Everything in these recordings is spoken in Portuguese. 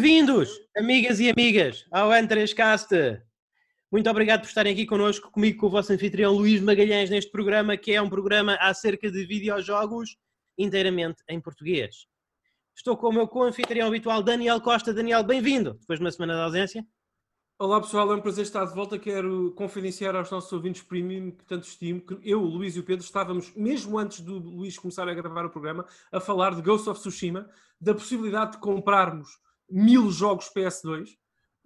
Bem-vindos, amigas e amigas, ao N3Cast. Muito obrigado por estarem aqui connosco, comigo, com o vosso anfitrião Luís Magalhães, neste programa, que é um programa acerca de videojogos inteiramente em português. Estou com o meu co-anfitrião habitual, Daniel Costa. Daniel, bem-vindo, depois de uma semana de ausência. Olá pessoal, é um prazer estar de volta. Quero confidenciar aos nossos ouvintes premium que tanto estimo que eu, o Luís e o Pedro estávamos, mesmo antes do Luís começar a gravar o programa, a falar de Ghost of Tsushima, da possibilidade de comprarmos mil jogos PS2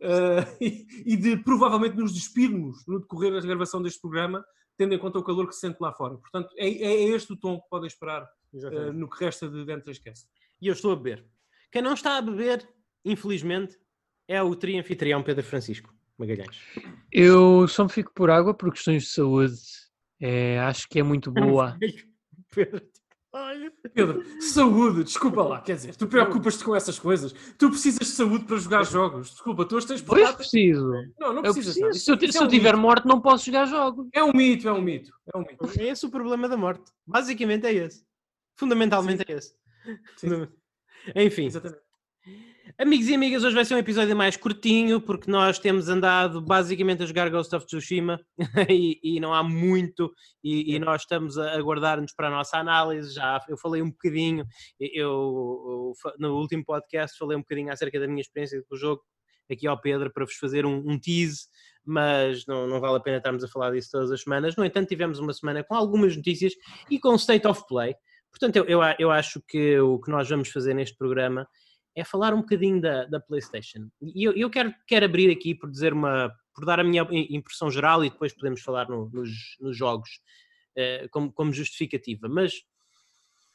uh, e, e, de provavelmente nos despirmos no decorrer da gravação deste programa, tendo em conta o calor que se sente lá fora. Portanto, é, é este o tom que podem esperar uh, no que resta de Dentro da Esquece. E eu estou a beber. Quem não está a beber, infelizmente, é o tri-anfitrião Pedro Francisco Magalhães. Eu só me fico por água por questões de saúde. É, acho que é muito boa. Pedro. Pedro, saúde, desculpa lá, quer dizer, tu preocupas-te com essas coisas. Tu precisas de saúde para jogar jogos. Desculpa, tu tens Pois preciso. Não, não precisas. Eu preciso. Se eu, se eu é um tiver mito. morte, não posso jogar jogos. É um mito, é um mito. É, um mito. é esse o problema da morte. Basicamente é esse. Fundamentalmente Sim. é esse. Sim. Enfim. Exatamente. Amigos e amigas, hoje vai ser um episódio mais curtinho, porque nós temos andado basicamente a jogar Ghost of Tsushima e, e não há muito, e, e nós estamos a aguardar-nos para a nossa análise. Já eu falei um bocadinho, eu, eu, no último podcast falei um bocadinho acerca da minha experiência com o jogo aqui ao Pedro para vos fazer um, um tease, mas não, não vale a pena estarmos a falar disso todas as semanas. No entanto, tivemos uma semana com algumas notícias e com State of Play. Portanto, eu, eu, eu acho que o que nós vamos fazer neste programa é falar um bocadinho da, da PlayStation. E eu, eu quero, quero abrir aqui por dizer uma, por dar a minha impressão geral e depois podemos falar no, nos, nos, jogos uh, como, como, justificativa. Mas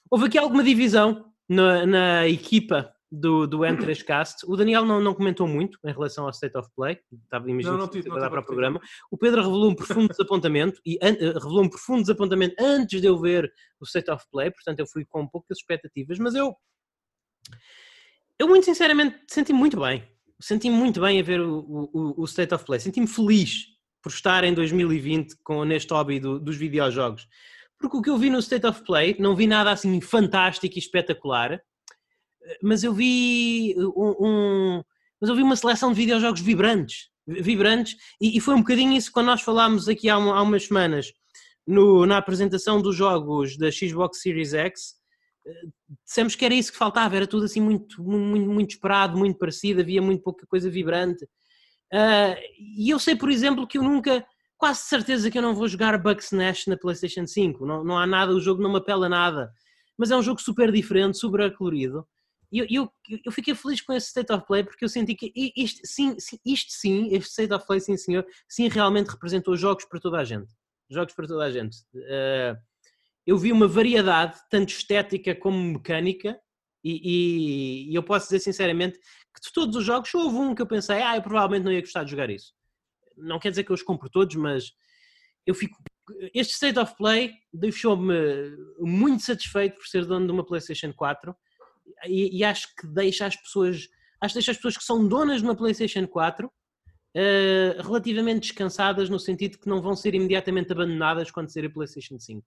houve aqui alguma divisão na, na equipa do, do N3Cast. O Daniel não, não comentou muito em relação ao State of Play, estava imaginando que para o programa. O Pedro revelou um profundo desapontamento e uh, revelou um profundo desapontamento antes de eu ver o State of Play, portanto eu fui com poucas expectativas, mas eu eu, muito sinceramente, senti muito bem. Senti muito bem a ver o, o, o State of Play. Senti-me feliz por estar em 2020 com, neste hobby do, dos videojogos. Porque o que eu vi no State of Play, não vi nada assim fantástico e espetacular, mas eu vi um, um mas eu vi uma seleção de videojogos vibrantes, vibrantes, e, e, foi um bocadinho isso quando nós falámos aqui há, há umas semanas no, na apresentação dos jogos da Xbox Series X, dissemos que era isso que faltava, era tudo assim muito, muito, muito esperado, muito parecido, havia muito pouca coisa vibrante. Uh, e eu sei, por exemplo, que eu nunca, quase certeza que eu não vou jogar Nash na PlayStation 5. Não, não há nada, o jogo não me apela nada. Mas é um jogo super diferente, super colorido. E eu, eu, eu fiquei feliz com esse State of Play porque eu senti que isto sim, isto sim, este State of Play, sim senhor, sim realmente representou jogos para toda a gente. Jogos para toda a gente. Uh, eu vi uma variedade, tanto estética como mecânica, e, e, e, eu posso dizer sinceramente que de todos os jogos houve um que eu pensei, ah, eu provavelmente não ia gostar de jogar isso. Não quer dizer que eu os compro todos, mas eu fico. Este State of Play deixou-me muito satisfeito por ser dono de uma PlayStation 4 e, e, acho que deixa as pessoas, acho que deixa as pessoas que são donas de uma PlayStation 4 uh, eh, relativamente descansadas no sentido que não vão ser imediatamente abandonadas quando sair a PlayStation 5.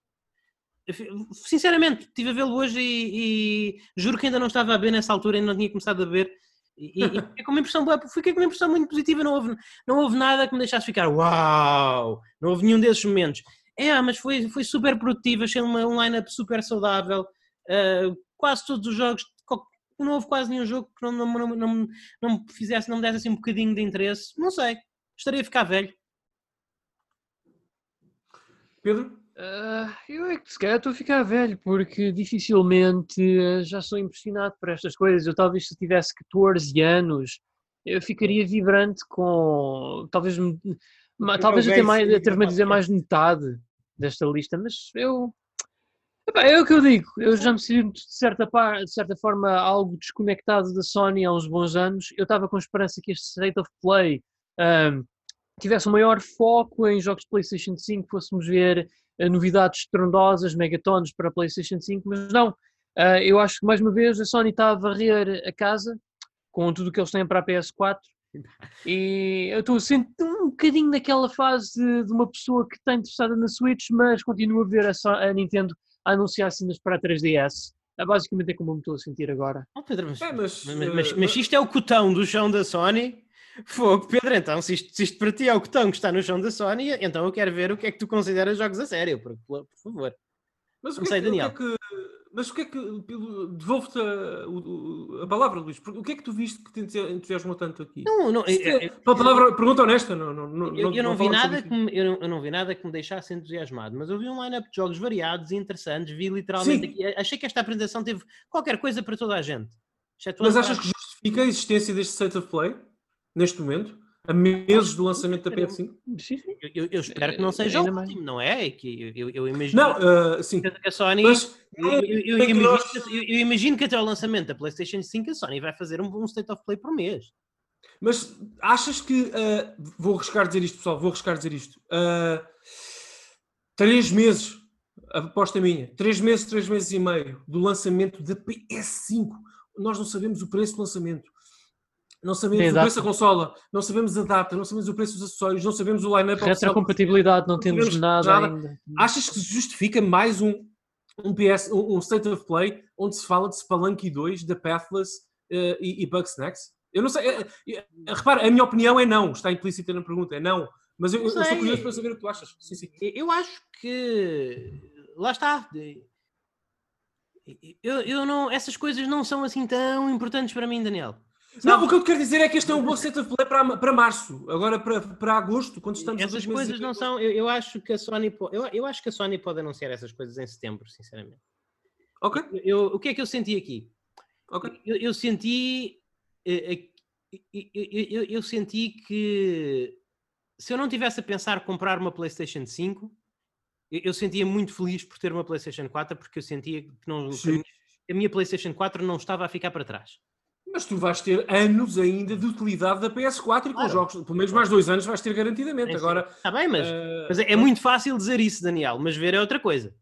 Sinceramente, estive a vê-lo hoje e, e, juro que ainda não estava a ver nessa altura, ainda não tinha começado a ver. E, e fiquei, com uma impressão, fiquei com uma impressão muito positiva, não houve, não houve nada que me deixasse ficar uau! Não houve nenhum desses momentos. É, mas foi, foi super produtivo, achei uma, um line-up super saudável. Uh, quase todos os jogos, não houve quase nenhum jogo que não, não, não, não, não me fizesse, não me desse assim um bocadinho de interesse. Não sei, estaria a ficar velho. Pedro? Uh, eu é que se calhar estou a ficar velho, porque dificilmente uh, já sou impressionado por estas coisas. Eu talvez se tivesse 14 anos, eu ficaria vibrante com talvez, talvez até mais, ter-me a dizer mais metade desta lista, mas eu epá, é o que eu digo, eu já me sinto de certa, par, de certa forma algo desconectado da Sony há uns bons anos. Eu estava com esperança que este State of Play um, tivesse um maior foco em jogos de PlayStation 5, fôssemos ver novidades estrondosas, megatones para a PlayStation 5, mas não. Uh, eu acho que mais uma vez a Sony está a varrer a casa com tudo o que eles têm para a PS4 e eu estou a sentir um bocadinho naquela fase de, de, uma pessoa que está interessada na Switch, mas continua a ver a, a Nintendo a anunciar cenas para a 3DS. basicamente é como eu me estou a sentir agora. Oh, Pedro, mas, é, mas, mas, mas, mas, isto é o cotão do chão da Sony, fogo, Pedro, então, se isto, se isto para ti é o cotão que está no chão da Sony, então eu quero ver o que é que tu consideras jogos a sério, por, por favor. Mas o que, é que, Daniel. O que é que, mas o que é que. Devolvo-te a, a, palavra, Luís. O que é que tu viste que te entusiasmou tanto aqui? Não, não. É, é, palavra, pergunta honesta. Não, não, não, eu, eu não, vi nada que me, eu, não, eu não vi nada que me deixasse entusiasmado, mas eu vi um line-up de jogos variados e interessantes. Vi literalmente aqui. Achei que esta apresentação teve qualquer coisa para toda a gente. Mas achas que justifica a existência deste state of play neste momento? a meses do lançamento da PS5? Eu, eu espero que não seja o último, não é? Que eu, eu imagino não, uh, sim. que a Sony. Mas, eu, eu, imagino, nós... eu, imagino que até o lançamento da PlayStation 5 a Sony vai fazer um, um State of Play por mês. Mas achas que. Uh, vou arriscar dizer isto, pessoal, vou arriscar dizer isto. Uh, três meses, aposta minha, três meses, três meses e meio do lançamento da PS5. Nós não sabemos o preço do lançamento não sabemos o preço da consola, não sabemos a data, não sabemos o preço dos acessórios, não sabemos o line-up. Retrocompatibilidade, não, não temos nada, nada, ainda. Achas que justifica mais um, um, PS, um, um State of Play onde se fala de Spelunky 2, da Pathless uh, e, e Bugsnax? Eu não sei, uh, uh, repara, a minha opinião é não, está implícita na pergunta, é não. Mas eu, eu, eu estou curioso para saber o que tu achas. Sim, sim. Eu acho que lá está. Eu, eu não, essas coisas não são assim tão importantes para mim, Daniel. Não, o que eu quero dizer é que este é um bom set of play para, para março, agora para, para agosto, quando estamos Essas coisas não são. Eu, eu, acho que a Sony eu, eu acho que a Sony pode anunciar essas coisas em setembro, sinceramente. Ok. Eu, o que é que eu senti aqui? Ok. Eu, eu senti. Eh, eh, eu, eu, senti que se eu não tivesse a pensar comprar uma PlayStation 5, eu, sentia muito feliz por ter uma PlayStation 4, porque eu sentia que, não, que a minha PlayStation 4 não estava a ficar para trás. Mas tu vais ter anos ainda de utilidade da PS4 e com claro. jogos, pelo menos mais dois anos vais ter garantidamente. É, Agora, está bem, mas, uh, mas é, é, muito fácil dizer isso, Daniel, mas ver é outra coisa.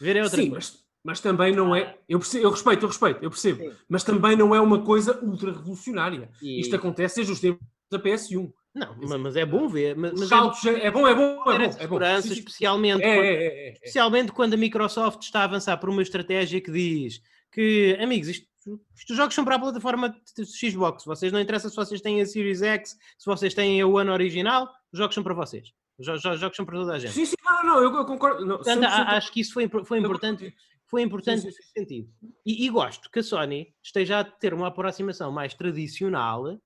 Ver é outra sim, coisa. Mas, mas também não é. Eu, percebo, eu respeito, eu respeito, eu percebo. Sim. Mas também não é uma coisa ultra revolucionária. E... Isto acontece desde os tempos da PS1. Não, mas é bom ver. Mas, mas saltos, é, bom, é bom, é bom. É bom. Segurança, especialmente, é, quando, é, é, especialmente quando a Microsoft está a avançar por uma estratégia que diz que, amigos, isto os jogos são para a plataforma Xbox. Vocês não interessa se vocês têm a Series X, se vocês têm a One original, os jogos são para vocês. Os jogos são para toda a gente. Sim, sim, não, não, eu, concordo. Não, Portanto, acho que isso foi, foi importante, foi importante sim, sim, nesse sentido. E, e, gosto que a Sony esteja a ter uma aproximação mais tradicional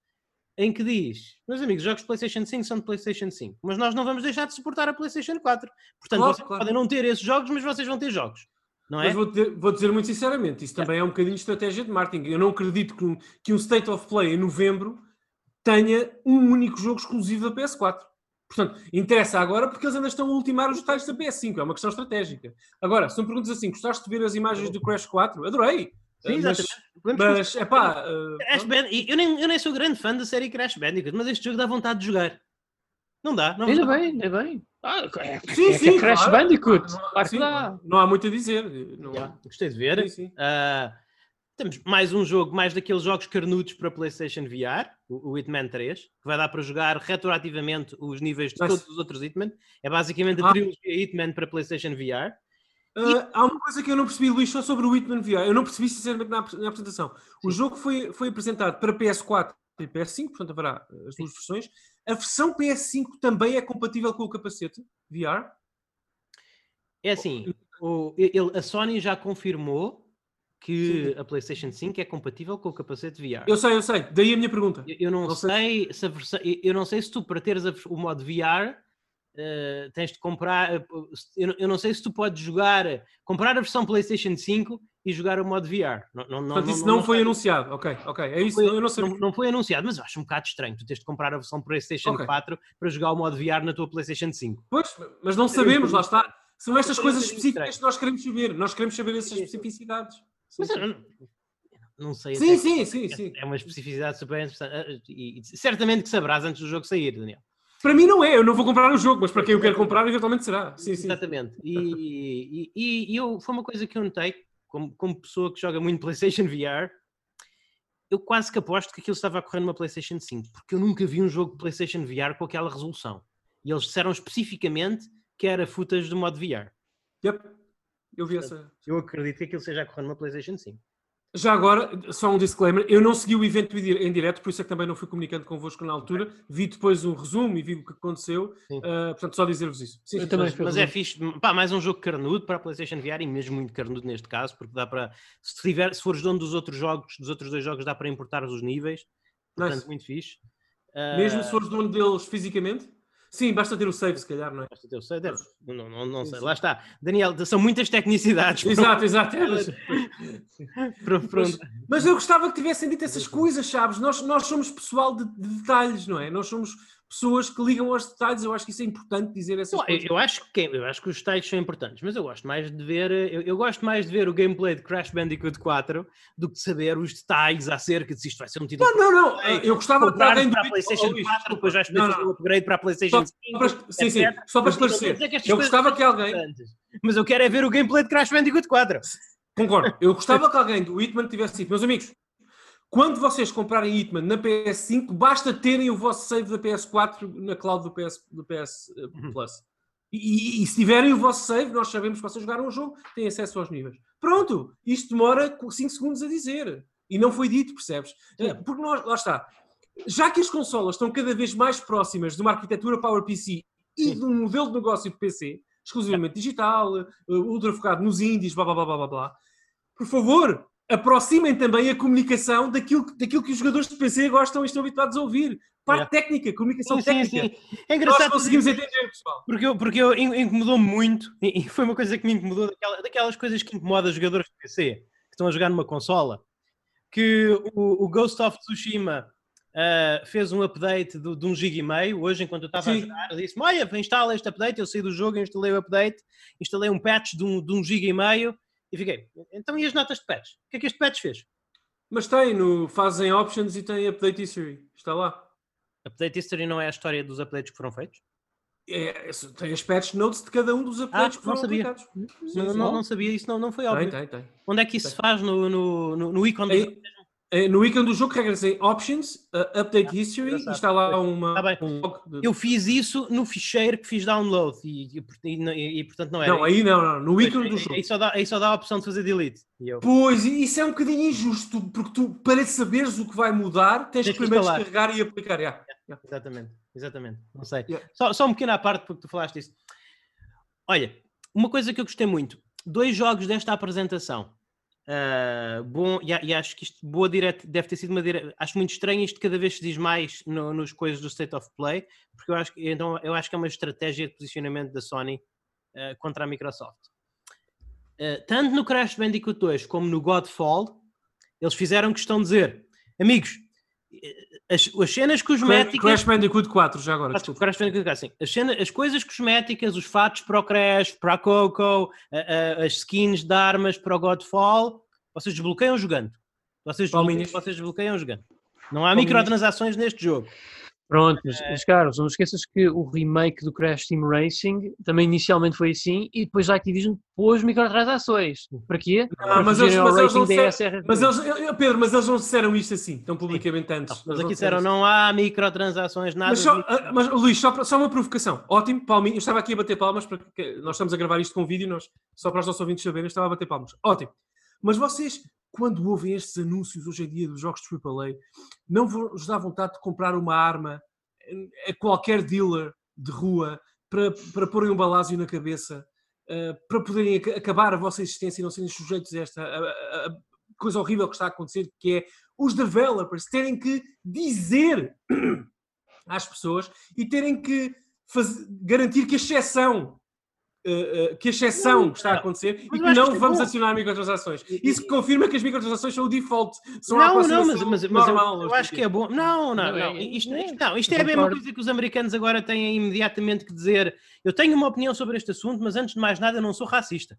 em que diz, meus amigos, jogos de PlayStation 5 são de PlayStation 5, mas nós não vamos deixar de suportar a PlayStation 4. Portanto, claro, vocês claro. podem não ter esses jogos, mas vocês vão ter jogos. Não é? Mas vou dizer, vou dizer, muito sinceramente, isso também é. é um bocadinho de estratégia de marketing. Eu não acredito que um, que um State of Play em novembro tenha um único jogo exclusivo da PS4. Portanto, interessa agora porque eles ainda estão a ultimar os detalhes da PS5, é uma questão estratégica. Agora, se me perguntas assim, gostaste de ver as imagens do Crash 4? Adorei! Sim, exatamente. Mas, é pá. Uh, eu, nem, eu nem sou grande fã da série Crash Bandicoot, mas este jogo dá vontade de jogar. Não dá. Não ainda bem, ainda bem. Ah, é, sim, é, sim, é Crash claro. Bandicoot. Não, sim, não, há muito a dizer. Não... Yeah, gostei de ver. Sim, sim. Uh, temos mais um jogo, mais daqueles jogos carnudos para PlayStation VR, o, o Hitman 3, que vai dar para jogar retroativamente os níveis de todos os outros Hitman. É basicamente a ah. trilogia Hitman para PlayStation VR. Uh, e... Há uma coisa que eu não percebi, Luís, só sobre o Hitman VR. Eu não percebi, sinceramente, na, na apresentação. O jogo foi, foi apresentado para PS4 e PS5, portanto haverá as duas versões. A versão PS5 também é compatível com o capacete VR? É assim, o, ele, a Sony já confirmou que Sim. a PlayStation 5 é compatível com o capacete VR. Eu sei, eu sei. Daí a minha pergunta. Eu, eu não, não, sei, sei se a versão, eu não sei se tu para teres a, o modo VR uh, tens de comprar. Uh, eu, eu, não sei se tu podes jogar, comprar a versão PlayStation 5 e jogar o modo VR. Não, não, Portanto, não, isso não, foi anunciado. Ok, ok. É isso. Foi, eu não, sei. não, foi anunciado, mas eu acho um bocado estranho tu tens de comprar a versão PlayStation okay. 4 para jogar o modo VR na tua PlayStation 5. Pois, mas não sabemos, lá está. São estas coisas específicas que nós queremos saber. Nós queremos saber essas especificidades. Mas eu não, sei. Sim, sim, sim, sim. É uma especificidade super interessante. Ah, e, certamente que saberás antes do jogo sair, Daniel. Para mim não é, eu não vou comprar o jogo, mas para quem eu quero comprar, eventualmente será. Sim, sim. Exatamente. E, e, e eu, foi uma coisa que eu notei como, como pessoa que joga muito PlayStation VR, eu quase que aposto que aquilo estava a correr numa PlayStation 5, porque eu nunca vi um jogo de PlayStation VR com aquela resolução. E eles disseram especificamente que era footage do modo VR. Yep. Eu vi essa. Eu acredito que aquilo seja a correr numa PlayStation 5. Já agora, só um disclaimer, eu não segui o evento em direto, por isso é que também não fui comunicando convosco na altura. Okay. Vi depois um resumo e vi o que aconteceu. Uh, portanto, só dizer-vos isso. Sim, sim, também mas, é fixe. Pá, mais um jogo carnudo para a PlayStation VR e mesmo muito carnudo neste caso, porque dá para. Se, tiver, se fores dono dos outros jogos, dos outros dois jogos, dá para importar os níveis. Portanto, nice. muito fixe. Uh... Mesmo se fores dono deles fisicamente? Sim, basta ter o save, se calhar, não é? Basta ter o save, deve. Não, não, não sei. Lá está. Daniel, são muitas tecnicidades. Exato, exato. pronto. Mas, mas, eu gostava que tivessem dito essas coisas, sabes? Nós, nós somos pessoal de, de detalhes, não é? Nós somos pessoas que ligam aos detalhes. Eu acho que isso é importante dizer essas coisas. Eu acho, que, eu acho que os detalhes são importantes, mas eu gosto mais de ver eu, eu, gosto mais de ver o gameplay de Crash Bandicoot 4 do que de saber os detalhes acerca de se isto vai ser um título. Não, não, não. Eu gostava de alguém para a PlayStation 4, depois vais fazer o upgrade para a PlayStation 5. sim, sim, só para esclarecer. Eu gostava que alguém. Mas eu quero é ver o gameplay de Crash Bandicoot 4. Concordo. Eu gostava que alguém do Hitman tivesse dito, meus amigos, quando vocês comprarem Hitman na PS5, basta terem o vosso save da PS4 na cloud do PS, do PS eh, uhum. Plus. E, e, e, se tiverem o vosso save, nós sabemos que vocês jogaram o jogo, têm acesso aos níveis. Pronto, isto demora 5 segundos a dizer. E não foi dito, percebes? Sim. Porque nós, lá está. Já que as consolas estão cada vez mais próximas de uma arquitetura PowerPC e de um modelo de negócio de PC, exclusivamente digital, eh, ultra focado nos indies, blá blá blá blá blá, por favor, aproximem também a comunicação daquilo, daquilo que os jogadores de PC gostam e estão habituados a ouvir. Parte yeah. técnica, comunicação sim, técnica. Sim, sim. É engraçado. Nós conseguimos porque, entender, pessoal. Porque, eu, porque eu, incomodou-me muito, e foi uma coisa que me incomodou, daquela, daquelas coisas que incomodam os jogadores de PC, que estão a jogar numa consola, que o, o Ghost of Tsushima uh, fez um update de, de um giga e meio, hoje enquanto eu estava a jogar, disse-me, olha, instala este update, eu saí do jogo, instalei o update, instalei um patch de um, de um giga e meio, e fiquei, então e as notas de patch? O que é que este patch fez? Mas tem, no, fazem options e tem update history. Está lá. Update history não é a história dos updates que foram feitos? É, tem as patch notes de cada um dos updates ah, que foram sabia. aplicados. Não, não, não, sabia, isso não, não foi óbvio. Tem, tem, tem. Onde é que isso se faz no, no, no, no ícone? É, é, no ícone do jogo carregas em Options, uh, Update ah, History e está lá uma, tá um de... Eu fiz isso no ficheiro que fiz download e, e, e, e portanto não era. Não, aí não, não, no ícone do jogo. Aí só, dá, aí só dá a opção de fazer delete. Eu... Pois, isso é um bocadinho injusto, porque tu, para saberes o que vai mudar, tens, tens que primeiro instalar. descarregar e aplicar. Yeah. Yeah. Exatamente, exatamente. Não sei. Yeah. Só, só um pequeno à parte, porque tu falaste isso. Olha, uma coisa que eu gostei muito: dois jogos desta apresentação Uh, bom, e, e, acho que isto boa direta, deve ter sido uma direta. Acho muito estranho isto cada vez se diz mais no, nos coisas do State of Play, porque eu acho, então, eu acho que é uma estratégia de posicionamento da Sony uh, contra a Microsoft. Uh, tanto no Crash Bandicoot 2 como no Godfall, eles fizeram questão de dizer, amigos, as, as cenas cosméticas. Crash Bandicoot 4, já agora. Desculpa. Crash Bandicoot 4, sim. As, cenas, as coisas cosméticas, os fatos para o Crash, para a Coco, a, a, as skins de armas para o Godfall, vocês desbloqueiam jogando. Vocês desbloqueiam, vocês desbloqueiam jogando. Não há microtransações neste jogo. Pronto, mas, é... mas Carlos, não esqueças que o remake do Crash Team Racing também inicialmente foi assim e depois a Activision pôs microtransações. Para quê? Ah, Para mas, eles, mas, eles não disseram, mas eles, Pedro, mas eles não disseram isto assim, tão publicamente antes. Não, mas aqui disseram, não há microtransações, nada. Mas, só, ah, mas Luís, só, só uma provocação. Ótimo, palminho. Eu estava aqui a bater palmas, porque nós estamos a gravar isto com vídeo, nós, só para os nossos ouvintes saberem, eu estava a bater palmas. Ótimo. Mas vocês quando ouvem estes anúncios hoje em dia dos jogos AAA, não vos dá vontade de comprar uma arma a qualquer dealer de rua para, para porem um balásio na cabeça, uh, para poderem ac acabar a vossa existência e não serem sujeitos a esta a, a coisa horrível que está a acontecer, que é os developers terem que dizer às pessoas e terem que fazer, garantir que a exceção uh, que a exceção está a acontecer e que não que vamos bom. acionar microtransações. Isso confirma que as microtransações são o default. São não, não, mas, mas, mas normal, eu, eu acho que é bom. Não, não, não. Isto, isto, não, isto é a mesma coisa que os americanos agora têm imediatamente que dizer. Eu tenho uma opinião sobre este assunto, mas antes de mais nada, eu não sou racista.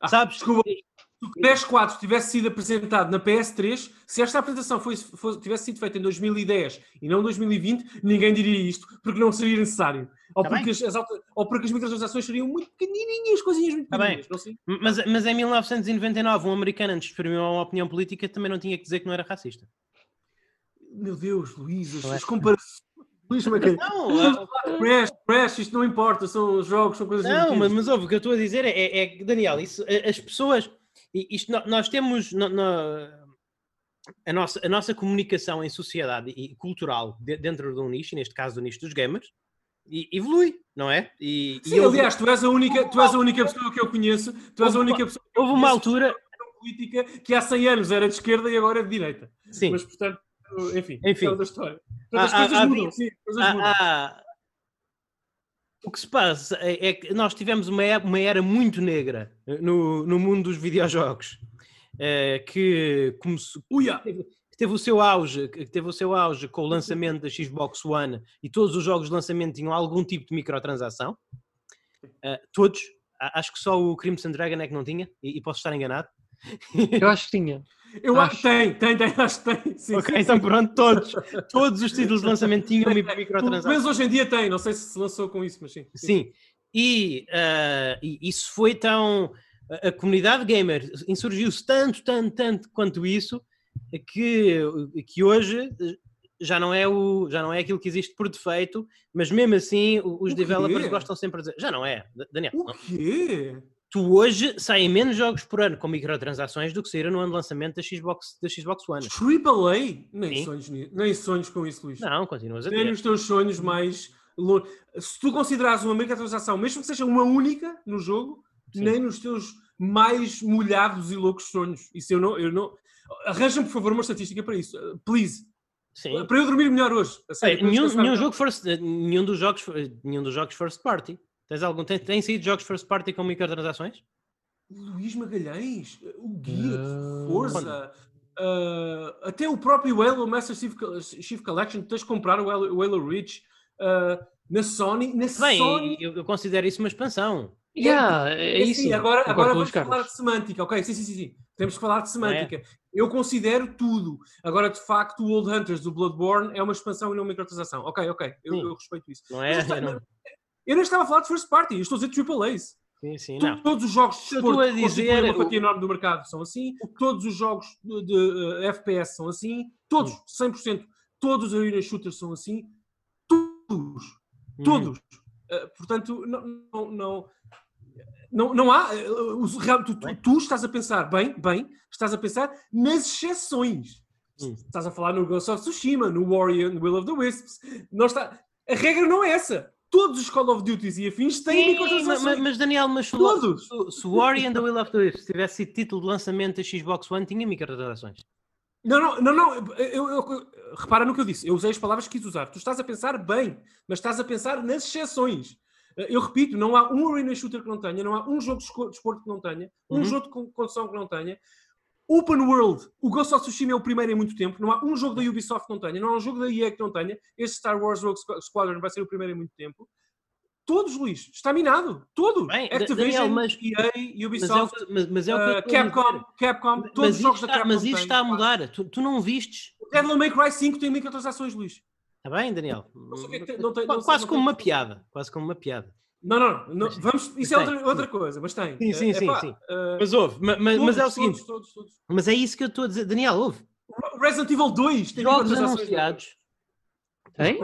Ah, Sabes? Desculpa. Se o Crash 4 tivesse sido apresentado na PS3, se esta apresentação fosse, fosse, tivesse sido feita em 2010 e não em 2020, ninguém diria isto, porque não seria necessário. Ou, tá porque as, as, ou porque as microtransações seriam muito pequenininhas, coisinhas muito tá pequenininhas. Não Mas, mas em 1999, um americano, antes de exprimir uma opinião política, também não tinha que dizer que não era racista. Meu Deus, Luís, as, as comparações. Luís Magalhães. Não, Crash, Crash, isto não importa, são jogos, são coisas Não, mas, mas ouve, o que eu estou a dizer é, é, é Daniel, isso, as pessoas, isto, nós temos no, no, a, nossa, a nossa comunicação em sociedade e cultural dentro de um nicho, neste caso do nicho dos gamers, e evolui, não é? E, Sim, e aliás, tu és, a única, tu és a única pessoa que eu conheço, tu és a única pessoa que houve uma altura política que há 100 anos era de esquerda e agora é de direita. Sim. Mas, portanto, enfim, enfim. é outra história. Portanto, as coisas mudam, sim, coisas mudam. O que se passa é, é, que nós tivemos uma era, uma era muito negra no, no mundo dos videojogos. É, que começou, Uia! Teve, o seu auge, que teve o seu auge com o lançamento da Xbox One e todos os jogos de lançamento tinham algum tipo de microtransação. Uh, todos. Acho que só o Crimson Dragon é que não tinha, e, e posso estar enganado. Eu acho que tinha. Eu acho que tem, tem, tem, acho que tem. Sim, ok, sim, então sim. pronto, todos. Todos os títulos de lançamento tinham microtransações. Mas hoje em dia tem, não sei se se lançou com isso, mas sim. Sim, e, uh, e isso foi tão. A, a comunidade gamer insurgiu-se tanto, tanto, tanto quanto isso que, que hoje já não é o já não é aquilo que existe por defeito, mas mesmo assim os developers gostam sempre de dizer, já não é, Daniel. O quê? Não tu hoje saem menos jogos por ano com microtransações do que saíram no ano de lançamento da Xbox, da Xbox One. AAA? Nem sonhos, nem sonhos com isso, Luís. Não, continuas a ter. Nem os teus sonhos mais... Se tu considerares uma microtransação, mesmo que seja uma única no jogo, Sim. nem nos teus mais molhados e loucos sonhos. Isso eu não... Eu não... Arranja-me, por favor, uma estatística para isso. Please. Sim. Para eu dormir melhor hoje. Sério, nenhum, nenhum, jogo first, nenhum, dos jogos, nenhum dos jogos first party Tens algum? Tem, tem saído jogos first party com microtransações? Luís Magalhães, o Guia, uh... Forza, uh, até o próprio Halo Master Chief, Chief Collection, tens de comprar o Halo, o Halo Reach uh, na Sony. Na Bem, Sony... Eu, eu, considero isso uma expansão. Yeah, é, é, é isso. Sim, agora, agora vamos falar de semântica, ok? Sim, sim, sim, sim. Temos que falar de semântica. É. Eu considero tudo. Agora, de facto, o Old Hunters do Bloodborne é uma expansão e não uma microtransação. Ok, ok, eu, eu respeito isso. Não é? Não. Eu não estava a falar de first party, eu estou a dizer triple A's. Sim, sim, não. Todos os jogos de esporte a dizer, uma fatia enorme do mercado são assim, todos os jogos de, de uh, FPS são assim, todos, 100%, todos os arena shooters são assim, todos, uhum. todos. Uh, portanto, não, não, não, não, não há. Uh, tu, tu, tu, estás a pensar, bem, bem, estás a pensar nas exceções. Hum. Estás a falar no Ghost of Tsushima, no Warrior, no Will of the Wisps. Não está, a regra não é essa todos os Call of Duties e afins têm Sim, microtransações. Mas, mas, Daniel, mas se, todos. se, se Warrior and the Will of the Wisps tivesse sido título de lançamento da Xbox One, tinha microtransações. Não, não, não, não. Eu, eu, eu, repara no que eu disse. Eu usei as palavras que quis usar. Tu estás a pensar bem, mas estás a pensar nas exceções. Eu repito, não há um arena shooter que não tenha, não há um jogo de esporte que não tenha, um uhum. jogo de condução que não tenha. Open World, o Ghost of Tsushima é o primeiro em muito tempo. Não há um jogo da Ubisoft que não tenha, não há um jogo da EA que não tenha. Este Star Wars Rogue Squadron vai ser o primeiro em muito tempo. Todos, Luís. Está minado. Todos. Bem, Activision, Daniel, mas, EA, Ubisoft, mas, mas é o, mas, é o uh, Capcom, Capcom, todos os jogos está, da Capcom Mas isto está a mudar. Tu, tu não vistes. O Devil May Cry 5 tem microtransações, Luís. Está bem, Daniel? Não tem, não Quase como uma piada. Quase como uma piada. Não, não, não mas, vamos, isso é outra, outra, coisa, mas tem. Sim, sim, é, sim. sim. Uh, mas houve, mas, todos, mas é o seguinte. Todos, todos, mas é isso que eu estou a dizer. Daniel, houve. Resident Evil 2 tem jogos anunciados. Tem?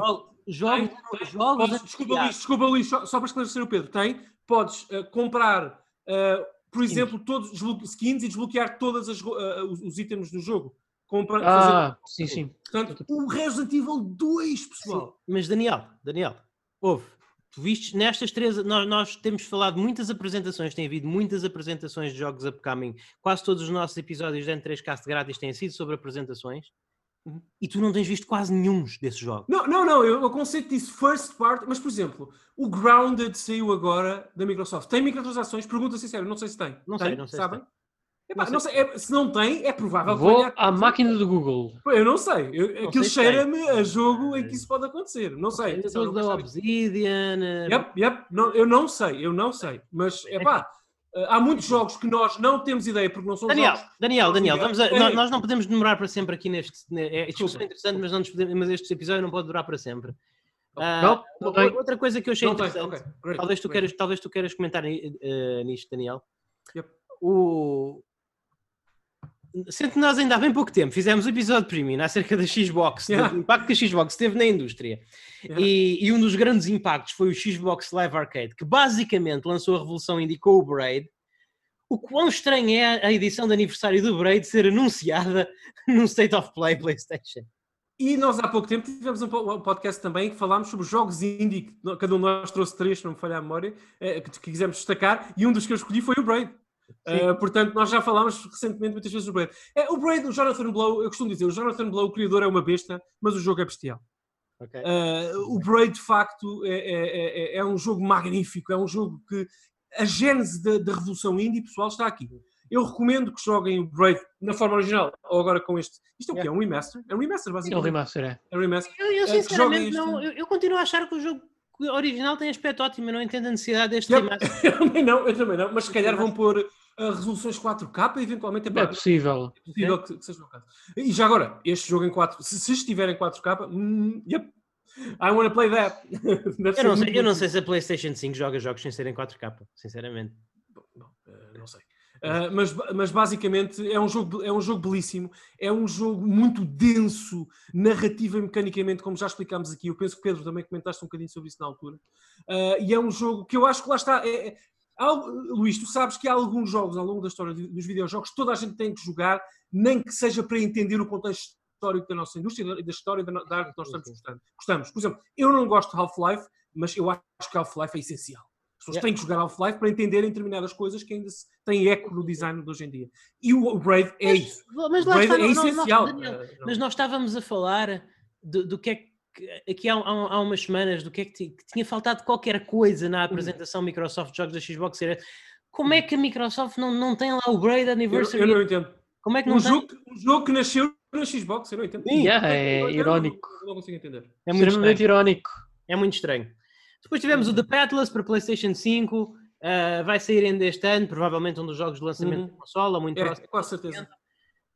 jogos, tem, jogos podes, desculpa, Luís, desculpa, Luís, só, só, para esclarecer o Pedro, tem, podes uh, comprar, uh, por exemplo, todos os skins e desbloquear todos uh, os, os, itens do jogo. Compra, ah, fazer... sim, sim. Portanto, o Resident Evil 2, pessoal. Sim. Mas Daniel, Daniel, houve. Tu viste nestas três, nós, nós temos falado muitas apresentações, tem havido muitas apresentações de jogos upcoming. Quase todos os nossos episódios de N3Cast grátis têm sido sobre apresentações. Uhum. E tu não tens visto quase nenhum desses jogos. Não, não, não. Eu, o conceito disse first part, mas por exemplo, o Grounded saiu agora da Microsoft. Tem microtransações? Pergunta sincero, não sei se tem. Não tem? sei, não sei. Sabem? Se, Epá, não sei. Não sei é, se não tem, é provável Vou que à máquina do Google. Eu não sei. Eu, não aquilo cheira-me a jogo em que isso pode acontecer. Não sei. Tem jogo da Obsidian. Yep, yep. Não, eu não sei, eu não sei. Mas, é pá. Uh, há muitos jogos que nós não temos ideia porque não são Daniel, jogos. Daniel, Daniel, vamos a, nós, nós, não podemos demorar para sempre aqui neste. É, isto é interessante, mas, não podemos, mas este episódio não pode durar para sempre. Uh, não, não outra coisa que eu achei interessante, okay. Great, talvez, tu queiras, talvez tu queiras comentar uh, nisto, Daniel. Yep. O, sendo que nós ainda há bem pouco tempo fizemos o episódio premium acerca da Xbox, yeah. do impacto que a Xbox teve na indústria. Yeah. E, e, um dos grandes impactos foi o Xbox Live Arcade, que basicamente lançou a revolução e indicou o Braid. O quão estranho é a edição de aniversário do Braid ser anunciada num State of Play PlayStation. E nós há pouco tempo tivemos um podcast também que falámos sobre jogos indie, cada um de nós trouxe três, se não me falha a memória, eh, que quisemos destacar, e um dos que eu escolhi foi o Braid. Uh, portanto, nós já falámos recentemente muitas vezes do Braid. É, o Braid, o Jonathan Blow, eu costumo dizer, o Jonathan Blow, o criador, é uma besta, mas o jogo é bestial. Okay. Uh, o Braid, de facto, é, é, é, é, um jogo magnífico, é um jogo que a gênese da, da revolução indie, pessoal, está aqui. Eu recomendo que joguem o Braid na forma original, ou agora com este. Isto é o quê? É um remaster? É um remaster, basicamente. É um remaster, é. É um remaster. Eu, eu sinceramente, não, eu, eu continuo a achar que o jogo o original tem aspecto ótimo, eu não entendo a necessidade deste eu, eu também não, eu também não, mas se calhar vão pôr uh, resoluções 4K eventualmente é, é possível. É possível é. Que, que, seja o caso. E já agora, este jogo em 4 se, se estiver em 4K, mm, yep, I wanna play that. eu não, sei, eu não sei se a PlayStation 5 joga jogos sem serem 4K, sinceramente. Bom, bom, uh, não sei. Uh, mas, mas basicamente é um, jogo, é um jogo belíssimo, é um jogo muito denso, narrativa e mecanicamente, como já explicámos aqui. Eu penso que Pedro também comentaste um bocadinho sobre isso na altura. Uh, e é um jogo que eu acho que lá está. É, é, há, Luís, tu sabes que há alguns jogos ao longo da história dos videojogos toda a gente tem que jogar, nem que seja para entender o contexto histórico da nossa indústria e da história da, da arte que nós estamos gostando. gostamos. Por exemplo, eu não gosto de Half-Life, mas eu acho que Half-Life é essencial pessoas yeah. têm que jogar Half-Life para entenderem determinadas coisas que ainda têm eco no design de hoje em dia. E o Brave é mas, isso. Mas o Brave está, é não, essencial. Não, Daniel, mas nós estávamos a falar do, do que é que aqui há, há, há, umas semanas do que é que, que, tinha faltado qualquer coisa na apresentação uhum. Microsoft Jogos da Xbox. Como é que a Microsoft não, não tem lá o Braid Anniversary? Eu, eu não entendo. Como é que não um tem? Jogo, um jogo que nasceu na Xbox, eu não entendo. Yeah, é, é irónico. Não, não consigo entender. É muito Extremamente irónico. É muito estranho. Depois tivemos o The Petless para PlayStation 5, uh, ah, vai sair ainda este ano, provavelmente um dos jogos de lançamento uhum. da consola, muito é, próximo. Com certeza.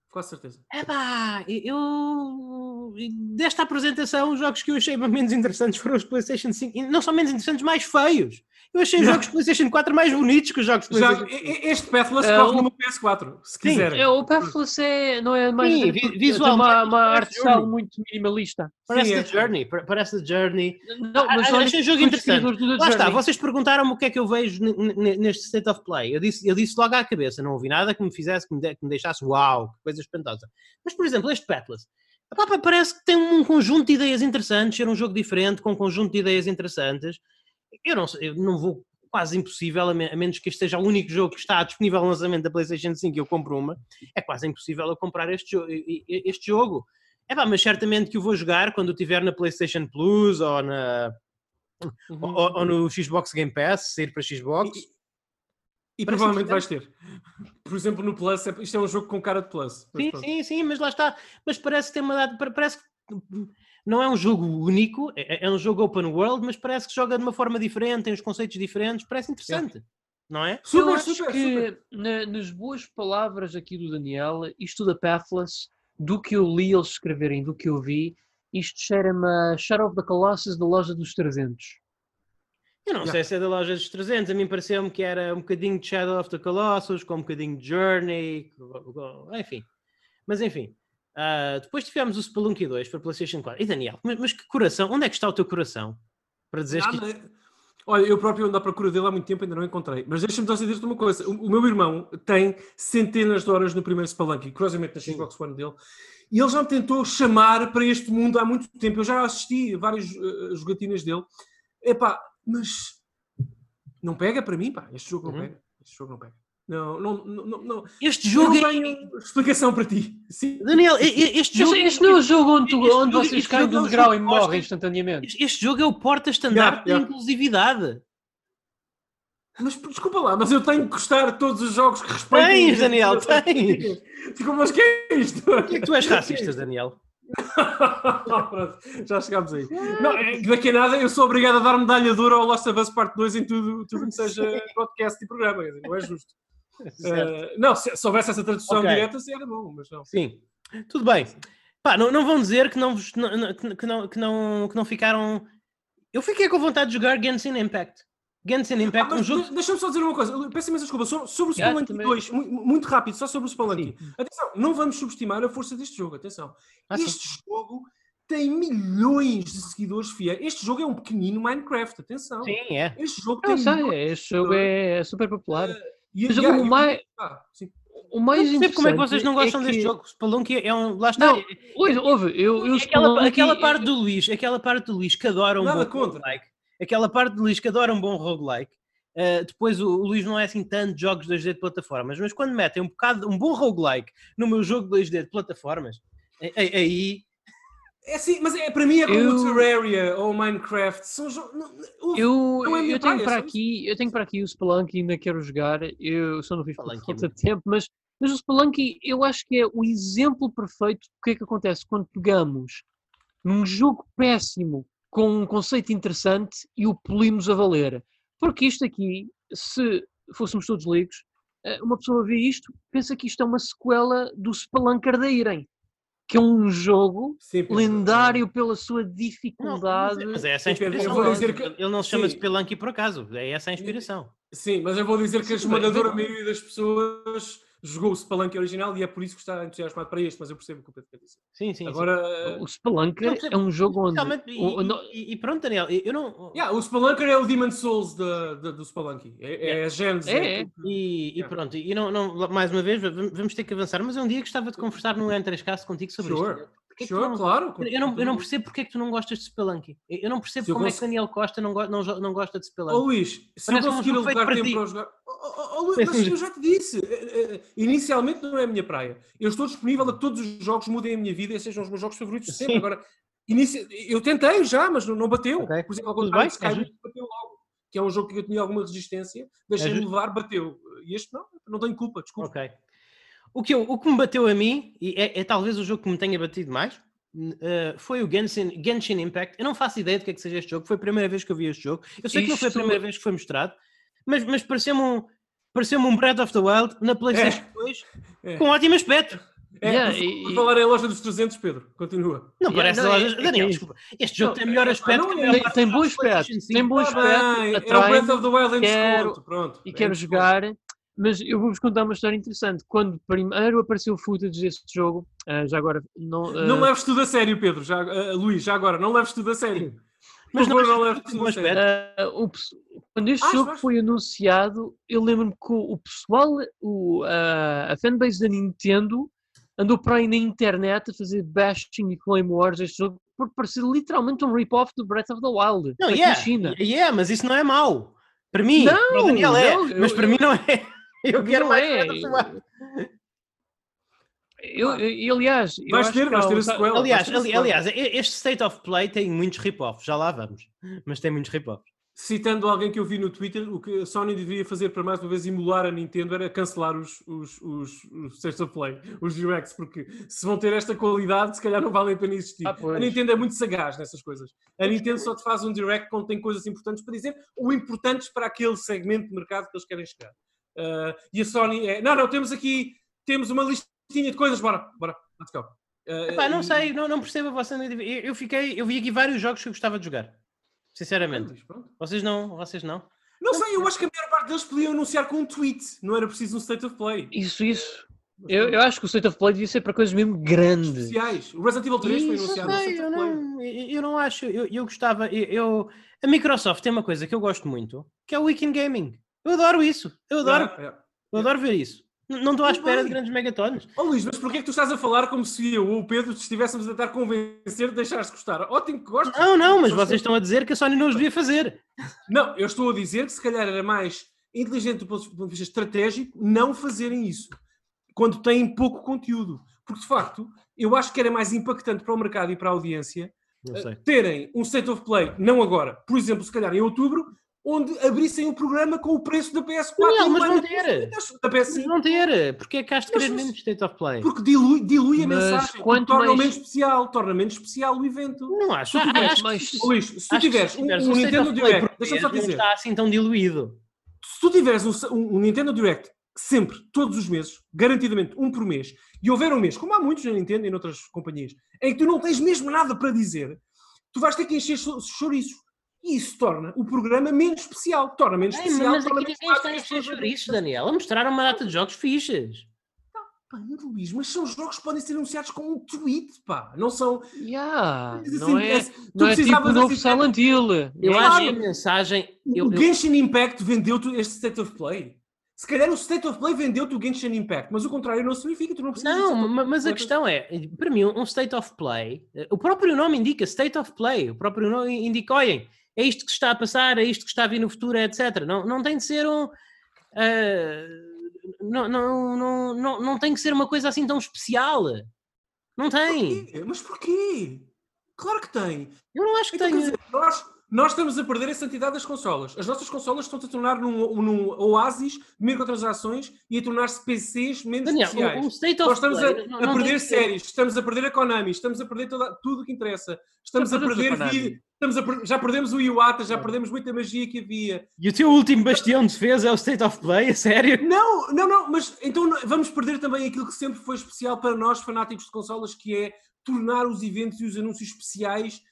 Com certeza. É pá, eu. Desta apresentação, os jogos que eu achei menos interessantes foram os PlayStation 5. E não são menos interessantes, mais feios. Eu achei os jogos de PlayStation 4 mais bonitos que os jogos de PlayStation Já, Este Pathless é, corre o... no PS4, se Sim, quiserem. É, o Pathless é, não é mais. Sim, visual, uma, uma arte muito minimalista. Parece Sim, The é. Journey. Parece The Journey. Não, mas ah, achei o jogo interessante. Lá está, vocês perguntaram-me o que é que eu vejo neste State of Play. Eu disse, eu disse logo à cabeça, não ouvi nada que me fizesse, que me, de, que me deixasse uau, que coisa espantosa. Mas, por exemplo, este Pathless. Parece que tem um conjunto de ideias interessantes, ser um jogo diferente, com um conjunto de ideias interessantes eu não, eu não vou quase impossível, a, menos que este seja o único jogo que está disponível no lançamento da PlayStation 5 e eu compro uma, é quase impossível eu comprar este, jo este jogo. É pá, mas certamente que o vou jogar quando estiver na PlayStation Plus ou, na, uhum. ou, ou, no Xbox Game Pass, sair para Xbox. E, e provavelmente vais ter. Por exemplo, no Plus, é, isto é um jogo com cara de Plus. Sim, sim, sim, mas lá está. Mas parece que tem uma data. Parece que não é um jogo único, é, é, um jogo open world, mas parece que joga de uma forma diferente, tem os conceitos diferentes, parece interessante. É. Não é? Super, Eu acho super, que super. Na, nas boas palavras aqui do Daniel, isto da Pathless, do que eu li eles escreverem, do que eu vi, isto cheira-me a Shadow of the Colossus da loja dos 300. Eu não, não, sei se é da loja dos 300, a mim pareceu-me que era um bocadinho de Shadow of the Colossus, com um bocadinho de Journey, enfim. Mas enfim, Uh, depois tivemos o Spelunky 2 para PlayStation 4. E Daniel, mas, mas, que coração? Onde é que está o teu coração? Para dizer que. Olha, eu próprio ando à procura dele há muito tempo, ainda não encontrei. Mas deixa-me só dizer-te uma coisa: o, o, meu irmão tem centenas de horas no primeiro Spelunky, curiosamente na Xbox One dele, e ele já me tentou chamar para este mundo há muito tempo. Eu já assisti várias uh, jogatinas dele. Epá, mas não pega para mim, pá. Este jogo não uhum. pega. Este jogo não pega. Não, não, não, não. Este jogo eu não tenho é... explicação para ti. Sim. Daniel, este jogo. Este, este não é o jogo onde, tu, onde jogo, vocês caem do degrau e morrem instantaneamente. Este jogo é o porta-estandarte yeah, yeah. da inclusividade. Mas desculpa lá, mas eu tenho que gostar de todos os jogos que respeitem. Tens, Daniel, tens. Desculpa, mas que é isto? Porquê é que tu és racista, Daniel? já chegámos aí. Não, é daqui a nada eu sou obrigado a dar medalha dura ao Lost of Us Part 2 em tudo, tudo que seja podcast e programa. Não é justo. Uh, não, se, se, houvesse essa tradução okay. direta, seria bom, mas não. Sim, tudo bem. Pá, não, não vão dizer que não, que, não, que, não, que, não, ficaram. Eu fiquei com vontade de jogar Genshin Impact. Genshin Impact, Ah, um jogo. de- Deixa-me só dizer uma coisa. Peço imensa desculpa. Sobre, sobre o Yeah, Spelunky também. 2, mu- muito rápido, só sobre o Spelunky. Atenção, não vamos subestimar a força deste jogo. Atenção. Ah, sim. este jogo tem milhões de seguidores fiéis. Este jogo é um pequenino Minecraft. Atenção. Sim, é. Este jogo Eu tem. sei, este jogo é, é super popular. Mas e- o e- mais- Ah, sim. O mais Não percebo como é que vocês não interessante gostam é deste que- jogo. Spelunky é um. Lá está. Não, Ouve, ouve, eu, eu aquela, Spelunky- aquela parte do Luís, aquela parte do Luís que adora um Nada bom contra. roguelike, aquela parte do Luís que adora um bom roguelike, uh, depois o, o Luís não é assim tanto de jogos 2D de plataformas, mas quando metem um bocado, um bom roguelike no meu jogo 2D de plataformas, aí É sim, mas é, para mim é como Eu- o Terraria ou o Minecraft. São jogos. não- não- Eu, Não é eu tenho praia, para aqui, eu tenho para aqui o Spelunky, ainda quero jogar. Eu só não fiz por Spelunky falta de muito tempo, mas, mas o Spelunky eu acho que é o exemplo perfeito do que é que acontece quando pegamos num jogo péssimo com um conceito interessante e o polimos a valer. Porque isto aqui, se fôssemos todos leigos, eh, uma pessoa vê isto, pensa que isto é uma sequela do Spelunker da Irem, que é um jogo Sim, lendário pela sua Não, mas dificuldade. é- mas é essa a Sim, Pedro, eu inspiração. vou não, dizer que- Ele não se chama sim. Spelunky por acaso, é essa a inspiração. Sim, mas eu vou dizer que a Sim, esmagadora maioria das pessoas jogou o Spelunky original e é por isso que está entusiasmado para este, mas eu percebo o que o Pedro quer dizer. Sim, sim. sim. Agora, O Spelunker Não, percebo. é um jogo onde. E, o- e- e pronto, Daniel, eu não. yeah, o Spelunker é o Demon Souls da- da- do Spelunky. É, é a Gênesis. É, é. tudo. E, e Yeah. pronto, e não, não, mais uma vez, vamos vamos ter que avançar, mas um dia gostava de conversar no N3Cast contigo sobre Sure. isto. Porquê que tu Sure, não- claro. Eu não, eu não percebo porque é que tu não gostas de Spelunky. Eu eu não percebo Se eu como é que Daniel Costa não, go- não, não gosta de Spelunky. Luís, se eu Parece um conseguir alocar para tempo ti. para jogar. Ó, ó, ó, Luís, Parece mas um eu já te disse, eh, eh, inicialmente não é a minha praia. Eu estou disponível a que todos os jogos mudem a minha vida e sejam os meus jogos favoritos de sempre. Sim. Agora, inicia- eu tentei já, mas não, bateu. Ok. Por exemplo, ao Tudo contrário Skyrim, bateu logo. Que é um jogo que eu tinha alguma resistência, deixei-me justo. levar, bateu. E este não, não tenho culpa, desculpa. Ok. O que, eu- o que me bateu a mim, e é, é talvez o jogo que me tenha batido mais, eh, foi o Genshin, Genshin Impact. Eu não faço ideia do que é que seja este jogo. Foi a primeira vez que eu vi este jogo. Eu sei que não foi a Isto- primeira vez que foi mostrado, mas, mas pareceu-me um, pareceu um Breath of the Wild na PlayStation 2 É. com ótimo aspecto. É, Yeah, por, e- por falar em loja dos 300, Pedro, continua. Não Yeah, parece não, lojas. é- é Daniel, que- desculpa. Este jogo Não, tem melhor é- aspecto não é- Tem, bom aspecto, tem 5. bom aspecto, bem, é o Breath of the Wild em quero- desconto, pronto. e É quero desconto. Mas eu vou-vos contar uma história interessante. Quando primeiro apareceu o footage deste jogo, ah, já agora não, ah, Não leves tudo a sério, Pedro. Já, ah, Luís, já agora, não leves tudo a sério. Mas Por não, não mas leves tudo a sério. ah, o quando este Acho, jogo acho. foi anunciado, eu lembro-me que o, o pessoal, o, ah, a fanbase da Nintendo, andou para aí na internet a fazer bashing e flame wars deste jogo, porque parecia literalmente um rip-off do Breath of the Wild, Não, yeah, na China. yeah, mas isso não é mau. Para mim, Não, para o Daniel é, não, mas eu- para mim não é. Eu quero Não mais é. Eu, eu- e, aliás, eu Vais acho ter, que vais ter a sequela. Aliás, ter ali- aliás, este State of Play tem muitos rip-offs, já lá vamos. Mas tem muitos rip-offs. Citando alguém que eu vi no Twitter, o que a Sony deveria fazer para mais uma vez emular a Nintendo era cancelar os, os, os, os State of Play, os Directs, porque se vão ter esta qualidade, se calhar não vale a pena existir. Ah, a Nintendo é muito sagaz nessas coisas. A Nintendo só te faz um Direct quando tem coisas importantes para dizer, ou importantes para aquele segmento de mercado que eles querem chegar. Ah, e a Sony é, não, não, temos aqui, temos uma listinha de coisas, bora, bora, let's go. Ah, Epá, não e- sei, não, não percebo a vossa. Eu, eu fiquei, eu vi aqui vários jogos que eu gostava de jogar. Sinceramente. Pronto. Vocês não, vocês não. Não sei, eu acho que a maior parte deles podiam anunciar com um tweet, não era preciso um State of Play. Isso, isso. Eu, eu acho que o State of Play devia ser para coisas mesmo grandes. especiais. O Resident Evil 3 foi anunciado no sei, State eu, of Play. não, eu, eu não acho, eu, eu gostava, eu, eu- a Microsoft tem uma coisa que eu gosto muito, que é o Weekend Gaming. Eu adoro isso, eu adoro, Yeah, yeah. eu adoro ver isso. Não estou à espera de grandes megatones. Oh Luís, mas porquê é que tu estás a falar como se eu ou o Pedro te estivéssemos a tentar convencer de deixares de gostar? Ótimo que gostas. Não, não, mas vocês estão a dizer que a Sony não os devia fazer. Não, eu estou a dizer que se calhar era mais inteligente do ponto de vista estratégico não fazerem isso quando têm pouco conteúdo. Porque de facto, eu acho que era mais impactante para o mercado e para a audiência eh, terem um state of play, não agora, por exemplo, se calhar em outubro, onde abrissem um programa com o preço da PS4 Daniel, e mas vão ano ter. da Mas PS5. não ter, porque é que has de querer menos State of Play? Porque dilui, dilui a Mas mensagem, quanto torna mais- menos especial, torna menos especial o evento. Não acho. Se tu tiveres acho mais- Luís, se tu tiveres um, um Nintendo Direct, deixa-me só dizer, Não está assim tão diluído. se tu tiveres um, um- um Nintendo Direct sempre, todos os meses, garantidamente um por mês, e houver um mês, como há muitos na Nintendo e noutras companhias, em que tu não tens mesmo nada para dizer, tu vais ter que encher cho- chouriço. E isso torna o programa menos especial. Torna menos Ei, especial. mas aqui ninguém está a pessoas- isso, Daniel. A mostrar uma data de jogos fixes. Pá, Luís, mas são jogos que podem ser anunciados com um tweet, pá. Não são. Yeah, Assim, não é, tu não é tipo precisavas o novo assim- Silent Hill. Eu É acho claro. que a mensagem. O Eu, eu, Genshin Impact vendeu-te este State of Play. Se calhar o State of Play vendeu-te o Genshin Impact, mas o contrário não significa, tu não precisas. não, mas a questão é, para mim, um state of play, eh, o próprio nome indica state of play, o próprio nome indica, olhem, é isto que se está a passar, é isto que está a vir no futuro, etc. Não, não tem de ser um. eh, não, não, não, não, não tem que ser uma coisa assim tão especial. Não tem. Porquê? Mas porquê? Claro que tem. Eu não acho que Então, tenha. dizer, nós, nós estamos a perder a santidade das consolas. As nossas consolas estão-se a tornar num, num oásis de microtransações e a tornar-se PCs menos Daniel, especiais. um, um Nós estamos play. a, não- a não tem perder séries, estamos a perder a Konami, estamos a perder toda- tudo o que interessa. Estamos a a perder. A já perdemos o Iwata, já perdemos muita magia que havia. E o teu último bastião de defesa é o state of play, a sério? Não, não, não, mas então vamos perder também aquilo que sempre foi especial para nós, fanáticos de consolas, que é tornar os eventos e os anúncios especiais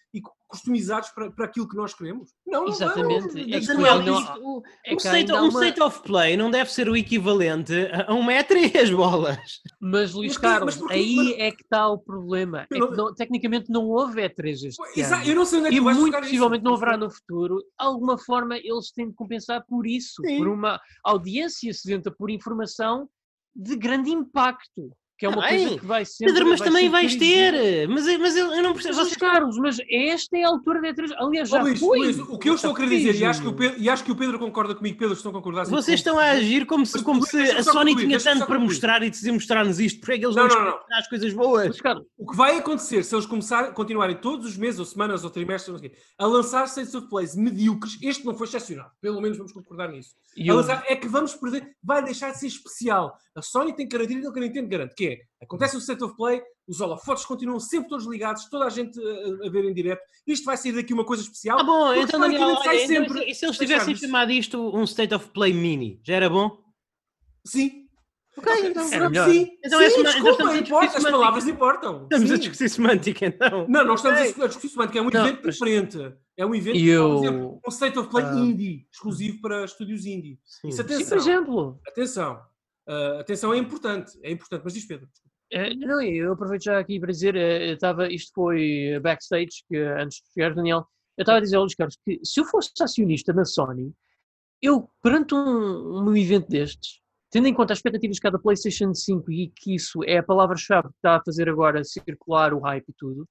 customizados para, para aquilo que nós queremos. Não, não Exatamente. vamos. É Daniel, não- isto- o, é um, state, há um uma- state of play não deve ser o equivalente a um E3, bolas. Mas Luís Mas Carlos, mas porquê- aí mas- é que está o problema. É não- não- tecnicamente não houve E3 este ano. Eu não sei onde é que E muito buscar isso. possivelmente não haverá no futuro. De alguma forma, eles têm de compensar por isso, Sim. por uma audiência sedenta por informação de grande impacto, que é uma Tá coisa que vai sempre. Pedro, mas vai também vais ter. Mas, mas eu, eu não percebo. Mas, Vocês, Carlos, mas esta é a altura da E3. Aliás, Ó, já Luís, foi. Luís, o que eu estou a querer dizer, e acho, que o. Pedro, e acho que o Pedro concorda comigo, Pedro, estão a concordar. assim, vocês com- estão a agir como se, Mas como Luís, se a Sony concluir, tinha tanto para mostrar e decidiu mostrar-nos isto. Porque é que eles Não, não, não, nos não. as coisas boas? Mas, Carlos, O que vai acontecer se eles começarem, continuarem todos os meses, ou semanas, ou trimestres, não sei o quê, a lançar States of Plays medíocres, este não foi excepcional, pelo menos vamos concordar nisso. e eu- lançar, é que vamos perder, vai deixar de ser especial. A Sony tem que garantir aquilo que a Nintendo garante, que é, acontece o State of Play, os holofotes continuam sempre todos ligados, toda a gente a, a ver em direto, isto vai sair daqui uma coisa especial. Ah, bom, então, Daniel, sai olha, então, sempre. e se eles tivessem chamado isto um State of Play Mini, já era bom? Sim. Ok, então, Pronto, melhor. sim. Então sim, é sema- então desculpa, a importa, as palavras importam. estamos a Sim. discutir semântica, então. Não, não estamos a discutir semântica, é um Não, evento mas- diferente. É um evento, E por eu- exemplo, um State of Play Ah. indie, exclusivo para estúdios indie. Sim. Isso Sim, por atenção, exemplo, atenção. Ah, atenção, é importante, é importante, mas diz Pedro. Eh, não, eu aproveito já aqui para dizer, eh, estava, isto foi backstage, que antes de chegar, Daniel, eu estava a dizer ao Luís Carlos que se eu fosse acionista na Sony, eu, perante um, um evento destes, tendo em conta as expectativas que há da PlayStation 5 e que isso é a palavra-chave que está a fazer agora circular o hype e tudo,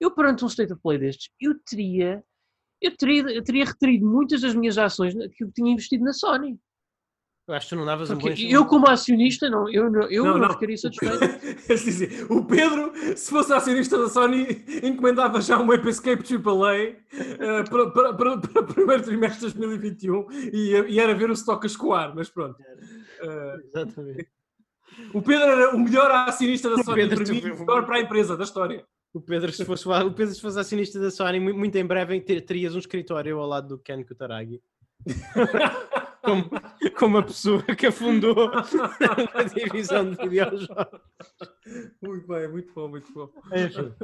eu, perante um State of Play destes, eu teria, eu teria, eu teria retrido muitas das minhas ações que eu tinha investido na Sony. Eu acho que tu não davas um bom Porque eu, como acionista, não, eu, não- eu não, ficaria satisfeito. O Pedro, se fosse acionista da Sony, encomendava já um Ape Escape AAA ah, para, para, para, para o primeiro trimestre de 2021 e, e era ver o stock a escoar, mas pronto. Ah, Exatamente. o Pedro era o melhor acionista da Sony Pedro, para mim, o melhor para a empresa da história. O Pedro, se fosse, o Pedro, se fosse acionista da Sony, mu- muito em breve ter- terias um escritório ao lado do Ken Kutaragi. como, como a pessoa que afundou a divisão de videojogos. Muito bem, muito bom, muito bom. Enfim,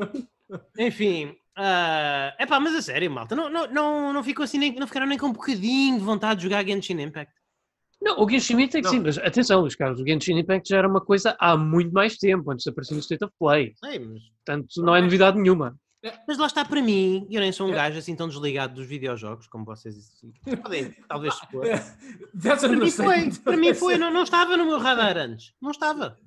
Enfim ah, epá, mas a sério, malta, não, não, não, não, ficou assim, nem, não ficaram nem com um bocadinho de vontade de jogar Genshin Impact. Não, o Genshin Impact, Não. sim, mas atenção, Luís Carlos, o Genshin Impact já era uma coisa há muito mais tempo, antes de aparecer no State of Play. Sei, mas, Portanto, não é novidade nenhuma. Mas lá está para mim, eu nem sou um É. gajo assim tão desligado dos videojogos, como vocês podem talvez supor. Para mim foi, para mim foi não, não estava no meu radar antes, não estava.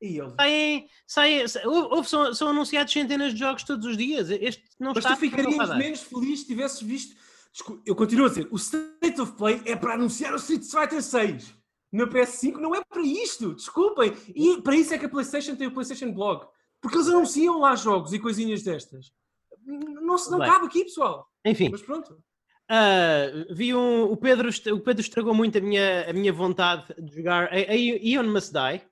E Saem, saem, sa- houve- são, são anunciados centenas de jogos todos os dias. Este não Mas está tu ficarias menos feliz se tivesses visto. Eu continuo a dizer, o State of Play é para anunciar o Street Fighter 6 na PS5, não é para isto, desculpem. E para isso é que a PlayStation tem o PlayStation Blog, porque eles anunciam lá jogos e coisinhas destas. Não, se não Bem. cabe aqui, pessoal. Enfim, Mas pronto. ah, vi um, o, Pedro, o Pedro estragou muito a minha, a minha vontade de jogar a, a Ion Must Die.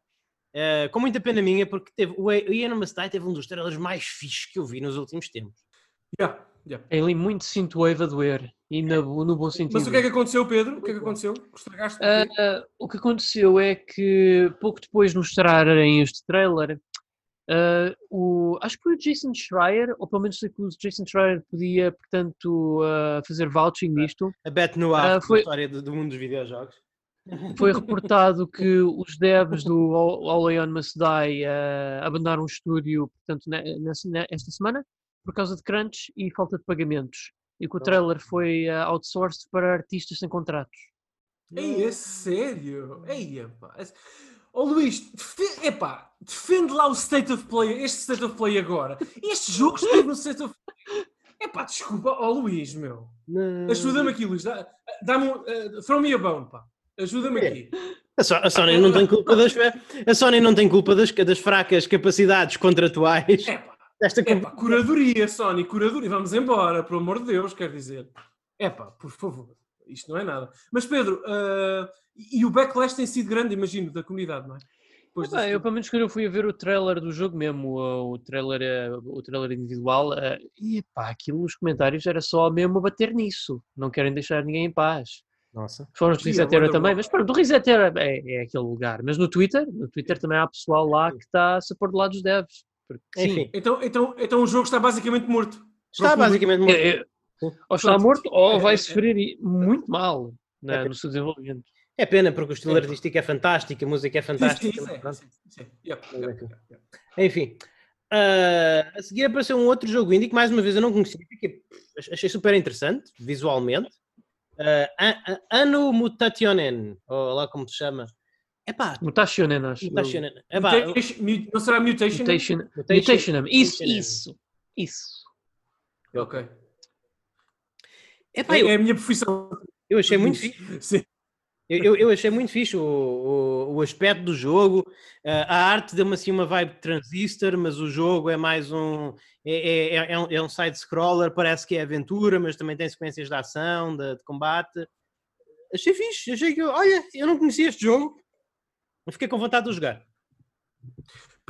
ah, com muita pena minha, porque teve, o Ion Must Die teve um dos trailers mais fixes que eu vi nos últimos tempos. Yeah, yeah. É ali muito synthwave a doer, e no, no bom sentido. Mas o que é que aconteceu, Pedro? O que é que aconteceu? Estragaste o quê? Ah, o que aconteceu é que pouco depois de mostrarem este trailer, ah, o, acho que foi o Jason Schreier, ou pelo menos sei que o Jason Schreier podia, portanto, uh, fazer vouching disto. A Bet no ar, uh, foi... a história do, do, mundo dos videojogos. Foi reportado que os devs do All On Must Die uh, abandonaram o estúdio, portanto, nesta semana, por causa de crunch e falta de pagamentos. E que o trailer foi uh, outsourced para artistas sem contratos. Ei, é sério? Ei, epá. Ô oh, Luís, epá, defende lá o State of Play, este State of Play agora. Este jogo esteve no State of Play. Epá, desculpa, ó oh, Luís, meu. Ajuda-me aqui, Luís. Dá-me um, uh, throw me a bone, pá. Ajuda-me aqui. A, so a, Sony não tem culpa das a Sony não tem culpa das, das fracas capacidades contratuais. Epá, Esta epá, curadoria, Sony, curadoria. Vamos embora, pelo amor de Deus, quer dizer. Epá, por favor isto não é nada. Mas Pedro, uh, e o backlash tem sido grande, imagino, da comunidade, não é? Ah, eu, pelo menos, quando eu fui a ver o trailer do jogo mesmo, o, o trailer, eh, o trailer individual, uh, e pá, aquilo nos comentários era só mesmo a bater nisso. Não querem deixar ninguém em paz. Nossa. Foram os do Resetera também, mas pronto, o Resetera é, é aquele lugar. Mas no Twitter, no Twitter também há pessoal lá que está a se pôr do lado dos devs. Porque, Enfim. Então, então, então o jogo está basicamente morto. Está basicamente morto. É, ou está morto ou vai sofrer muito mal né, no seu desenvolvimento. É pena, porque o estilo artístico é fantástico, a música é fantástica. Enfim, uh, a seguir apareceu um outro jogo indie que mais uma vez eu não conhecia, que achei super interessante, visualmente. Uh, Ano Mutationen, ou lá como se chama. Epá, Mutationen, acho. Mutationen. Epá, não será Mutation? Mutation. Mutation. Isso, isso, isso. Ok. Epá, é, eu, é a minha profissão. Eu achei muito fixe. Sim. Eu, eu, achei muito fixe o, o, o aspecto do jogo. Uh, a arte deu-me assim uma vibe transistor, mas o jogo é mais um. É, é, é um, é um side-scroller, parece que é aventura, mas também tem sequências de ação, de, de combate. Achei fixe. Achei que. Olha, eu não conhecia este jogo. Fiquei com vontade de jogar.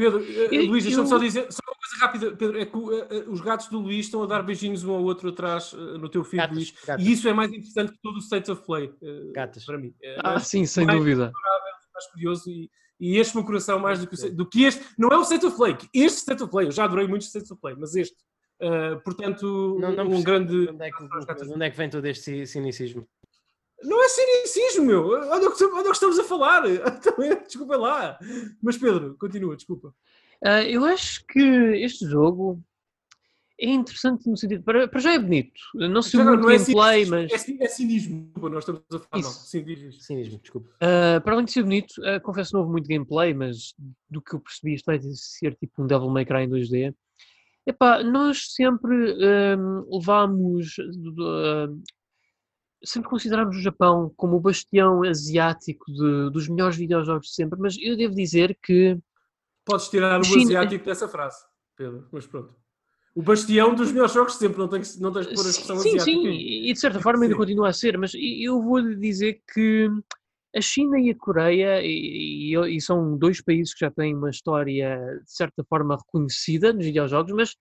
Pedro, eu, Luís, deixa-me só dizer, só uma coisa rápida, Pedro, é que uh, os gatos do Luís estão a dar beijinhos um ao outro atrás uh, no teu filho, Luís, gatos. e isso é mais interessante que todo o State of Play, uh, gatos. para mim. ah, sim, sem mais dúvida. Mais curioso e, e este meu coração mais do que, do que este, não é o State of Play, este State of Play, eu já adorei muito o State of Play, mas este, portanto, não, não um grande... Onde é, que, onde é que vem todo este cinicismo? Não é cinicismo, meu. Olha o que, olha o que estamos a falar. Desculpa lá. Mas Pedro, continua, desculpa. Uh, eu acho que este jogo é interessante no sentido. Para, para já é bonito. Não sei muito não é gameplay, mas. É, é cinismo, nós estamos a falar. Isso. Não, cinismo. cinismo, desculpa. Uh, para além de ser bonito, uh, confesso que não houve muito gameplay, mas do que eu percebi, isto vai ser tipo um Devil May Cry em 2D. Epá, nós sempre um, levámos sempre consideramos o Japão como o bastião asiático de, dos melhores videojogos de sempre, mas eu devo dizer que. Podes tirar o China... asiático dessa frase, Pedro, mas pronto. O bastião dos melhores jogos de sempre, não tens, não tens que pôr a expressão sim, asiática. Sim, sim, e de certa forma ainda continua a ser, mas eu vou-lhe dizer que a China e a Coreia, e, e, e, são dois países que já têm uma história de certa forma reconhecida nos videojogos, mas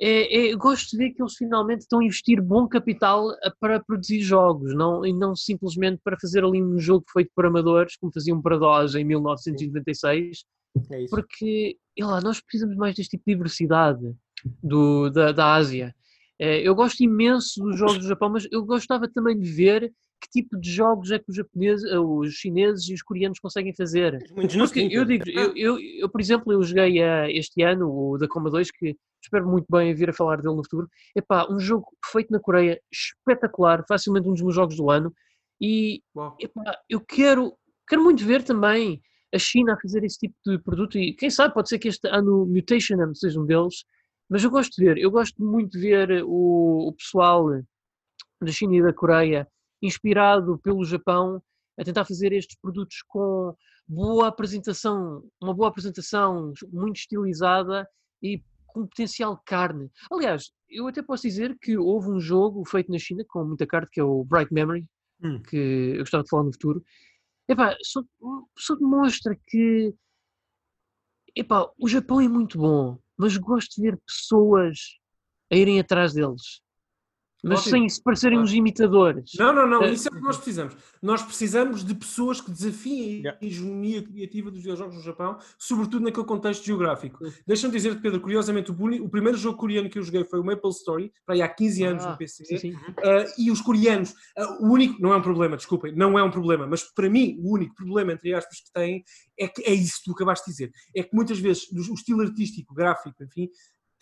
é, é, gosto de ver que eles finalmente estão a investir bom capital para produzir jogos, não, e não simplesmente para fazer ali um jogo feito por amadores, como faziam para DOS em 1996, é porque lá, nós precisamos mais deste tipo de diversidade do, da, da Ásia. É, eu gosto imenso dos jogos do Japão, mas eu gostava também de ver que tipo de jogos é que os japoneses, eh, os chineses e os coreanos conseguem fazer. Porque eu digo, eu, eu, eu, por exemplo, eu joguei este ano o da Coma 2, que espero muito bem vir a falar dele no futuro. Epá, um jogo feito na Coreia, espetacular, facilmente um dos meus jogos do ano. E epá, eu quero, quero muito ver também a China a fazer esse tipo de produto e quem sabe pode ser que este ano Mutation seja um deles. Mas eu gosto de ver, eu gosto muito de ver o, o pessoal da China e da Coreia inspirado pelo Japão a tentar fazer estes produtos com boa apresentação, uma boa apresentação muito estilizada e com potencial carne. Aliás, eu até posso dizer que houve um jogo feito na China com muita carne, que é o Bright Memory, hum. que eu gostava de falar no futuro. Epá, só, só demonstra que epá, o Japão é muito bom, mas gosto de ver pessoas a irem atrás deles. Mas Ótimo. sem se parecerem uns imitadores. Não, não, não, Eh, isso é o que nós precisamos. Nós precisamos de pessoas que desafiem Yeah. a hegemonia criativa dos videojogos no Japão, sobretudo naquele contexto geográfico. Deixa-me dizer-te, Pedro, curiosamente, o, o primeiro jogo coreano que eu joguei foi o Maple Story, para aí há 15 anos Ah, no PC. sim, sim. Uh, e os coreanos, uh, o único, não é um problema, desculpem, não é um problema, mas para mim o único problema, entre aspas, que têm é que é isso que tu acabaste de dizer. É que muitas vezes o estilo artístico, gráfico, enfim,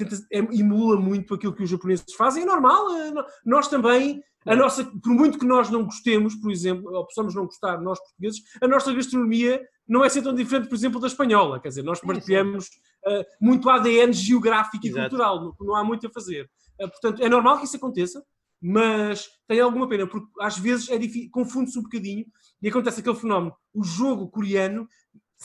tenta, é, emula muito aquilo que os japoneses fazem. É normal, no- nós também, a nossa, por muito que nós não gostemos, por exemplo, ou possamos não gostar, nós portugueses, a nossa gastronomia não é ser tão diferente, por exemplo, da espanhola. Quer dizer, nós partilhamos uh, muito ADN geográfico e Exato. cultural, não, não há muito a fazer. Uh, portanto, é normal que isso aconteça, mas tem alguma pena, porque às vezes é confunde-se um bocadinho e acontece aquele fenómeno. O jogo coreano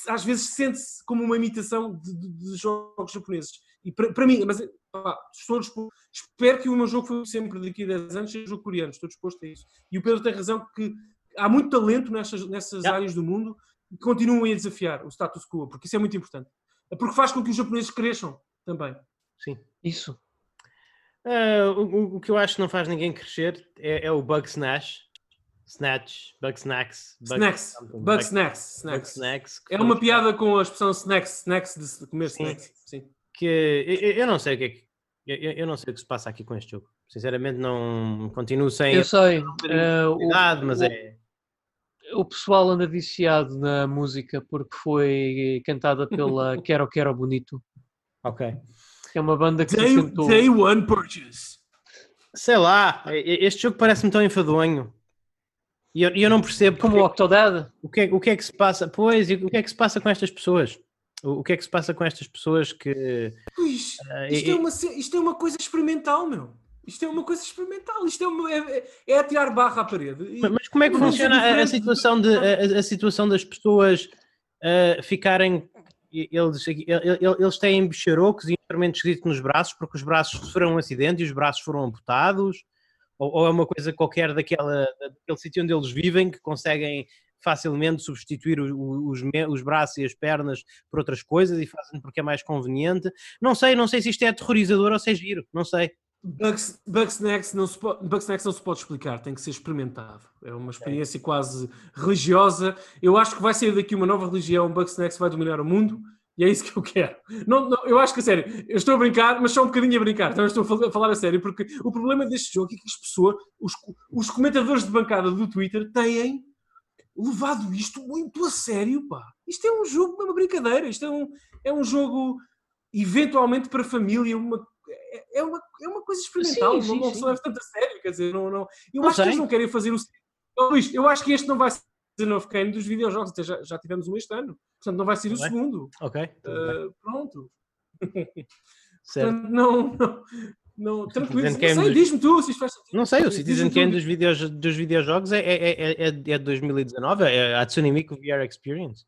às vezes sente-se como uma imitação de, de- de jogos japoneses. E para, mim, mas pá, estou disposto, espero que o meu jogo foi sempre daqui a 10 anos seja jogo coreano, estou disposto a isso. E o Pedro tem razão que há muito talento nessas, nessas Yeah. áreas do mundo que continuam a desafiar o status quo, porque isso é muito importante. Porque faz com que os japoneses cresçam também. Sim. Isso. Ah, o, o- que eu acho que não faz ninguém crescer é, é o Bug Snatch. Snatch, Bug Snacks. Bug Snacks, bug Bug- snacks, Bug snacks. Snacks. É uma piada com a expressão snacks, snacks de comer Sim. snacks. Sim. Que eu, eu- não sei o que é que eu, eu- não sei o que se passa aqui com este jogo. Sinceramente, não continuo sem Eu sei. eh, o- mas o- é. o pessoal anda viciado na música porque foi cantada pela Quero Quero Bonito, Ok. que é uma banda que se Day, assentou. day one purchase. Sei lá, este jogo parece-me tão enfadonho. E eu, eu não percebo Como o porque- Octodad. o, que é, o que é que se passa. Pois, e o que é que se passa com estas pessoas? O, o que é que se passa com estas pessoas que. Ah, isto, é uma, isto é uma coisa experimental, meu. Isto é uma coisa experimental. Isto é, uma, é, é- é atirar barra à parede. Mas- Mas como é que funciona a- a, situação de, a, a- situação das pessoas ah, ficarem. Eles, eles têm bicharocos e instrumentos escritos nos braços porque os braços sofreram um acidente e os braços foram amputados? Ou, ou é uma coisa qualquer daquela, daquele sítio onde eles vivem que conseguem facilmente substituir os, os braços e as pernas por outras coisas e fazem porque é mais conveniente? Não sei, não sei se isto é aterrorizador ou se é giro, não sei. Bugs, Bugsnax não, não se pode explicar, tem que ser experimentado. É uma experiência quase religiosa. Eu acho que vai sair daqui uma nova religião, Bugsnax vai dominar o mundo e é isso que eu quero. Não, não, eu acho que a sério, eu estou a brincar, mas só um bocadinho a brincar, então estou a fal- a falar a sério, porque o problema deste jogo é que as pessoas, os, os comentadores de bancada do Twitter têm levado isto muito a sério, pá. Isto é um jogo, é uma brincadeira, isto é um, é um jogo eventualmente para família, uma, é, é uma, é uma coisa experimental, Sim, não, sim, não se leva tanto a sério, quer dizer, não, não, eu Não acho que sei. eles não querem fazer o Oh, Luís, eu acho que este não vai ser o novo Kane dos videojogos, até já, já tivemos um este ano, portanto não vai ser o bem. segundo. Ok? Uh, pronto. Certo. Portanto, não, não, não tranquilo. Não sei, diz-me tu se isto faz sentido. Não sei, o Citizen. Kane dos, videos, dos videojogos é, é, é, é, é de 2019, é a Hatsune Miku VR Experience.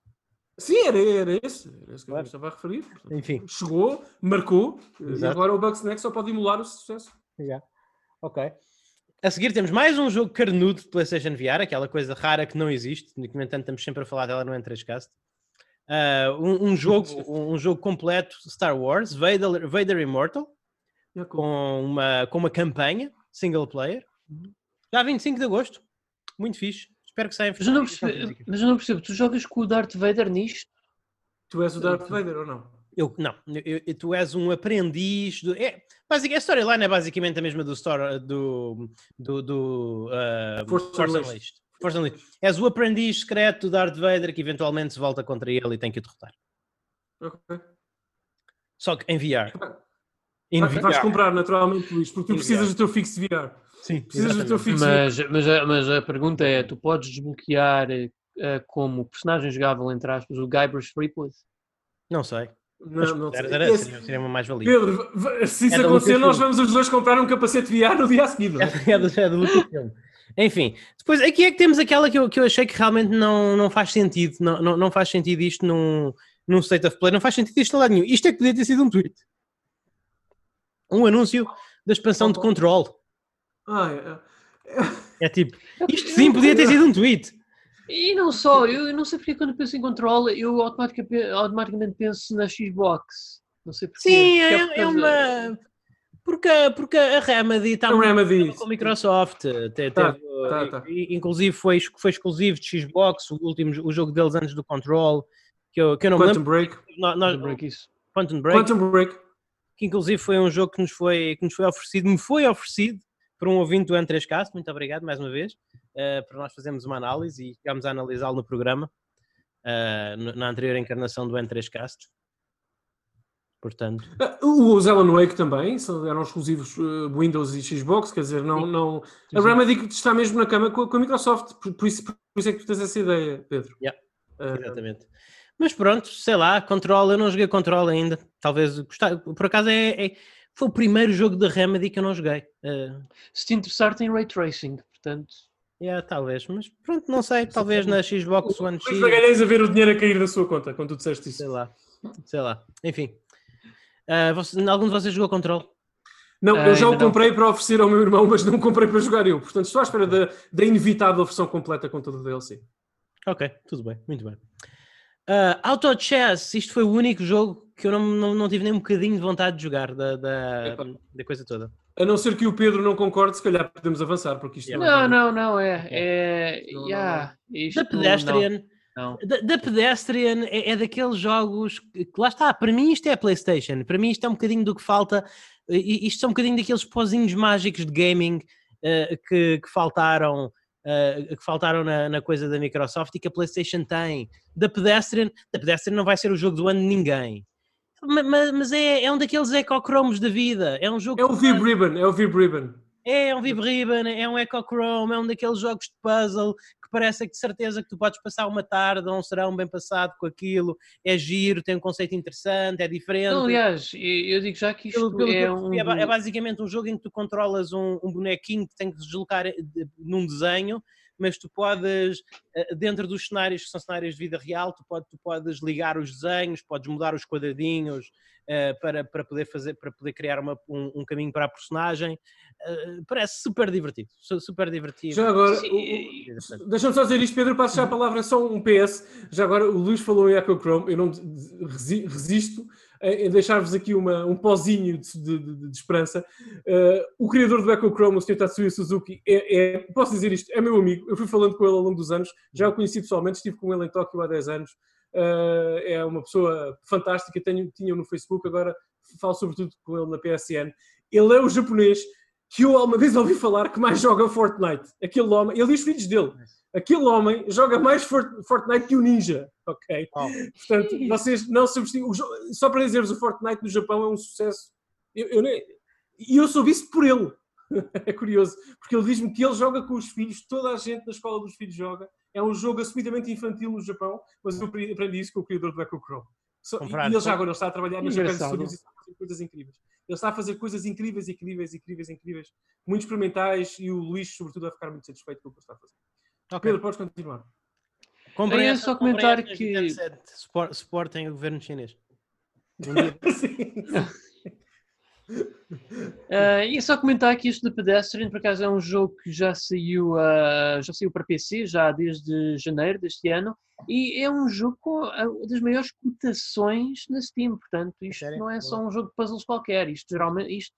Sim, era, era esse, era esse que eu Claro. estava a referir. Enfim, Chegou, marcou, e Exato. agora o Bugsnax só pode emular o sucesso. já. ok. A seguir temos mais um jogo carnudo de PlayStation VR, aquela coisa rara que não existe, no entanto estamos sempre a falar dela no N3Cast. Ah, um, um jogo, um jogo completo Star Wars, Vader, Vader Immortal, E. com uma, com uma campanha single player, já 25 de agosto, muito fixe. Espero que saia Mas eu, não percebo, mas eu não percebo, tu jogas com o Darth Vader nisto? Tu és o Darth Vader ou não? Eu, não, eu- eu- tu és um aprendiz. Do, é, basicamente, a storyline é basicamente a mesma do, story, do, do, do ah, Force Force Unleashed. Unleashed. Force Unleashed. És o aprendiz secreto do Darth Vader que eventualmente se volta contra ele e tem que o derrotar. Ok. Só que em VR. Em Vai- Vais comprar naturalmente, Luís, porque tu precisas VR. do teu fixo de VR. Sim, Precisas do teu exatamente. fixo Mas, mas, a, mas a pergunta é: tu podes desbloquear eh, como personagem jogável, entre aspas, o Guybrush Threepwood? Não sei. Não, não era, era- seria, seria uma mais-valia. Pedro, se isso É acontecer, nós vamos os dois comprar um capacete VR no dia a seguir. é? É do, é do Lucasfilm. Enfim, depois aqui é que temos aquela que eu, que eu achei que realmente não, não faz sentido. Não, não, não faz sentido isto num, num state of play. Não faz sentido isto a lado nenhum. Isto é que podia ter sido um tweet. Um anúncio da expansão de control. Ah, é, é. É tipo, isto sim podia ter sido um tweet. E não só, eu, não sei porque quando penso em controle, eu automaticamente, automaticamente penso na Xbox. Não sei porquê. Sim, Porque é, é causa- uma. Porque, porque a Remedy está Remedy. com a Microsoft. Te, Tá, teve, tá, tá. Inclusive foi, foi exclusivo de Xbox, o último o jogo deles antes do Control, que eu, que eu não Quantum lembro. Break. Nós, nós- Não break isso. Quantum Break, Quantum Break. Que inclusive foi um jogo que nos foi, que nos foi oferecido, me foi oferecido por um ouvinte do N3Cast. Muito obrigado mais uma vez, eh, para nós fazermos uma análise e chegámos a analisá-lo no programa, no- na anterior encarnação do N3Cast. Portanto, Os Alan Wake também eram exclusivos eh, Windows e Xbox, quer dizer, não, não... a. Remedy está mesmo na cama com, a- Microsoft, por, isso, por isso é que tu tens essa ideia, Pedro. Yeah. Ah, Exatamente. Mas pronto, sei lá, Control, eu não joguei Control ainda. Talvez gostar. Por acaso é, é- foi o primeiro jogo da Remedy que eu não joguei. Eh, Se te interessar, tem Ray Tracing, portanto. yeah, talvez, mas pronto, não sei. Talvez na Xbox One X. Magalhães a ver o dinheiro a cair da sua conta, quando tu disseste isso. Sei lá, sei lá. Enfim. Eh, você- algum de vocês jogou Control? Não, Ah, eu já o comprei para oferecer ao meu irmão, mas não comprei para jogar eu. Portanto, estou à espera da, da inevitável versão completa com todo o DLC. Ok, tudo bem, muito bem. Uh, Auto Chess, isto foi o único jogo que eu não, não, não tive nem um bocadinho de vontade de jogar da, da, da coisa toda. A não ser que o Pedro não concorde, se calhar podemos avançar, porque isto Yeah. Não, não, não, é. é Não, não, yeah, isto Da Pedestrian, Não, da, da Pedestrian é, é daqueles jogos que, que lá está, para mim isto é a Playstation, para mim isto é um bocadinho do que falta, e- isto é um bocadinho daqueles pozinhos mágicos de gaming eh, que, que faltaram, eh, que faltaram na, na coisa da Microsoft e que a Playstation tem. Da Pedestrian, da Pedestrian não vai ser o jogo do ano de ninguém. Ma- ma- Mas é, é um daqueles ecocromos da vida. É um jogo É o Vib Ribbon, é o Vib Ribbon. É um Vibe Ribbon, é um Ecochrome, é um daqueles jogos de puzzle que parece que de certeza que tu podes passar uma tarde ou um serão bem passado com aquilo. É giro, tem um conceito interessante, é diferente. Não, aliás, eu digo já que isto Pelo- pelo é eu um. é, é basicamente um jogo em que tu controlas um, um bonequinho que tem que se deslocar eh, num desenho, mas tu podes, eh, dentro dos cenários que são cenários de vida real, tu, pode- tu podes ligar os desenhos, podes mudar os quadradinhos eh, para, para poder fazer, para poder criar uma- um, um caminho para a personagem. Eh, parece super divertido, su- super divertido. Já agora, deixa-me só dizer isto, Pedro, passo já a palavra, só um PS. Já agora, o Luís falou em Echochrome, eu não resi- resisto em deixar-vos aqui uma, um pozinho de, de- de- esperança. Uh, o criador do Echochrome, o Sr. Tatsuya Suzuki, é, é- posso dizer isto, é meu amigo, eu fui falando com ele ao longo dos anos, já o conheci pessoalmente, estive com ele em Tóquio há 10 anos. Uh, é uma pessoa fantástica, tenho, tinha no Facebook, agora falo sobretudo com ele na PSN. Ele é o japonês que eu alguma vez ouvi falar que mais joga Fortnite. Aquele homem, ele e os filhos dele. Aquele homem joga mais For- Fortnite que o Ninja, ok? Oh. Portanto, vocês não jo- Só para dizer-vos, o Fortnite no Japão é um sucesso. Eu, eu nem- E eu soube isso por ele. É curioso, porque ele diz-me que ele joga com os filhos, toda a gente na escola dos filhos joga. É um jogo assumidamente infantil no Japão, mas eu aprendi isso com o criador do Echo Chrome. Com e ele já agora ele está a trabalhar nas e coisas incríveis. Ele está a fazer coisas incríveis, incríveis, incríveis, incríveis, muito experimentais e o Luís, sobretudo, vai ficar muito satisfeito com o que ele está a fazer. Ok. Pedro, podes continuar. Comprem É essa- só comentar que- 27, supor- Suportem o governo chinês. Um dia- Sim. Ah, e é só comentar que isto de Pedestrian, por acaso, é um jogo que já saiu, ah, já saiu para PC, já desde janeiro deste ano, e é um jogo com ah, das maiores cotações na Steam, portanto, isto sério? não é só um jogo de puzzles qualquer, isto geralmente isto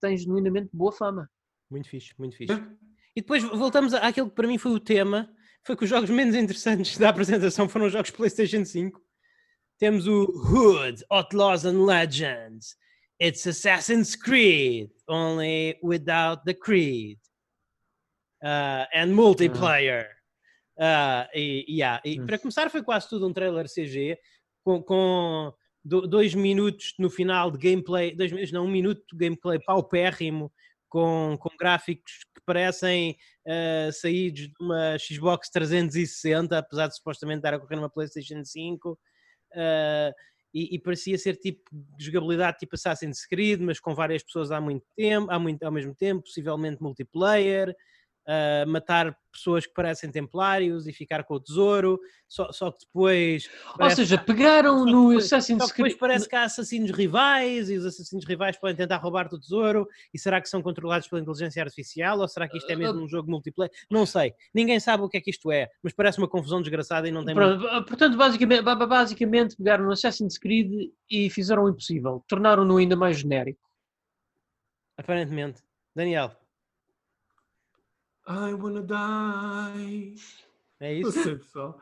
tem genuinamente boa fama. Muito fixe, muito fixe. E depois voltamos àquilo que para mim foi o tema, foi que os jogos menos interessantes da apresentação foram os jogos PlayStation 5. Temos o Hood, Outlaws and Legends. It's Assassin's Creed, only without the creed. Uh, and multiplayer. Uh, e, yeah, e Hum. para começar foi quase tudo um trailer CG com, com do- dois minutos no final de gameplay, dois minutos, não, um minuto de gameplay paupérrimo com, com gráficos que parecem uh, saídos de uma Xbox 360, apesar de supostamente estar a correr numa PlayStation 5. uh, e, e parecia ser tipo jogabilidade tipo Assassin's Creed, mas com várias pessoas há muito tempo, há muito, ao mesmo tempo, possivelmente multiplayer. Uh, matar pessoas que parecem templários e ficar com o tesouro, só, só que depois Ou seja, pegaram que no Assassin's só que depois Creed. parece que há assassinos rivais e os assassinos rivais podem tentar roubar-te o tesouro e será que são controlados pela inteligência artificial ou será que isto é mesmo um jogo multiplayer? Não sei, ninguém sabe o que é que isto é, mas parece uma confusão desgraçada e não tem muito... Pronto, portanto, basicamente, ba- ba- basicamente pegaram no Assassin's Creed e fizeram o impossível, tornaram-no ainda mais genérico. aparentemente. Daniel. I wanna die. É Não isso? sei, pessoal.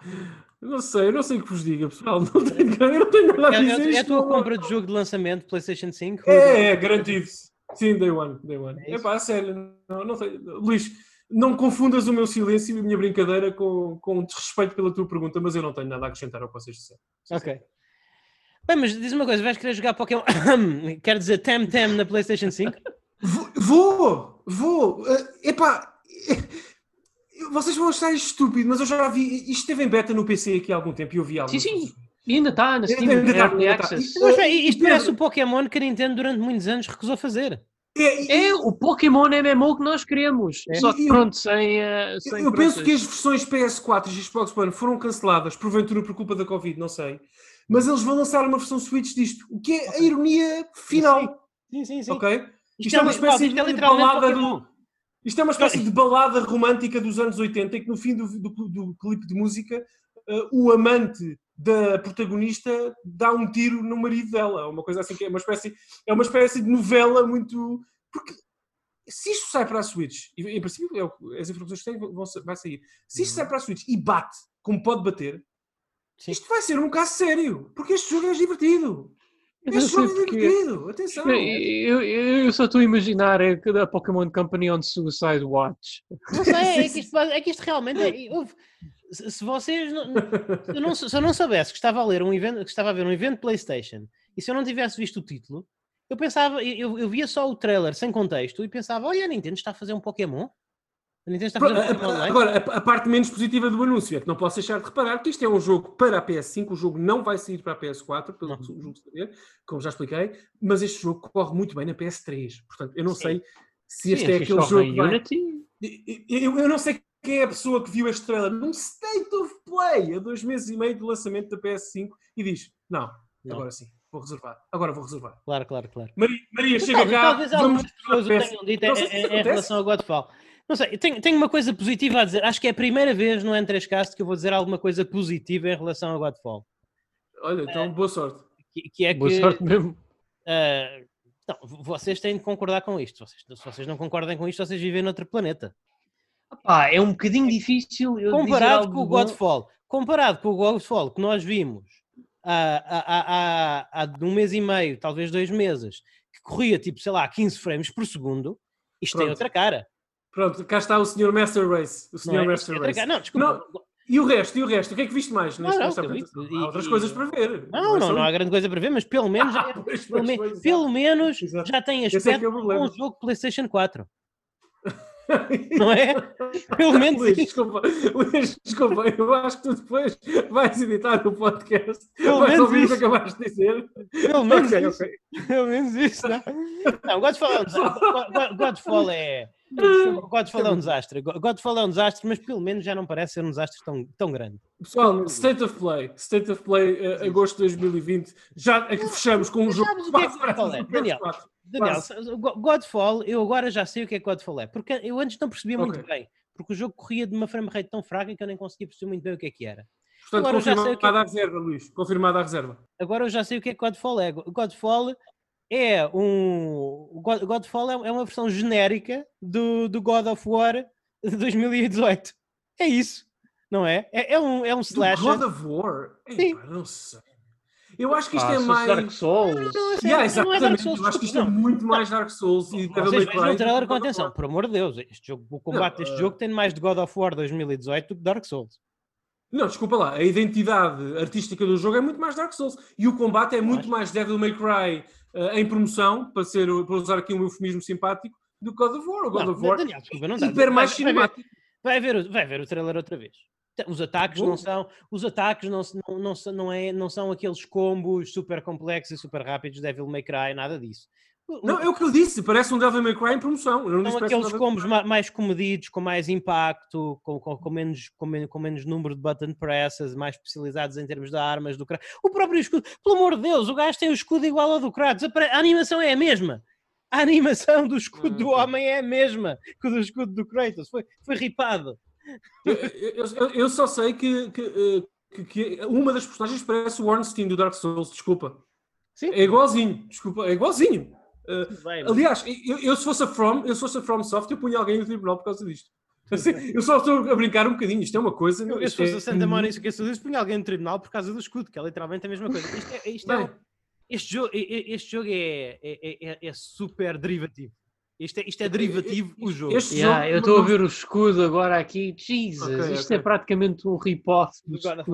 Não sei, eu não sei o que vos diga, pessoal. Não tenho, eu não tenho nada a É, dizer. é, é a tua não- compra de jogo de lançamento PlayStation 5? É, é, garantido. Sim, day one, day one. É É pá, sério, não, não sei. Luís, não confundas o meu silêncio e a minha brincadeira com, com desrespeito pela tua pergunta, mas eu não tenho nada a acrescentar ao que vocês disseram. Ok. Bem, mas diz uma coisa, vais querer jogar Pokémon. Quer dizer, Tem Tem na PlayStation 5? Vou, vou! vou. Epá, eh, vocês vão achar isto estúpido, mas eu já vi. Isto esteve em beta no PC aqui há algum tempo e eu vi algo. Sim, sim. E ainda está na Steam Ainda tá, Early tá. Access. Isto parece o Pokémon que a Nintendo durante muitos anos recusou fazer. É, É o Pokémon MMO que nós queremos. É. Só que E- pronto, sem. eh, sem Eu penso que as versões PS4 e Xbox One foram canceladas, porventura por culpa da Covid, não sei. Mas eles vão lançar uma versão Switch disto, o que é a ironia final, Sim, sim, sim. ok? Isto, Isto é uma li- espécie é de literalmente balada Pokémon. Isto é uma espécie de balada romântica dos anos 80 em que no fim do, do, do clipe de música eh, o amante da protagonista dá um tiro no marido dela. Uma coisa assim que é uma espécie, é uma espécie de novela muito. Porque se isto sai para a Switch, e em princípio é as informações que tenho vão, vai sair, se isto sai para a Switch e bate como pode bater, Sim. isto vai ser um caso sério. Porque este jogo é divertido. Eu Este sei jogo é porque- divertido. Atenção. Eu, eu- eu só estou a imaginar é da Pokémon Company on Suicide Watch. Não sei, é que isto, é que isto realmente é. houve- se, vocês não, eu não, se eu não soubesse que estava a ler um evento, que estava a ver um evento PlayStation e se eu não tivesse visto o título, eu pensava, eu, eu via só o trailer sem contexto e pensava, olha, a Nintendo está a fazer um Pokémon. A Nintendo está fazer um a-. Agora, a, a parte menos positiva do anúncio é que não posso deixar de reparar que isto é um jogo para a PS5, o jogo não vai sair para a PS4, pelo Não. julgo saber, como já expliquei, mas este jogo corre muito bem na PS3. Portanto, eu não Sim. sei se Sim, este é acho que aquele jogo. Unity. Eu, eu não sei quem é a pessoa que viu este trailer num State of Play a dois meses e meio do lançamento da PS5 e diz: Não, Não. agora sim, vou reservar. Agora vou reservar. Claro, claro, claro. Maria, Maria Mas chega talvez, cá. talvez algumas pessoas o PS5. tenham dito em, relação ao Godfall. Não sei, tenho, tenho uma coisa positiva a dizer. Acho que é a primeira vez no N3Cast que eu vou dizer alguma coisa positiva em relação ao Godfall. Olha, então boa sorte. Que, que é Boa que. sorte mesmo. ah, não, vocês têm de concordar com isto. Vocês, se vocês não concordam com isto, vocês vivem noutro planeta. Pá, é um bocadinho difícil eu dizer Comparado algo com o de bom. Godfall, comparado com o Godfall que nós vimos há, há, há, há, há um mês e meio, talvez dois meses, que corria tipo, sei lá, 15 frames por segundo, isto tem Pronto. outra cara. Pronto, cá está o Sr. Master Race. O Não, Sr. é? Master Race. não desculpa. E o resto, e o resto? O que é que viste mais Não, neste, não, nesta eu vi- Há outras e- coisas para ver. Não, é não, só não há grande coisa para ver, mas pelo menos, já, Ah, pois, pelo, pois, me- pois, pelo menos já tem é é aspecto o de um problema. bom jogo PlayStation 4, não é? Pelo menos Luís, isso. desculpa, Luís, desculpa, eu acho que tu depois vais editar o podcast, Pelo vais menos ouvir o que isso. acabaste de dizer. Pelo menos Ok, isso. ok. Pelo menos isso, não? Não, Godfall é um Godfall é. Godfall é um desastre. Godfall é um desastre, mas pelo menos já não parece ser um desastre tão, tão grande. Pessoal, State of Play, State of Play, eh, agosto de 2020, já aqui fechamos com um jogo sabes o que é que base Godfall é? Daniel, PS4. Daniel, Godfall, eu agora já sei o que é Godfall é, porque eu antes não percebia muito Ok. bem, porque o jogo corria de uma frame rate tão fraca que eu nem conseguia perceber muito bem o que é que era. Portanto, Agora eu já sei o que é a reserva, Luís. Confirmada a reserva. Agora eu já sei o que é que Godfall é. Godfall é um. Godfall é é uma versão genérica do, do God of War de 2018. É isso, não é? É, é um, é um slasher. God of War? Sim. Epá, não sei. Eu acho que isto Ah, é se fosse Dark mais... Souls. Não, é sério, Yeah, não é Dark. Souls, Eu acho que isto é não. muito mais Dark Souls e Devil Vocês May vejam o trailer com atenção, por amor de Deus. Este jogo, o combate deste eh, jogo tem mais de God of War 2018 do que Dark Souls. Não, desculpa lá. A identidade artística do jogo é muito mais Dark Souls. E o combate é muito mais Devil May Cry eh, em promoção, para, ser, para usar aqui um eufemismo simpático, do que God of War. O God Não, of War Daniel, desculpa, não dá. hiper mais ver- cinemático. Vai ver, o- vai ver o trailer outra vez. Os ataques não são, os ataques não, não, não, não, é, não são aqueles combos super complexos e super rápidos Devil May Cry, nada disso. Não, é o que eu disse. Parece um Devil May Cry em promoção. São aqueles combos ma- mais comedidos, com mais impacto, com, com, com menos, com, men- com menos número de button presses, mais especializados em termos de armas do Kratos. O próprio escudo, pelo amor de Deus, o gajo tem o escudo igual ao do Kratos. A animação é a mesma. A animação do escudo do homem é a mesma que o do escudo do Kratos. Foi, foi ripado. Eu, eu- eu- só sei que, que, eh, que- que uma das personagens parece o Ornstein do Dark Souls, desculpa. Sim. É igualzinho, desculpa, é igualzinho. Bem, aliás, eu, eu, se fosse a From, eu se fosse a From Soft, eu punha alguém no tribunal por causa disto. Assim, eu só estou a brincar um bocadinho, isto é uma coisa. Eu, eu se fosse é... a Santa Mónica que eu punha alguém no tribunal por causa do escudo, que é literalmente a mesma coisa. Isto é, isto é, este jogo, este jogo é, é, é, é super derivativo. Isto é, isto é derivativo o jogo. Este yeah, jogo eu estou a ver o escudo agora aqui. Jesus, okay, isto okay. é praticamente um rip-off.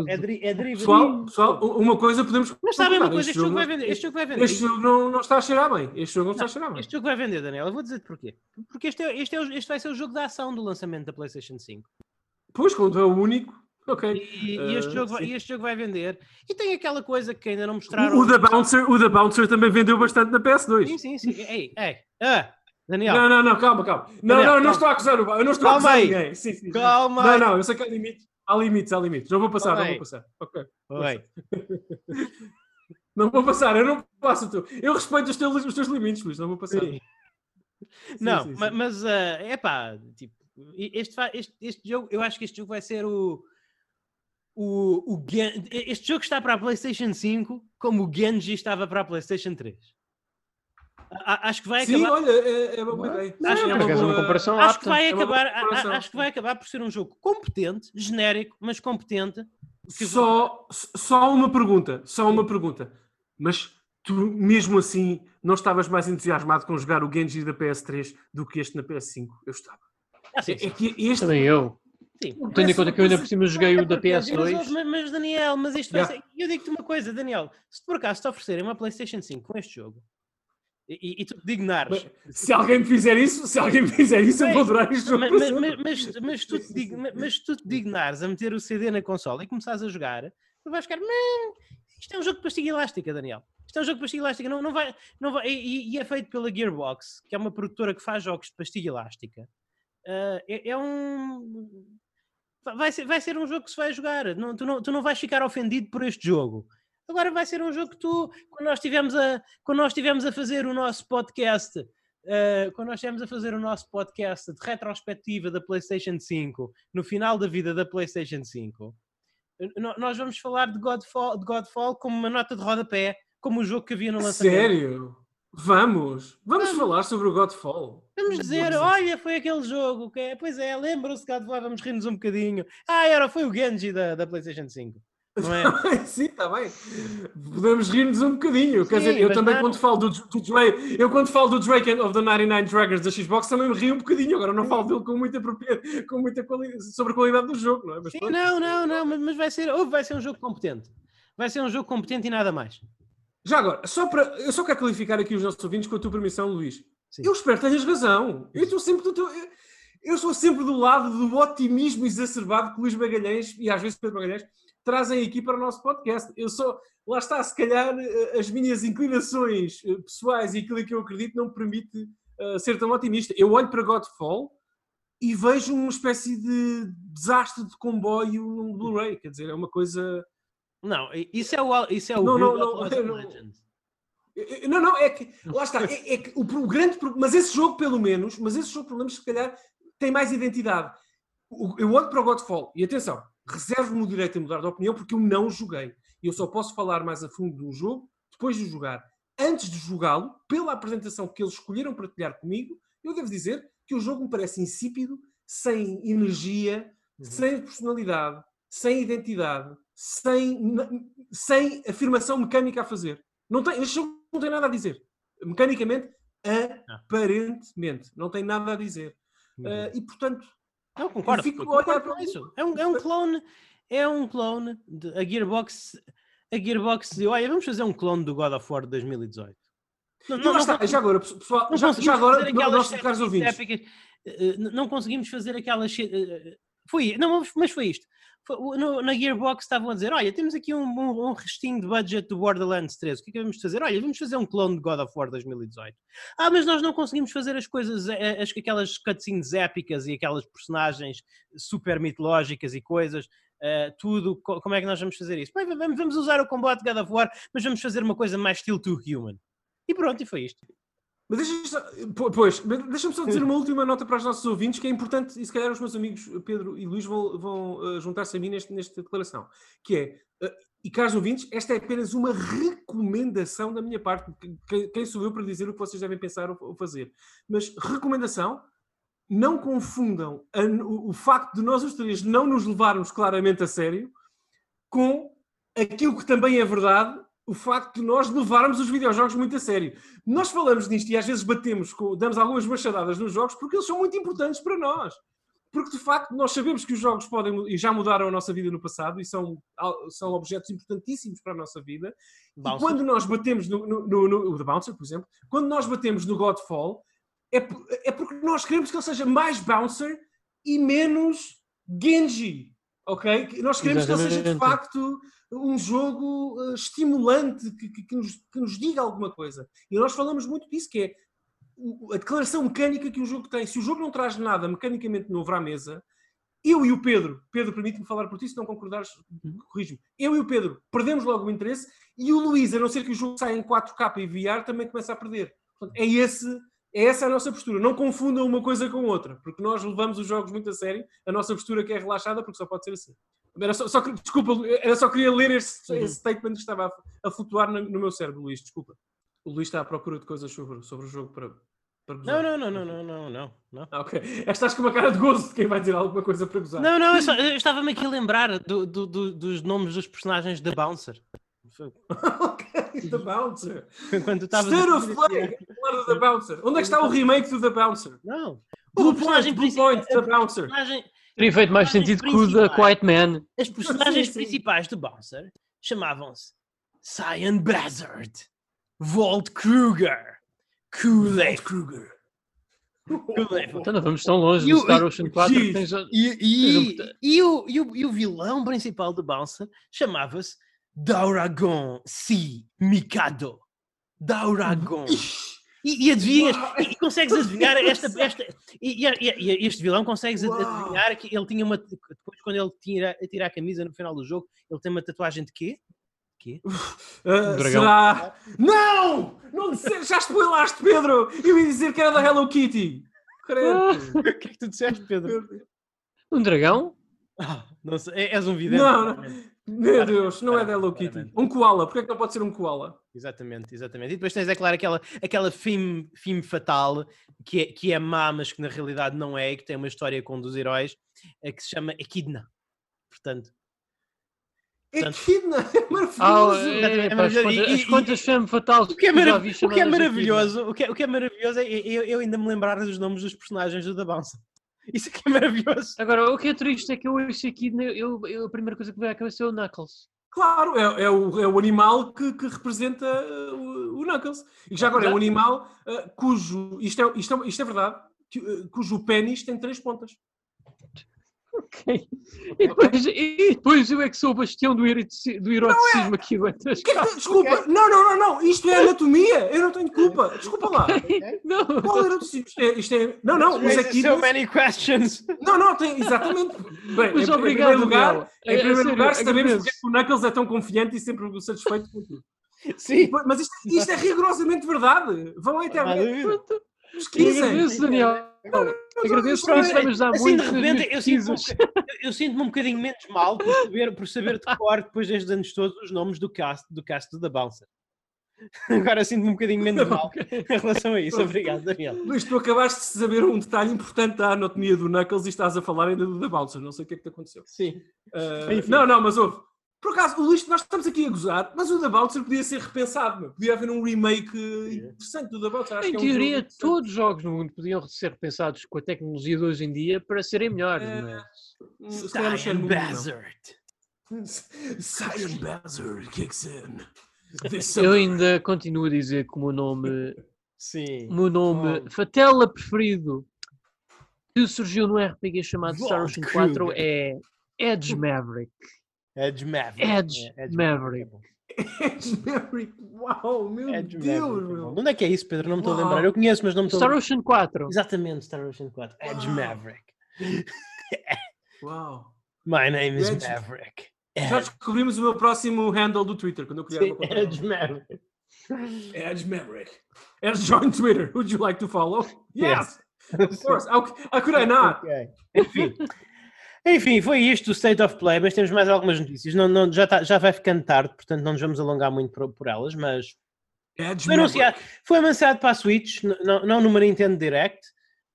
É, deri é derivativo. Pessoal, pessoal, uma coisa podemos. Mas sabem uma coisa, este, jogo, vai vender. Este jogo vai vender. Este jogo não, não está a cheirar bem. Este jogo não, não está a cheirar bem. Este jogo vai vender, Daniel. Eu vou dizer-te porquê. Porque este, é, este, é, este vai ser o jogo da ação do lançamento da PlayStation 5. Pois, quando é o único. Ok. E, uh, e, este jogo vai, este jogo vai vender. E tem aquela coisa que ainda não mostraram. O, o, da Bouncer, o da Bouncer também vendeu bastante na PS2. Sim, sim, sim. Ei, ei. Ah, Daniel. Não, não, não, calma, calma. Não, Daniel, não, não estou a acusar o Eu não estou calma a acusar aí. ninguém. Sim, sim, calma. Não, não, eu sei que há limites. Há limites, há limites. Não vou passar, não vou passar. Ok. Oi. não vou passar, eu não passo. Tu. Eu respeito os teus, os teus limites, Luís, não vou passar. Sim. Sim, não, sim, mas é uh, pá, tipo, este, este, este jogo, eu acho que este jogo vai ser o. O, o este jogo está para a PlayStation 5 como o Genji estava para a PlayStation 3 acho que vai Sim, acabar. olha, é, é uma boa ideia. Acho, é uma, boa... uma comparação acho que vai é acabar, acho que vai acabar por ser um jogo competente, genérico, mas competente. Que... Só, só uma pergunta, só uma pergunta. Mas tu mesmo assim não estavas mais entusiasmado com jogar o Genji da PS3 do que este na PS5? Eu estava. Ah, sim, sim. É que este... Também eu. Sim. Tendo em conta que eu ainda por cima joguei o da PS2. Mas, mas, Daniel, mas isto vai ser... Eu digo-te uma coisa, Daniel. Se por acaso te oferecerem uma PlayStation 5 com este jogo, e, e tu te dignares. Mas, se alguém me fizer isso, se alguém me fizer isso, eu vou adorar isto. Mas, mas, mas, mas, tu te dig, mas tu te dignares a meter o CD na consola e começares a jogar, tu vais ficar, isto é um jogo de pastilha elástica, Daniel. Isto é um jogo de pastilha elástica, não, não vai, não vai, e, e, é feito pela Gearbox, que é uma produtora que faz jogos de pastilha elástica. Uh, é, é, um. Vai ser, vai ser um jogo que se vai jogar. Não, tu, não, tu não vais ficar ofendido por este jogo. Agora vai ser um jogo que tu, quando nós estivemos a, quando nós estivemos a fazer o nosso podcast, uh, quando nós estivemos a fazer o nosso podcast de retrospectiva da PlayStation 5, no final da vida da PlayStation 5, nós vamos falar de Godfall, de Godfall como uma nota de rodapé, como o jogo que havia no lançamento. Sério? Vamos! Vamos, vamos. falar sobre o Godfall. Vamos dizer, olha, foi aquele jogo que é, pois é, lembram-se de Godfall, vamos rir-nos um bocadinho. Ah, era, foi o Genji da, da PlayStation 5. Não é? Sim, está bem. Podemos rir-nos um bocadinho. Sim, Quer dizer, eu também não... quando falo do, do Drake, eu quando falo do Drake of the 99 Dragons da Xbox também me rio um bocadinho. Agora não falo dele com muita propriedade, com muita qualidade, sobre a qualidade do jogo, não é? Mas, Sim, não, não, não, mas vai ser, ou vai ser um jogo competente. Vai ser um jogo competente e nada mais. Já agora, só para, eu só quero qualificar aqui os nossos ouvintes com a tua permissão, Luís. Sim. Eu espero que tenhas razão. Eu estou sempre do teu, eu, eu sou sempre do lado do otimismo exacerbado que Luís Magalhães e às vezes Pedro Magalhães trazem aqui para o nosso podcast. Eu sou, lá está, se calhar eh, as minhas inclinações eh, pessoais e aquilo que eu acredito não me permite uh, ser tão otimista. Eu olho para Godfall e vejo uma espécie de desastre de comboio num Blu-ray, quer dizer, é uma coisa. Não, isso é o, isso é o não, não, não, não, não, não, é que lá está, é, é que o, o grande mas esse jogo pelo menos, mas esse jogo pelo menos se calhar tem mais identidade. Eu olho para o Godfall e atenção, reservo-me o direito a mudar de opinião porque eu não joguei. E eu só posso falar mais a fundo do jogo depois de jogar. Antes de jogá-lo, pela apresentação que eles escolheram partilhar comigo, eu devo dizer que o jogo me parece insípido, sem energia, uhum. sem personalidade, sem identidade, sem, sem afirmação mecânica a fazer. Não tem, este jogo não tem nada a dizer. Mecanicamente, aparentemente, não tem nada a dizer. Uhum. Uh, e portanto, não, concordo. Fico concordo com isso. É um, é um clone, é um clone de, a Gearbox. A Gearbox deu, olha, vamos fazer um clone do God of War de 2018. Não, não, não, está, já agora, pessoal, já, já agora, nossos caros ouvintes. Épicas, eh, não conseguimos fazer aquelas. Eh, foi, não, mas foi isto no, na Gearbox estavam a dizer: Olha, temos aqui um, um, um, restinho de budget do Borderlands 3, o que é que vamos fazer? Olha, vamos fazer um clone de God of War 2018. Ah, mas nós não conseguimos fazer as coisas, eh, as, aquelas cutscenes épicas e aquelas personagens super mitológicas e coisas. Uh, tudo, como é que nós vamos fazer isso? Bem, vamos, vamos usar o combate de God of War, mas vamos fazer uma coisa mais estilo to human. E pronto, e foi isto. Mas deixa-me só, pois, deixa só dizer uma última nota para os nossos ouvintes, que é importante, e se calhar os meus amigos Pedro e Luís vão, vão uh, juntar-se a mim neste, nesta declaração, que é, uh, e caros ouvintes, esta é apenas uma recomendação da minha parte, quem, quem sou eu para dizer o que vocês devem pensar ou, fazer, mas recomendação, não confundam a, o, o facto de nós os três não nos levarmos claramente a sério com aquilo que também é verdade o facto de nós levarmos os videojogos muito a sério. Nós falamos nisto e às vezes batemos, com, damos algumas machadadas nos jogos porque eles são muito importantes para nós. Porque de facto nós sabemos que os jogos podem e já mudaram a nossa vida no passado e são, são objetos importantíssimos para a nossa vida. Bouncer. E quando nós batemos no, no, no, no, The Bouncer, por exemplo, quando nós batemos no Godfall, é, é porque nós queremos que ele seja mais Bouncer e menos Genji. Ok? Nós queremos Exatamente. que ele seja de facto um jogo uh, estimulante, que, que, que, nos, que nos diga alguma coisa. E nós falamos muito disso, que é a declaração mecânica que o jogo tem. Se o jogo não traz nada mecanicamente novo à mesa, eu e o Pedro, Pedro, permite-me falar por ti, se não concordares, uhum. corrijo-me. Eu e o Pedro perdemos logo o interesse e o Luís, a não ser que o jogo saia em 4K e VR, também começa a perder. Portanto, é, esse, é essa a nossa postura. Não confundam uma coisa com outra, porque nós levamos os jogos muito a sério. A nossa postura que é relaxada, porque só pode ser assim. Era só, só, desculpa, eu só queria ler esse, esse statement que estava a, a flutuar no, no, meu cérebro, Luís, desculpa. O Luís está à procura de coisas sobre, sobre o jogo para, para gozar. Não, não, não, não, não, não, não. Ah, ok. Estás com uma cara de gozo de quem vai dizer alguma coisa para gozar. Não, não, eu, eu estava-me aqui a lembrar do, do, do, dos nomes dos personagens da Bouncer. ok, The Bouncer. Quando tu State of Play, The Bouncer. Onde é que está o remake do The Bouncer? Não. O personagem Blue Point, The Bouncer. Teria feito mais sentido que o The Quiet Man. As personagens sim, sim. principais do Bouncer chamavam-se Cyan Blizzard, Walt Kruger, Kool-Aid Kruger. Então não vamos tão longe do Star Ocean 4 e, e, o, e, o, e o vilão principal do Bouncer chamava-se Dauragon Si Mikado. Dauragon. E, e adivinhas, e, e, consegues adivinhar esta. esta e, e, este vilão consegues Uau. adivinhar que ele tinha uma. Depois, quando ele tira, tira a camisa no final do jogo, ele tem uma tatuagem de quê? Quê? Uh, será? Não! Não já spoilaste, Pedro! Eu ia dizer que era da Hello Kitty! o que é que tu disseste, Pedro? Um dragão? Ah, não sei, és um vidente. Não, não. Meu Deus, não é da Hello Kitty. Um koala, porquê é que não pode ser um koala? Exatamente, exatamente. E depois tens, é claro, aquela, aquela filme, filme fatal que é, que é má, mas que na realidade não é, e que tem uma história com um dos heróis, é que se chama Equidna. Portanto. Equidna! É maravilhoso! é, é maravilhoso. As quantas filmes fatais o que é, marav o que é maravilhoso, o que é, o que é maravilhoso é eu, eu ainda me lembrar dos nomes dos personagens do The Bounce. Isso aqui é maravilhoso. Agora, o que é triste é que eu ouço aqui, eu, eu, a primeira coisa que me vem à cabeça é o Knuckles. Claro, é, é, o, é o animal que, que representa o, o, Knuckles. E já agora é um animal uh, cujo, isto é, isto é, isto é verdade, que, uh, cujo pênis tem três pontas. Ok. E depois, e depois eu é que sou o bastião do, do eroticismo é. aqui aguentas. Desculpa, okay. não, não, não, não, isto é anatomia, eu não tenho culpa. Desculpa lá. Okay. Não, Qual eroticismo? Isto é, isto é... Não, não, mas aqui. So many questions. Não, não, tem, exatamente. Bem, mas em, obrigado, em primeiro lugar, em primeiro é, lugar sabemos porque é o Knuckles é tão confiante e sempre satisfeito com tudo. Sim. Mas isto, isto é rigorosamente verdade. Vão à internet. Pesquisem. Daniel. Agradeço por isso, dar assim, muito. de repente, eu sinto-me um, sinto um bocadinho menos mal por saber, por saber de cor, depois destes anos todos, os nomes do cast, do cast da Bouncer. Agora sinto-me um bocadinho menos mal em relação a isso. Obrigado, Daniel. Luís, tu acabaste de saber um detalhe importante da anatomia do Knuckles e estás a falar ainda do da Bouncer. Não sei o que é que te aconteceu. Sim. Uh, não, não, mas ouve. Por acaso, o Luís, nós estamos aqui a gozar, mas o The Bouncer podia ser repensado, meu. podia haver um remake interessante do The Bouncer. Acho em teoria, é um todos os jogos no mundo podiam ser repensados com a tecnologia de hoje em dia para serem melhores. É... Mas... Cyan Bazard. Cyan Bazard kicks in. Eu ainda continuo a dizer que o meu nome. Sim. O meu nome, oh. Fatela preferido, que surgiu no RPG chamado Star Ocean 4 é Edge Maverick. Edge Maverick. Edge, é, Edge Maverick. Edge Maverick, uau, meu Edge Deus, Maverick, meu. Onde é que é isso, Pedro? Não me estou a lembrar. Eu conheço, mas não me estou a lembrar. Star Ocean 4. Exatamente, Star Ocean 4. Edge uau. Maverick. Uau. My name is Edge... Maverick. Já descobrimos o meu próximo handle do Twitter, quando eu criar Sim, uma. Edge Maverick. Edge Maverick. Edge joined Twitter. Would you like to follow? Yes! Of course. How, how could I not? Ok. Enfim. Enfim, foi isto o State of Play, mas temos mais algumas notícias. Não, não, já, tá- já vai ficando tarde, portanto não nos vamos alongar muito por, por elas, mas Edge foi anunciado, foi anunciado para a Switch, não, não numa Nintendo Direct,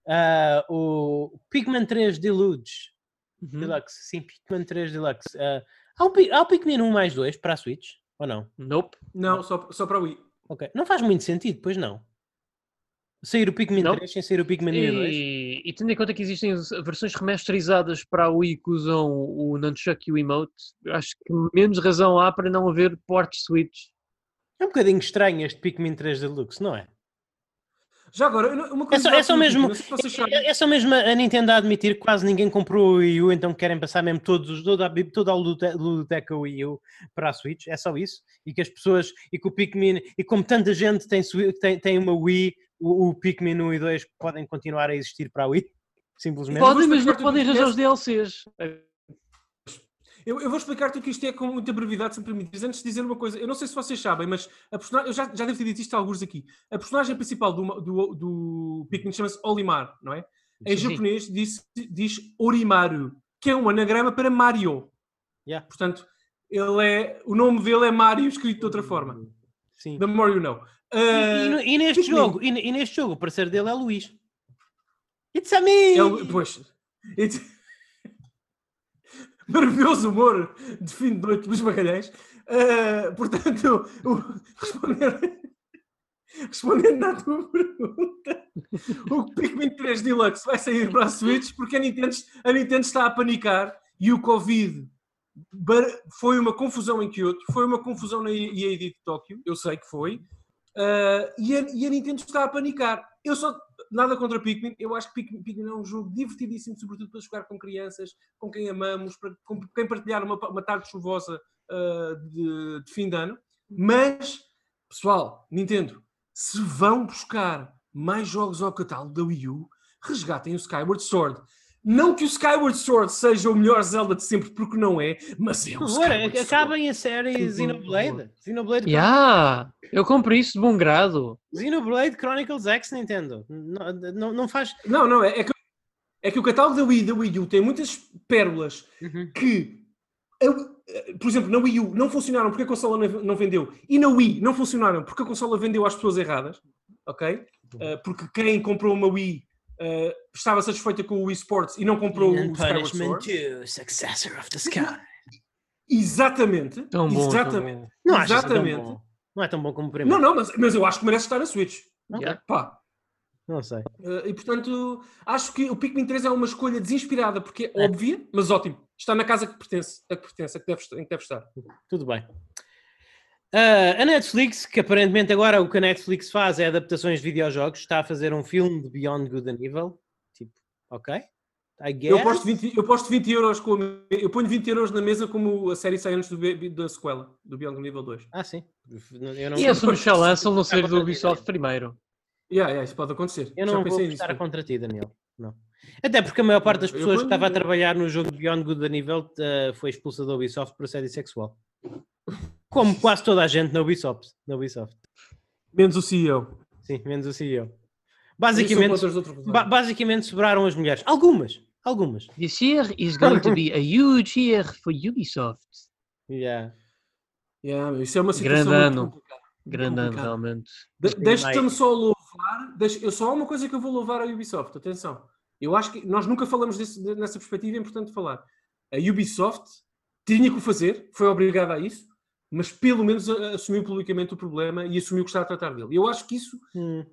ah, o Pikmin 3 Deluxe. Uhum. Deluxe, sim, Pikmin 3 Deluxe. Ah, há, o, há o Pikmin 1 mais 2 para a Switch, ou não? Nope. Não, só, só para o Wii. Ok. Não faz muito sentido, pois não. Sair o Pikmin Não. 3 sem sair o Pikmin 1 e 2. E, e tendo em conta que existem versões remasterizadas para a Wii que usam o Nunchuck e o Emote, acho que menos razão há para não haver ports Switch. É um bocadinho estranho este Pikmin 3 Deluxe, não é? Já agora, uma É coisa. só, é só mesmo, é, é só mesmo a Nintendo a admitir que quase ninguém comprou o Wii U, então querem passar mesmo todos, os- toda, toda a ludote- ludoteca Wii U para a Switch, é só isso? E que as pessoas, e que o Pikmin, e como tanta gente tem, tem, tem uma Wii, o, o Pikmin 1 e 2 podem continuar a existir para a Wii? Simplesmente. Podem, mas não podem arranjar os DLCs. Eu, eu vou explicar-te o que isto é com muita brevidade, se me permites. Antes de dizer uma coisa, eu não sei se vocês sabem, mas a personagem, eu já, já devo ter dito isto a alguns aqui. A personagem principal do, do, do Pikmin chama-se Olimar, não é? Em Sim. japonês diz, diz Orimaru, que é um anagrama para Mario. Yeah. Portanto, ele é, o nome dele é Mario escrito de outra forma. Sim. The more you know. E, e Ah, e neste Pikmin. jogo, e, e neste jogo, o parceiro dele é Luís. It's a me! ele, pois, it's- maravilhoso humor de fim de noite dos Magalhães. Ah, portanto, o- respondendo, respondendo à tua pergunta, o Pikmin 3 Deluxe vai sair para a Switch porque a Nintendo, a Nintendo está a panicar e o Covid foi uma confusão em Kyoto, foi uma confusão na EAD de Tóquio, eu sei que foi, ah, e, a, e a Nintendo está a panicar. Eu só, nada contra Pikmin, eu acho que Pikmin, Pikmin é um jogo divertidíssimo, sobretudo para jogar com crianças, com quem amamos, para, com quem partilhar uma, uma tarde chuvosa ah, de, de fim de ano. Mas, pessoal, Nintendo, se vão buscar mais jogos ao catálogo da Wii U, resgatem o Skyward Sword. Não que o Skyward Sword seja o melhor Zelda de sempre, porque não é, mas é o Por favor, Skyward Sword. acabem a série Xenoblade. Xenoblade, Yeah, eu compro isso de bom grado. Xenoblade Chronicles X Nintendo. Não, não, não faz. Não, não, é, é que, é que o catálogo da Wii, da Wii U tem muitas pérolas Uhum. que, a- por exemplo, na Wii U não funcionaram porque a consola não- não vendeu e na Wii não funcionaram porque a consola vendeu às pessoas erradas, ok? Uh, porque quem comprou uma Wii uh, estava satisfeita com o Wii Sports e não comprou o Skyward Sword. 2, Successor of the Sky. Exatamente. Tão bom. exatamente. Tão bom. Não achas tão Exatamente. bom? Não é tão bom como o Não, primeiro. não, mas, mas eu acho que merece estar na Switch. Pá. Não sei. Uh, e portanto, acho que o Pikmin 3 é uma escolha desinspirada, porque é, É. óbvia, mas ótimo. Está na casa que pertence, a que pertence, a que deve, em que deve estar. Tudo bem. Ah, a Netflix, que aparentemente agora o que a Netflix faz é adaptações de videojogos, está a fazer um filme de Beyond Good and Evil. Tipo, ok. I guess. Eu posto, 20, eu posto 20 euros com a, eu ponho 20 euros na mesa como a série sai antes do, da sequela, do Beyond Nível 2. Ah, sim. Eu não, E esse Michel lançam não ser do Ubisoft primeiro. Yeah, yeah, isso pode acontecer. eu Já não vou estar contra ti, Daniel. Não. Até porque a maior parte das Eu pessoas que estava a trabalhar no jogo de Beyond Good and Evil ah, foi expulsa da Ubisoft por assédio sexual. Como quase toda a gente na Ubisoft. Na Ubisoft. Menos o CEO. Sim, menos o CEO. Basicamente, ba- basicamente sobraram as mulheres. Algumas. Algumas. This year is going to be a huge year for Ubisoft. Yeah. Yeah, isso é uma situação Grande muito ano. complicada. Grande ano, realmente. De- Deixa-me só louvar. Deixa, eu só há uma coisa que eu vou louvar a Ubisoft. Atenção. Eu acho que nós nunca falamos desse- de- nessa perspectiva, é importante falar. A Ubisoft tinha que o fazer, foi obrigada a isso, mas pelo menos assumiu publicamente o problema e assumiu que está a tratar dele. Eu acho que isso Hum.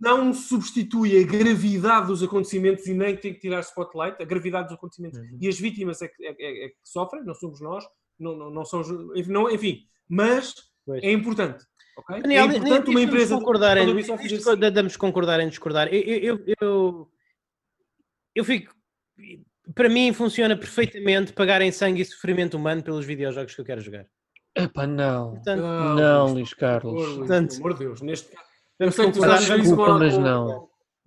não substitui a gravidade dos acontecimentos e nem tem que tirar spotlight. A gravidade dos acontecimentos Uhum. e as vítimas é que, é- é- é que sofrem, não somos nós, não, não, não são, enfim, não- enfim, mas Pois. é importante. ok? Daniel, é importante uma empresa concordar da em, damos concordar em discordar. Eu, eu, eu, eu, eu fico. Para mim funciona perfeitamente pagar em sangue e sofrimento humano pelos videojogos que eu quero jogar. Epá, não. Portanto, Ah, Não, Luís, por Carlos. Luís, Portanto, pelo amor de Deus, neste caso. Eu sei que tu estás feliz Desculpa, com- mas não.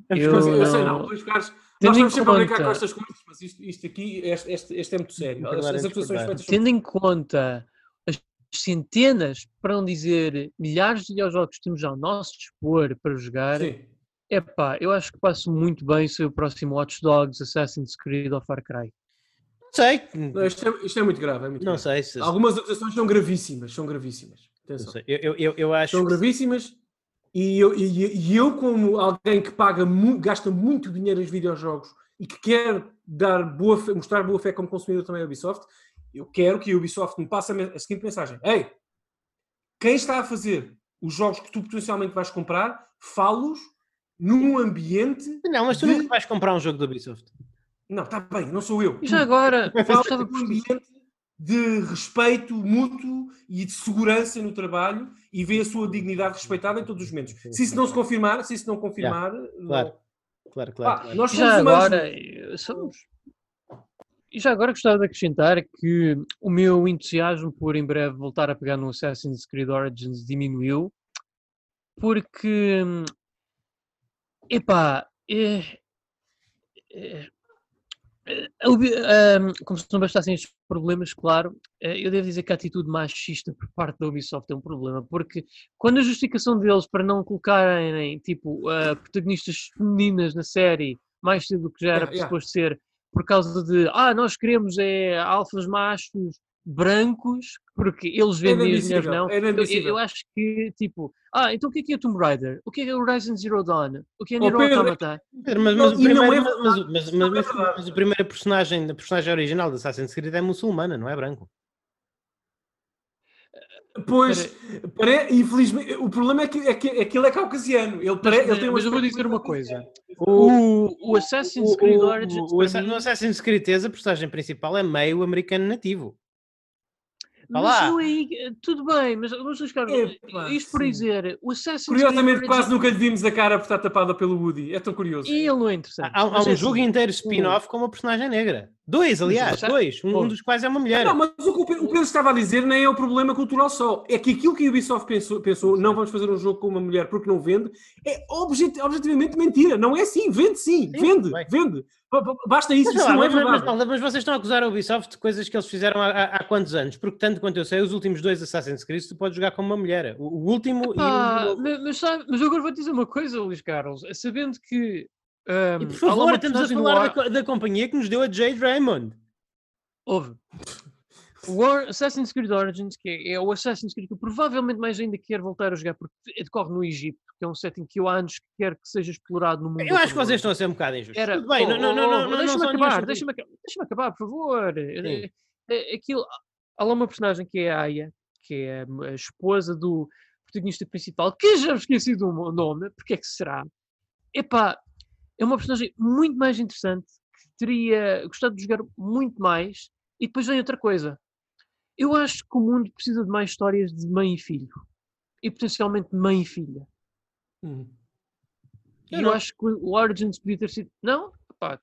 Eu Mas eu sei, não- não, Luís Carlos, nós Tendo em estamos sempre a brincar com conta- estas coisas, mas isto, isto aqui, este, este, este é muito sério. As, as acusações feitas Tendo em conta as centenas, para não dizer milhares de videojogos que temos ao nosso dispor para jogar, é pá, eu acho que passo muito bem se o próximo Watch Dogs, Assassin's Creed ou Far Cry. Não sei. Não, isto, é, isto, é, muito grave. É muito não grave. sei. Se... Algumas acusações são gravíssimas. São gravíssimas. Eu, eu, eu, acho. São gravíssimas. E eu, e, e eu, como alguém que paga muito, gasta muito dinheiro nos videojogos e que quer dar boa fé, mostrar boa fé como consumidor também a Ubisoft, eu quero que a Ubisoft me passe a, a seguinte mensagem: Ei, quem está a fazer os jogos que tu potencialmente vais comprar, falos num ambiente. Não, mas tu de... nunca vais comprar um jogo da Ubisoft. Não, está bem, não sou eu. E já agora, falo num ambiente de respeito mútuo e de segurança no trabalho e vê a sua dignidade respeitada em todos os momentos. Se isso não se confirmar, se isso não confirmar, yeah. claro. Claro, claro, ah, claro. Nós somos já agora, somos, e já agora gostava de acrescentar que o meu entusiasmo por em breve voltar a pegar no Assassin's Creed Origins diminuiu, porque, epá, é, é, é, como se não bastassem estes problemas, claro, eh, eu devo dizer que a atitude machista por parte da Ubisoft é um problema, porque quando a justificação deles para não colocarem, tipo, uh, protagonistas femininas na série mais cedo do que já era yeah, suposto yeah. ser por causa de ah, nós queremos é alfas machos brancos, porque eles vendem as mulheres não. Eu, eu, acho que, tipo, ah, então o que é que é Tomb Raider? O que é, é Horizon Zero Dawn? O que é Nier Automata? Mas, mas, o primeiro, é mas, mas, mas, o primeiro personagem, a personagem original de Assassin's Creed é muçulmana, não é branco. Pois, para... infelizmente, o problema é que, é que aquilo é caucasiano. Ele, para... ele tem mas eu vou dizer uma coisa: o, o Assassin's Creed Origins. O, o, o, Assassin's Creed, a personagem principal é meio americano nativo. Mas aí, tudo bem, mas vamos buscar. isto por dizer, o Assassin's Curiosamente, quase nunca lhe vimos a cara por estar tapada pelo Woody. É tão curioso. E ele não é interessante. Há, há um é jogo assim, inteiro spin-off com uma personagem negra. Dois, aliás, dois. Um, um, dos quais é uma mulher. Não, mas o que o Pedro estava a dizer nem é o problema cultural só. É que aquilo que a Ubisoft pensou, pensou não vamos fazer um jogo com uma mulher porque não vende, é objet, objetivamente mentira. Não é assim. Vende sim. sim vende. Vende. Basta isso. Mas, isso não, é mas, mas, mas, vocês estão a acusar a Ubisoft de coisas que eles fizeram há, há, quantos anos? Porque, tanto quanto eu sei, os últimos dois Assassin's Creed tu podes jogar como uma mulher. O, o último Epá, e o... Mas, sabe, mas eu agora vou te dizer uma coisa, Luís Carlos. Sabendo que. Um, e por favor, estamos a falar da, da companhia que nos deu a Jade Raymond. Houve. O Assassin's Creed Origins, que é, é, o Assassin's Creed que eu provavelmente mais ainda quero voltar a jogar, porque decorre no Egito, que é um setting que eu há anos quero que seja explorado no mundo. Eu acho que vocês estão a ser um bocado injustos. Era, bem, oh, não, não, não, oh, não, deixa-me acabar, deixa-me deixa acabar, por favor. É, é, aquilo, há lá uma personagem que é a Aya, que é a esposa do protagonista principal, que já me esqueci do nome, porque é que será? Epá, é uma personagem muito mais interessante, que teria gostado de jogar muito mais, e depois vem outra coisa. Eu acho que o mundo precisa de mais histórias de mãe e filho. E potencialmente mãe e filha. Hum. Eu, eu acho que o Origins podia ter sido. Não? Pá,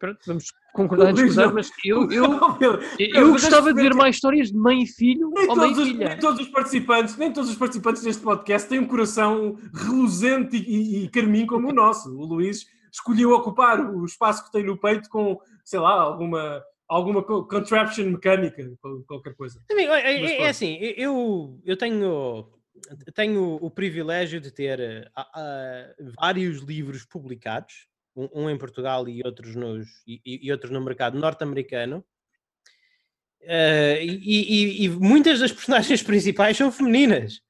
pronto, vamos concordar em discordar, mas eu, eu, eu, eu gostava de ver mais histórias de mãe e filho nem ou mãe e filha. Nem todos os participantes, nem todos os participantes deste podcast têm um coração reluzente e, e, e carmim como o nosso. O Luís escolheu ocupar o espaço que tem no peito com, sei lá, alguma alguma contraption mecânica, qualquer coisa. Amigo, é, é, é, assim, eu, eu tenho, tenho o privilégio de ter uh, uh, vários livros publicados, um, um, em Portugal e outros, nos, e, e outros no mercado norte-americano. Uh, e, e, e, muitas das personagens principais são femininas.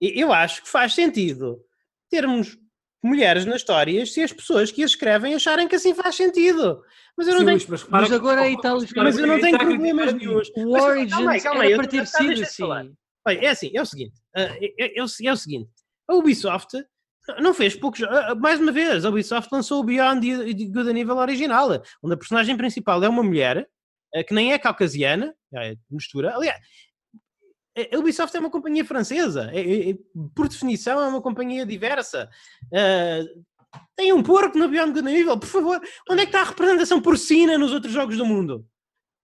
eu acho que faz sentido termos mulheres nas histórias se as pessoas que as escrevem acharem que assim faz sentido. Mas eu não Sim, tenho. mas, mas agora aí está Mas eu não tenho problemas nenhum. O Origins calma aí, calma aí, era para ter sido assim. Olha, é assim, é o seguinte. É, é, é, o seguinte. A Ubisoft não fez poucos. Mais uma vez, a Ubisoft lançou o Beyond Good a nível original, onde a personagem principal é uma mulher que nem é caucasiana, é mistura. Aliás, a Ubisoft é uma companhia francesa, é, é, por definição é uma companhia diversa. Uh, tem um porco no Beyond Good Nível, por favor. Onde é que está a representação porcina nos outros jogos do mundo?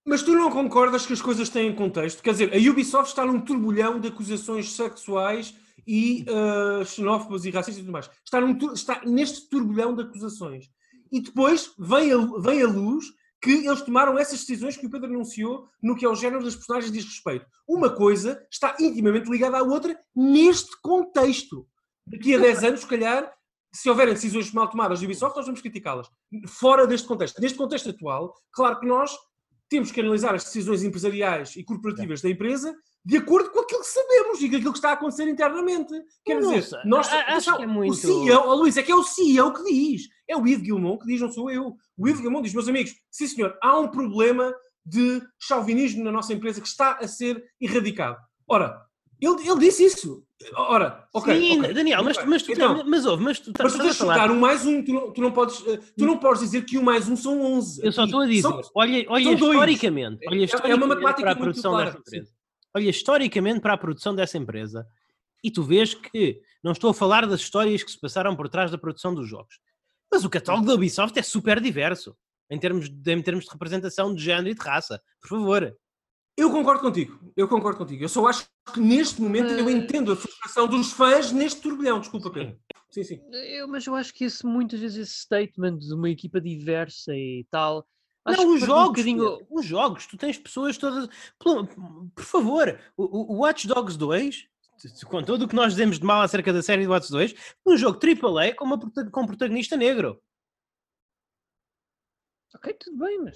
Mas tu não concordas que as coisas têm contexto? Quer dizer, a Ubisoft está num turbulhão de acusações sexuais e uh, xenófobas e racistas e tudo mais. Está, num, está neste turbulhão de acusações. E depois vem a, vem a luz que eles tomaram essas decisões que o Pedro anunciou no que é o género das personagens diz respeito. Uma coisa está intimamente ligada à outra neste contexto. Daqui a 10 anos, se calhar, se houverem decisões mal tomadas de Ubisoft, nós vamos criticá-las. Fora deste contexto. Neste contexto atual, claro que nós temos que analisar as decisões empresariais e corporativas da empresa de acordo com aquilo que sabemos e com aquilo que está a acontecer internamente. Quer Nossa, dizer, nós, acho que é muito... o CEO, oh, Luís, é que é o CEO que diz. É o Yves Guilmon que diz, não sou eu. O Yves Guilmon diz, meus amigos, sim senhor, há um problema de chauvinismo na nossa empresa que está a ser erradicado. Ora, ele, ele disse isso. Ora, ok. Sim, okay. Daniel, mas, mas tu, então, mas, ouve, mas tu, mas tu tens de chutar um mais um, tu não, tu não, podes, eh, tu não podes dizer que um mais um são 11. Eu só estou a dizer, são, olha, olha historicamente, olha historicamente é uma matemática para a produção clara, dessa empresa. Sim. Olha historicamente para a produção dessa empresa e tu vês que não estou a falar das histórias que se passaram por trás da produção dos jogos, mas o catálogo da Ubisoft é super diverso em termos de, em termos de representação de género e de raça. Por favor. Eu concordo contigo, eu concordo contigo. Eu só acho que neste momento eu entendo a frustração dos fãs neste turbilhão. Desculpa, Pedro. Sim, sim. Eu, mas eu acho que esse, muitas vezes esse statement de uma equipa diversa e tal. Não, os jogos, um bocadinho... os jogos, tu tens pessoas todas. Por, por favor, o, o Watch Dogs 2, com tudo o que nós dizemos de mal acerca da série do Watch 2, um jogo AAA com, uma, com um protagonista negro. Ok, tudo bem, mas.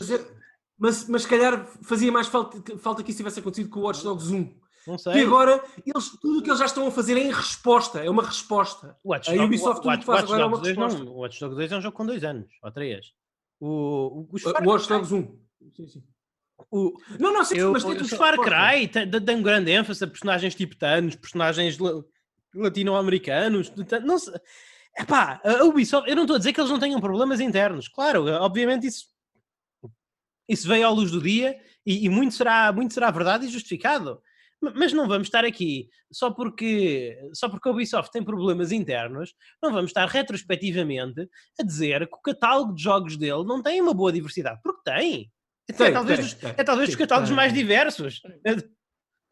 Mas, mas se calhar fazia mais falta, falta que isso tivesse acontecido com o Watch Dogs 1. Não sei. E agora, eles, tudo o que eles já estão a fazer é em resposta, é uma resposta. O Watch, a Ubisoft tudo Watch, faz Watch agora Dogs é uma resposta. Não, o Watch Dogs 2 é um jogo com dois anos, ou três. O, o, o Watch Dogs 1. Sim, sim. O, não, não, sim, eu, mas o Far Cry tem, um grande ênfase a personagens tibetanos, personagens latino-americanos. Não sei. Epá, a Ubisoft, eu não estou a dizer que eles não tenham problemas internos. Claro, obviamente isso isso veio à luz do dia e, e, muito, será, muito será verdade e justificado. Mas não vamos estar aqui só porque, só porque a Ubisoft tem problemas internos, não vamos estar retrospectivamente a dizer que o catálogo de jogos dele não tem uma boa diversidade, porque tem. É tem é talvez, tem, dos, tem, é talvez tem, dos catálogos mais diversos.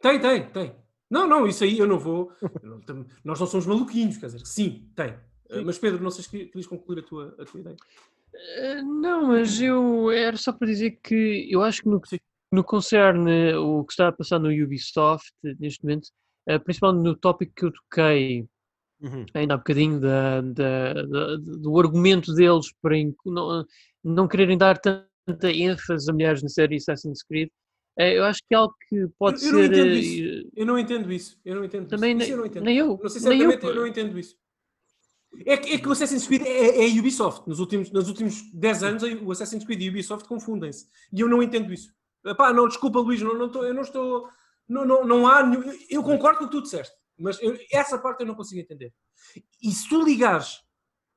Tem, tem, tem. Não, não, isso aí eu não vou. Nós não somos maluquinhos, quer dizer, sim, tem. Sim. Mas Pedro, não sei se querias concluir a tua, a tua ideia. Eh, não, mas eu era só para dizer que eu acho que no, no concerne o que está a passar no Ubisoft neste momento, eh, principalmente no tópico que eu toquei uhum. ainda há bocadinho da, da, da, do argumento deles para não, não quererem dar tanta ênfase a mulheres na série Assassin's Creed, eh, eu acho que é algo que pode eu, eu ser. Não entendo isso. Eu não entendo isso. Eu não entendo Também isso. Eu não entendo. Nem eu. Não eu, eu não entendo isso. É que, é que o Assassin's Creed é, é, a Ubisoft. Nos últimos, nos últimos 10 anos, o Assassin's Creed e a Ubisoft confundem-se. E eu não entendo isso. Pá, não, desculpa, Luís, não, não tô, eu não estou. Não, não, não há. Eu concordo com o que tu disseste, mas eu, essa parte eu não consigo entender. E se tu ligares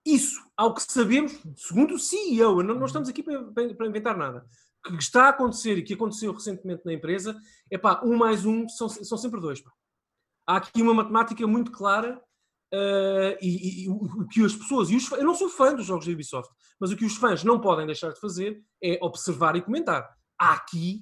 isso ao que sabemos, segundo o CEO, não, não estamos aqui para, para inventar nada, que está a acontecer e que aconteceu recentemente na empresa, é pá, um mais um são, são sempre dois. Pá. Há aqui uma matemática muito clara Uh, e, e, o que as pessoas, e os, eu não sou fã dos jogos da Ubisoft, mas o que os fãs não podem deixar de fazer é observar e comentar. Há aqui,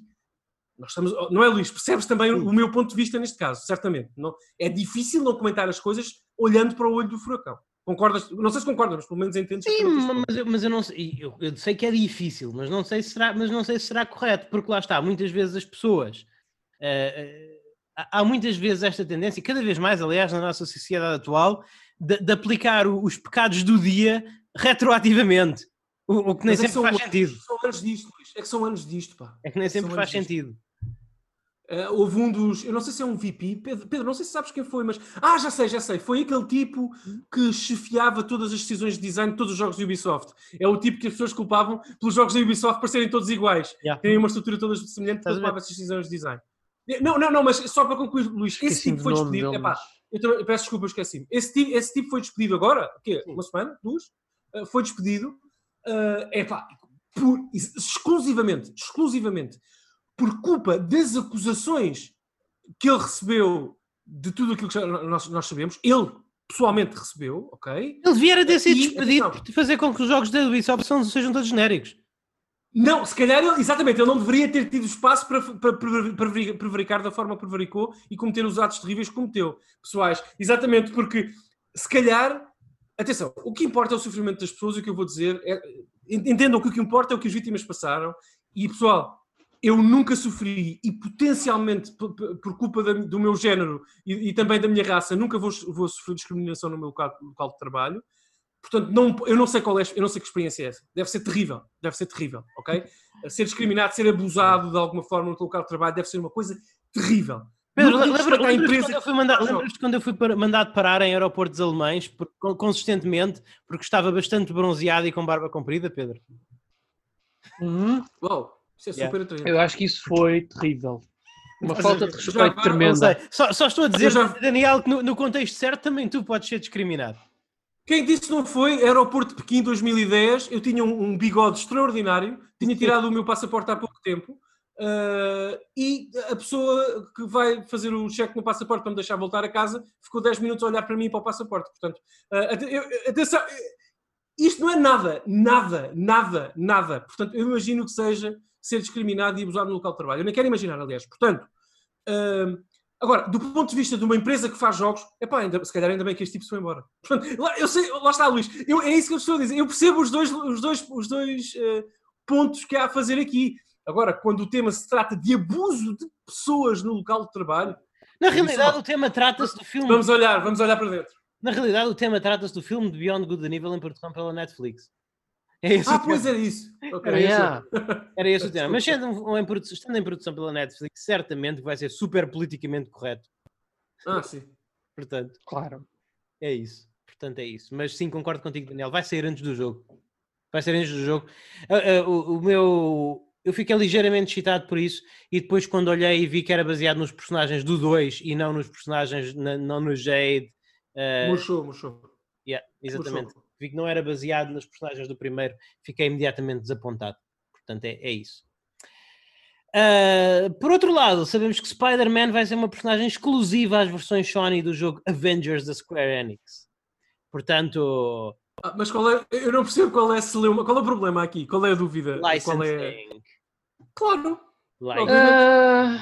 nós estamos, não é Luís, percebes também o, o meu ponto de vista neste caso, certamente. Não, é difícil não comentar as coisas olhando para o olho do furacão. Concordas? Não sei se concordas, mas pelo menos entendes. Sim, mas eu, mas eu não sei, eu, eu, sei que é difícil, mas não sei se será, mas não sei se será correto, porque lá está, muitas vezes as pessoas. Uh, há muitas vezes esta tendência, cada vez mais, aliás, na nossa sociedade atual, de, de aplicar os pecados do dia retroativamente. O, o que nem Mas é sempre é que faz sentido. São anos disto, É que são anos disto, pá. É que nem sempre são faz sentido. Uh, houve um dos, eu não sei se é um VP, Pedro, Pedro, não sei se sabes quem foi, mas. Ah, já sei, já sei. Foi aquele tipo que chefiava todas as decisões de design de todos os jogos da Ubisoft. É o tipo que as pessoas culpavam pelos jogos da Ubisoft para serem todos iguais. Yeah. Têm uma estrutura toda semelhante, culpava essas decisões de design. Não, não, não, mas só para concluir, Luís, esse tipo foi despedido. Epá, eu, eu, peço desculpa, esqueci-me. Esse tipo, esse tipo foi despedido agora, o quê? Uma semana? Duas? Uh, foi despedido, uh, epá, por, exclusivamente, exclusivamente, por culpa das acusações que ele recebeu de tudo aquilo que nós, nós sabemos. Ele pessoalmente recebeu, ok? Ele viera ter sido despedido por fazer com que os jogos da Ubisoft sejam todos genéricos. Não, se calhar, ele, exatamente, ele não deveria ter tido espaço para, para, para prevaricar da forma que prevaricou e cometer os atos terríveis que cometeu, pessoais. Exatamente, porque se calhar, atenção, o que importa é o sofrimento das pessoas o que eu vou dizer é, entendam que o que importa é o que as vítimas passaram E pessoal, eu nunca sofri e potencialmente por culpa do meu género e, e, também da minha raça, nunca vou, vou sofrer discriminação no meu local, local de trabalho. Portanto, não, eu não sei qual é, eu não sei que experiência é essa. Deve ser terrível, deve ser terrível, ok? Ser discriminado, ser abusado de alguma forma no teu local de trabalho deve ser uma coisa terrível. Pedro, lembras-te quando, quando eu fui mandado parar em aeroportos alemães por, consistentemente porque estava bastante bronzeado e com barba comprida, Pedro? Uhum. Uau, isso é super yeah. Eu acho que isso foi terrível. Uma falta de respeito já, tremenda. Só, só, estou a dizer, já... Daniel, que no, no, contexto certo também tu podes ser discriminado. Quem disse não foi, aeroporto de Pequim 2010, eu tinha um, um bigode extraordinário, tinha tirado o meu passaporte há pouco tempo, Uh, e a pessoa que vai fazer o cheque no passaporte para me deixar voltar a casa ficou 10 minutos a olhar para mim e para o passaporte. Portanto, uh, atenção, isto não é nada, nada, nada, nada. Portanto, eu imagino que seja ser discriminado e abusado no local de trabalho. Eu nem quero imaginar, aliás. Portanto, uh, agora, do ponto de vista de uma empresa que faz jogos, epá, ainda, se calhar ainda bem que este tipo se foi embora. Portanto, lá, eu sei, lá está, Luís. Eu, é isso que eu estou a dizer. Eu percebo os dois, os dois, os dois pontos que há a fazer aqui Agora, quando o tema se trata de abuso de pessoas no local de trabalho. Na realidade, o tema trata-se do filme. Vamos olhar, vamos olhar para dentro. Na realidade, o tema trata-se do filme de Beyond Good and Evil em produção pela Netflix. É ah, pois era isso. Okay. Era, yeah. Era esse o tema. Mas sendo um, em produção, estando em produção pela Netflix, certamente vai ser super politicamente correto. Ah, sim. Portanto, claro. É isso. Portanto, é isso. Mas sim, concordo contigo, Daniel. Vai sair antes do jogo. Vai sair antes do jogo. Uh, uh, o, o, meu eu fiquei ligeiramente excitado por isso e depois quando olhei e vi que era baseado nos personagens do 2 e não nos personagens, na, não no Jade... Uh, murchou, murchou. Yeah, exatamente. Murchou. Vi que não era baseado nos personagens do primeiro, fiquei imediatamente desapontado. Portanto, é, é isso. Uh, por outro lado, sabemos que Spider-Man vai ser uma personagem exclusiva às versões Sony do jogo Avengers da Square Enix. Portanto, ah, mas qual é? Eu não percebo qual é qual é o problema aqui? Qual é a dúvida? Licensing. Qual é... Claro. Uh,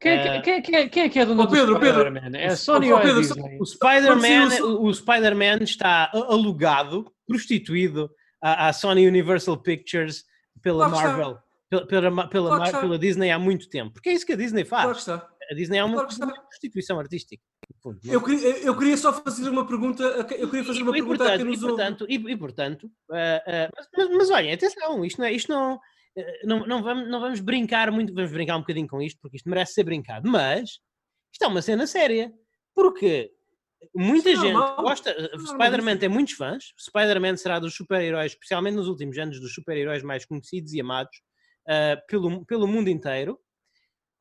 quem, uh, quem, quem, quem, é que é dono oh, Pedro, do Pedro, Spider-Man? É a Sony oh, ou é Pedro, O Spider-Man o Spider está alugado, prostituído à, à, Sony Universal Pictures pela claro Marvel, pela, pela, pela, claro pela Disney há muito tempo. Porque é isso que a Disney faz. Claro. A Disney é uma, uma prostituição artística. Eu queria, eu queria só fazer uma pergunta. Eu queria fazer uma e, pergunta e, portanto, a quem nos e, portanto, e, e, portanto uh, uh, mas, mas, mas olha, atenção, isto não, é, isto não, não, não, vamos, não vamos brincar muito, vamos brincar um bocadinho com isto, porque isto merece ser brincado, mas isto é uma cena séria, porque muita gente gosta. Spider-Man tem muitos fãs. Spider-Man será dos super-heróis, especialmente nos últimos anos, dos super-heróis mais conhecidos e amados pelo, pelo mundo inteiro.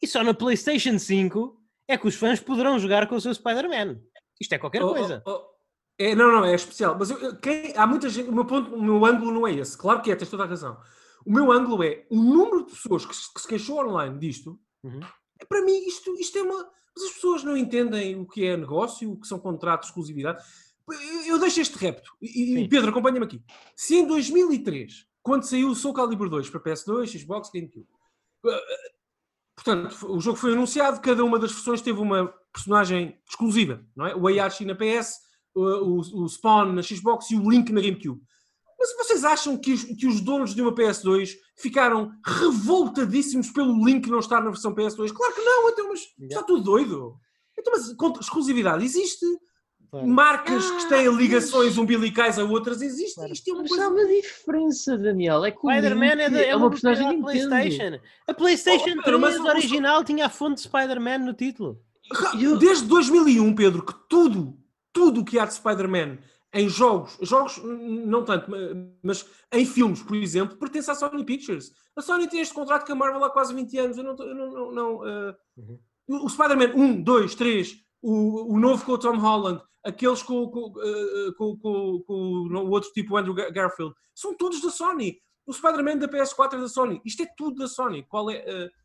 E só na PlayStation 5 é que os fãs poderão jogar com o seu Spider-Man. Isto é qualquer oh, coisa. Oh, oh. É, não, não, é especial. Mas eu, quem, há muita gente. O meu, ponto, o meu ângulo não é esse. Claro que é, tens toda a razão. O meu ângulo é o número de pessoas que, que se queixou online disto. Uhum. É, para mim, isto, isto é uma. Mas as pessoas não entendem o que é negócio, o que são contratos de exclusividade. Eu, eu deixo este repto. E, Pedro, acompanha-me aqui. Se em 2003, quando saiu o Soul Calibur 2 para PS2, Xbox, GameCube, Portanto, o jogo foi anunciado, cada uma das versões teve uma personagem exclusiva, não é? O Ayashi na PS, o, o, Spawn na Xbox e o Link na GameCube. Mas vocês acham que os, que os donos de uma PS2 ficaram revoltadíssimos pelo Link não estar na versão PS2? Claro que não, então, mas está tudo doido. Então, mas exclusividade existe. Claro. Marcas ah, que têm ligações mas... umbilicais a outras existem. Claro. Isto é uma coisa... há uma diferença, Daniel. É que Spider-Man é, é, é, uma personagem da PlayStation. A PlayStation oh, 3 mas... original tinha a fonte de Spider-Man no título. Desde 2001, Pedro, que tudo, tudo que há de Spider-Man em jogos, jogos não tanto, mas em filmes, por exemplo, pertence à Sony Pictures. A Sony tem este contrato com a Marvel há quase 20 anos. Eu não, eu não, não, não uh... uhum. O Spider-Man 1, 2, 3, o, o novo com o Tom Holland, aqueles com, com, uh, com, com, com o outro tipo, o Andrew Garfield, são todos da Sony. O Spider-Man da PS4 é da Sony. Isto é tudo da Sony. Qual é. Uh...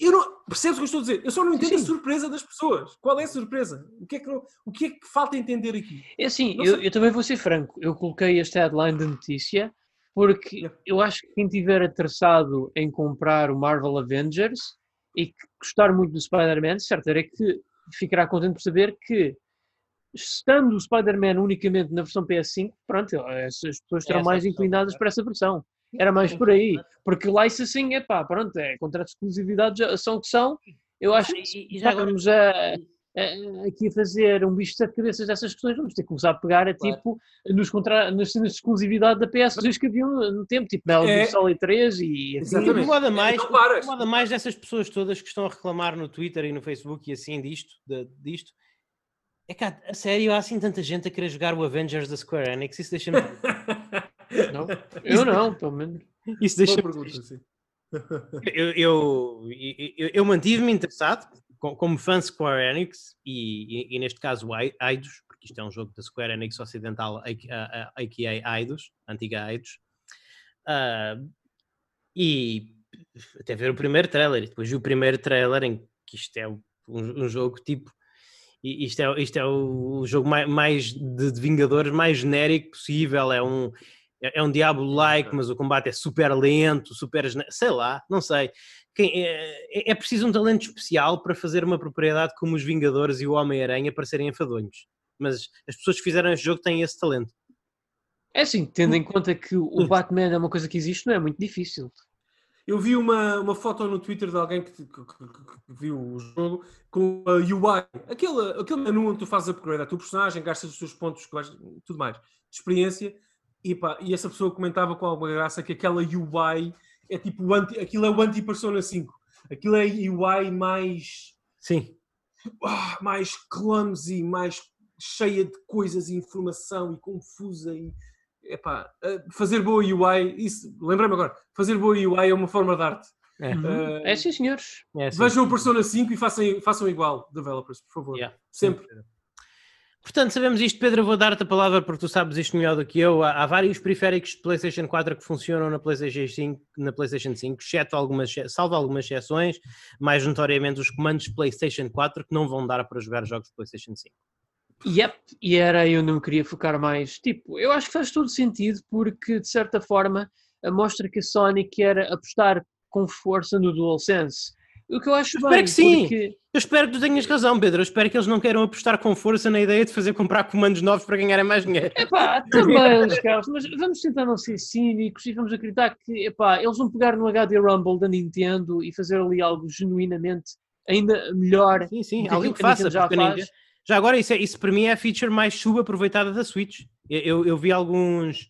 Eu não. Percebes o que eu estou a dizer? Eu só não entendo Sim. a surpresa das pessoas. Qual é a surpresa? O que é que, o que, é que falta entender aqui? É assim, eu, eu, também vou ser franco. Eu coloquei este headline da notícia porque yeah. eu acho que quem estiver interessado em comprar o Marvel Avengers e que gostar muito do Spider-Man, certo é que ficará contente por saber que, estando o Spider-Man unicamente na versão PS5, pronto, as pessoas estarão é mais inclinadas para essa versão. Era mais por aí. Porque licensing, é pá, pronto, é contrato de exclusividade, são o que são. Eu acho que e, já estávamos agora... a aqui a fazer um bicho de sete cabeças dessas questões, vamos ter que começar a pegar a, claro. tipo nos contra... nas cenas de exclusividade da PS2 que haviam no tempo, tipo Metal é... Solid 3 e assim. Exatamente. Incomoda mais, incomoda mais dessas pessoas todas que estão a reclamar no Twitter e no Facebook e assim disto, de, disto. É que, a sério, há assim tanta gente a querer jogar o Avengers da Square Enix, isso deixa-me... não, eu não, pelo menos. Isso deixa-me... Eu, eu, eu, eu mantive-me interessado como fã Square Enix e, e, e, neste caso Eidos, porque isto é um jogo da Square Enix Ocidental, a.k.a. Eidos, antiga Eidos, uh, e até ver o primeiro trailer, e depois vi o primeiro trailer em que isto é um, um jogo tipo isto é, isto é o jogo mais, mais de, de, Vingadores mais genérico possível, é um é, é um Diablo-like, mas o combate é super lento, super sei lá, não sei quem, é, é, preciso um talento especial para fazer uma propriedade como os Vingadores e o Homem-Aranha para serem enfadonhos. Mas as pessoas que fizeram este jogo têm esse talento. É assim, tendo em conta que o Batman é uma coisa que existe, não é muito difícil. Eu vi uma, uma foto no Twitter de alguém que, que, que, que viu o jogo com a UI, aquele, aquele menu onde tu fazes upgrade à tua personagem, gastas os teus pontos, tudo mais, de experiência, e, pá, e essa pessoa comentava com alguma graça que aquela UI é tipo anti, aquilo é o anti-Persona 5. Aquilo é UI mais. Sim. Ah, mais clumsy, mais cheia de coisas e informação e confusa e. Epá, fazer boa UI, isso, lembrei-me agora, fazer boa UI é uma forma de arte. É, uh, é sim, senhores. É, sim. Vejam o Persona 5 e façam, façam igual, developers, por favor. Yeah. Sempre. Portanto, sabemos isto, Pedro. Vou dar-te a palavra porque tu sabes isto melhor do que eu. Há, há, vários periféricos de PlayStation 4 que funcionam na PlayStation 5, na PlayStation 5 exceto algumas, salvo algumas exceções, mais notoriamente os comandos PlayStation 4 que não vão dar para jogar jogos de PlayStation 5. Yep, e era eu me queria focar mais. Tipo, eu acho que faz todo sentido porque, de certa forma, mostra que a Sony quer apostar com força no DualSense o que eu acho eu bem. Espero que sim. Porque... Eu espero que tu tenhas razão, Pedro. Eu espero que eles não queiram apostar com força na ideia de fazer comprar comandos novos para ganharem mais dinheiro. Epá, também, Carlos, mas vamos tentar não ser cínicos e vamos acreditar que epá, eles vão pegar no HD Rumble da Nintendo e fazer ali algo genuinamente ainda melhor. Sim, sim, que, que faça. Já, faz. já agora, isso, é, isso para mim é a feature mais subaproveitada da Switch. Eu, eu, eu vi alguns.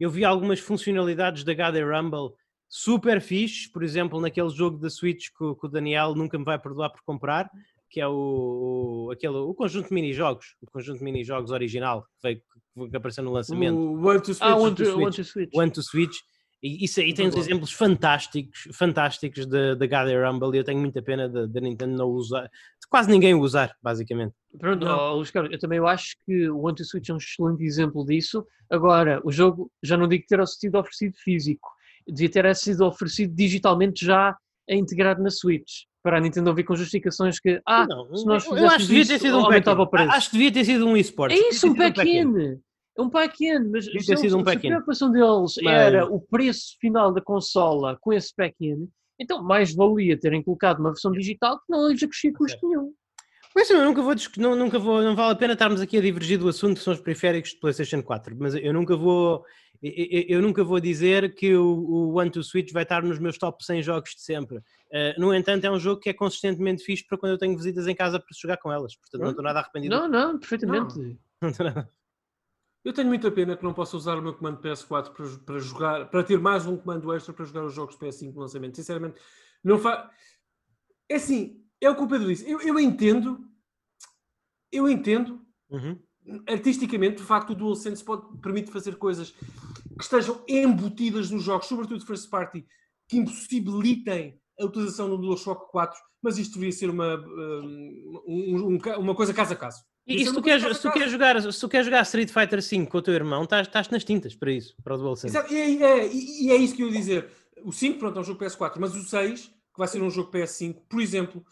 Eu vi algumas funcionalidades da HD Rumble super fixe, por exemplo, naquele jogo da Switch que, que, o Daniel nunca me vai perdoar por comprar, que é o, o, aquele, o conjunto de mini-jogos, o conjunto de mini-jogos original que, veio, que apareceu no lançamento. O One to Switch. Ah, One to, One to Switch. One to Switch. E isso aí tem uns exemplos fantásticos, fantásticos da HD Rumble e eu tenho muita pena da Nintendo não usar, de quase ninguém usar, basicamente. Pronto, oh, Luís Carlos, eu também acho que o One to Switch é um excelente exemplo disso. Agora, o jogo, já não digo ter sido oferecido físico, devia ter sido oferecido digitalmente já integrado na Switch para a Nintendo vir com justificações que ah, não, se nós eu acho que devia ter sido um pack Acho que devia ter sido um eSports. É isso, um pack-in. É um pack-in, mas se, eles, um pack se a preocupação deles mas... era o preço final da consola com esse pack-in, então mais valia terem colocado uma versão digital que não lhes acrescia custo nenhum. Mas eu nunca vou, não, nunca vou, não vale a pena estarmos aqui a divergir do assunto que são os periféricos de PlayStation 4, mas eu nunca vou eu, nunca vou dizer que o, o One to Switch vai estar nos meus top 100 jogos de sempre. Uh, no entanto, é um jogo que é consistentemente fixe para quando eu tenho visitas em casa para jogar com elas. Portanto, não estou nada arrependido. Não, não, perfeitamente. Não. Eu tenho muita pena que não possa usar o meu comando PS4 para, para jogar, para ter mais um comando extra para jogar os jogos PS5 no lançamento. Sinceramente, não faz. É assim, é o que o Pedro disse. Eu, eu entendo, eu entendo uhum artisticamente, de facto, o DualSense pode, permite fazer coisas que estejam embutidas nos jogos, sobretudo first party, que impossibilitem a utilização do DualShock 4, mas isto devia ser uma, um, um, uma coisa caso a caso. E, se, tu queres, se, tu queres jogar, se tu queres jogar Street Fighter V com o teu irmão, estás, estás nas tintas para isso, para o DualSense. Exato, e é, é, e é isso que eu ia dizer. O 5, pronto, é um jogo PS4, mas o 6, que vai ser um jogo PS5, por exemplo,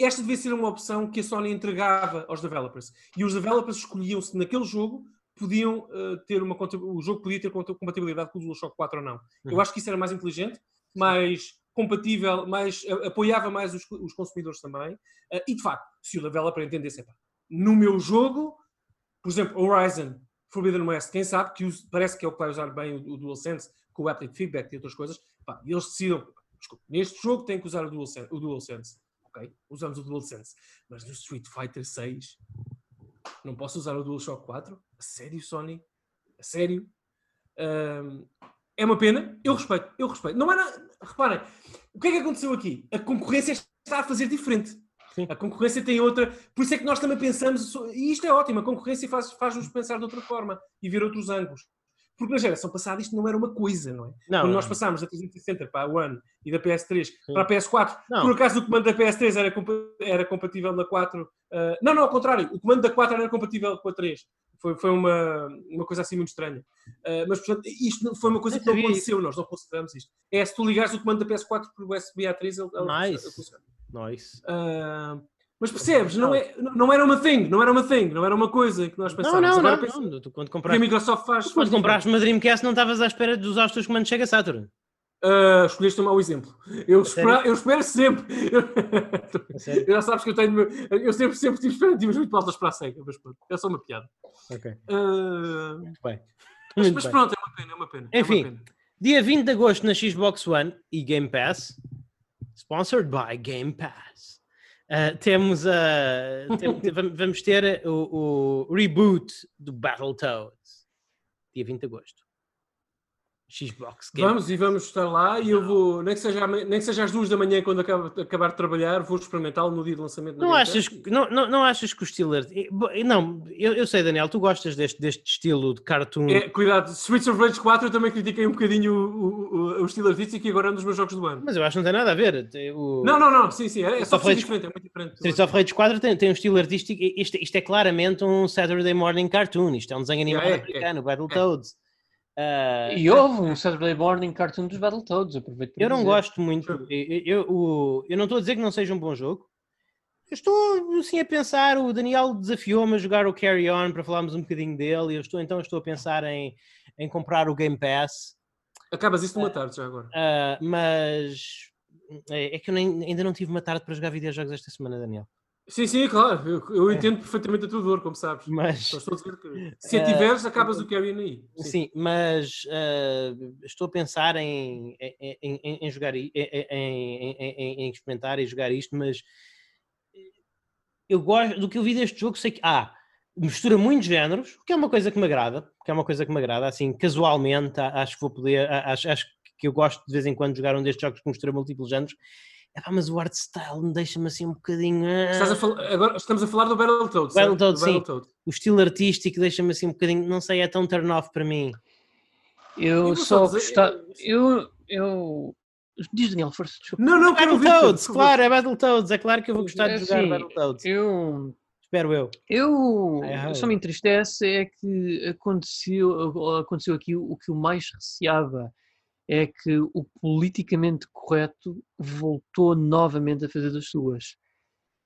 esta devia ser uma opção que a Sony entregava aos developers. E os developers escolhiam se naquele jogo podiam uh, ter uma o jogo podia ter compatibilidade com o DualShock 4 ou não. Uhum. Eu acho que isso era mais inteligente, mais compatível, mais uh, apoiava mais os, os consumidores também. Uh, e de facto, se o developer entendesse, no meu jogo, por exemplo, Horizon Forbidden West, quem sabe, que parece que é o que vai usar bem o, o DualSense, com o Haptic Feedback e outras coisas, eles decidam, desculpa, neste jogo tem que usar o DualSense, o DualSense, ok? Usamos o DualSense, mas no Street Fighter 6 não posso usar o DualShock 4? A sério, Sony? A sério? Um, é uma pena, eu respeito, eu respeito. Não era, reparem, o que é que aconteceu aqui? A concorrência está a fazer diferente. Sim. A concorrência tem outra. Por isso é que nós também pensamos. E isto é ótimo. A concorrência faz-nos faz pensar de outra forma e ver outros ângulos. Porque na geração passada isto não era uma coisa, não é? Não, Quando nós passámos da 360 para a One e da PS3 Sim. para a PS4, não. por acaso o comando da PS3 era, compa era compatível na 4. Uh, não, não, ao contrário. O comando da 4 era compatível com a 3. Foi, foi uma, uma coisa assim muito estranha. Uh, mas, portanto, isto foi uma coisa que não aconteceu. Nós não consideramos isto. É se tu ligares o comando da PS4 por USB A3, ele, ele, nice. funciona. Nice. Uh, mas percebes, não, é, não era uma thing, não era uma thing, não era uma coisa que nós pensávamos. Não, não, Agora, não, não. Tu, quando compraste, a Microsoft faz. quando compraste uma Dreamcast não estavas à espera de usar os teus comandos Sega Saturn. Uh, escolheste um mau exemplo. Eu, espero, eu espero sempre. Eu, já sabes que eu tenho. Eu sempre, sempre tive expectativas muito altas para a Sega, mas pronto, é só uma piada. Ok. Uh, muito bem. Mas, muito mas bem. pronto, é uma pena, é uma pena. Enfim, é uma pena. dia 20 de agosto na Xbox One e Game Pass, sponsored by Game Pass. Uh, temos a. tem, vamos ter o, o, reboot do Battletoads, dia 20 de agosto. Xbox Game. Vamos e vamos estar lá e eu vou, nem que seja, nem que seja às duas da manhã quando acabar, acabar de trabalhar, vou experimentá-lo no dia de lançamento. Não achas, não, não, não achas que o Steelers. Não, eu, eu sei, Daniel, tu gostas deste, deste estilo de cartoon. É, cuidado, Streets of Rage 4 eu também critiquei um bocadinho o, o, o estilo artístico e agora é um dos meus jogos do ano. Mas eu acho que não tem nada a ver. O... Não, não, não, sim, sim, é, é só Rage, diferente, é muito diferente. Streets of Rage 4 tem, tem um estilo artístico, isto, isto é claramente um Saturday Morning cartoon, isto é um desenho animado é, é, americano, é, Battletoads. Uh, e houve um Saturday Morning cartoon dos Battletoads, aproveito Eu não dizer. gosto muito, eu, eu, eu, eu não estou a dizer que não seja um bom jogo, eu estou assim a pensar, o Daniel desafiou-me a jogar o Carry On para falarmos um bocadinho dele, eu estou então estou a pensar em, em comprar o Game Pass. Acabas isso numa tarde já agora. Uh, mas é, é que eu nem, ainda não tive uma tarde para jogar videojogos esta semana, Daniel. Sim, sim, claro. Eu, eu é. entendo perfeitamente a tua dor, como sabes. Mas, que se a tiveres, uh, acabas o carry aí. Sim, sim mas uh, estou a pensar em, em, em, em jogar, em, em, experimentar e jogar isto, mas eu gosto do que eu vi deste jogo, sei que ah, mistura muitos géneros, que é uma coisa que me agrada, que é uma coisa que me agrada, assim, casualmente, acho que vou poder, acho, acho que eu gosto de vez em quando jogar um destes jogos que mistura múltiplos géneros Epá, mas o art style deixa-me assim um bocadinho. Estás a falar, agora estamos a falar do Battletoads. Battletoads, sim. O estilo artístico deixa-me assim um bocadinho, não sei, é tão turn off para mim. Eu só gostava. Eu, eu. Diz Daniel, força, desculpa. Não, não, Battletoads, claro, é Battletoads. É claro que eu vou gostar de é, jogar sim, Battletoads. Eu. Espero eu. Eu. Só me entristece é que aconteceu, aconteceu aqui o que eu mais receava é que o politicamente correto voltou novamente a fazer das suas.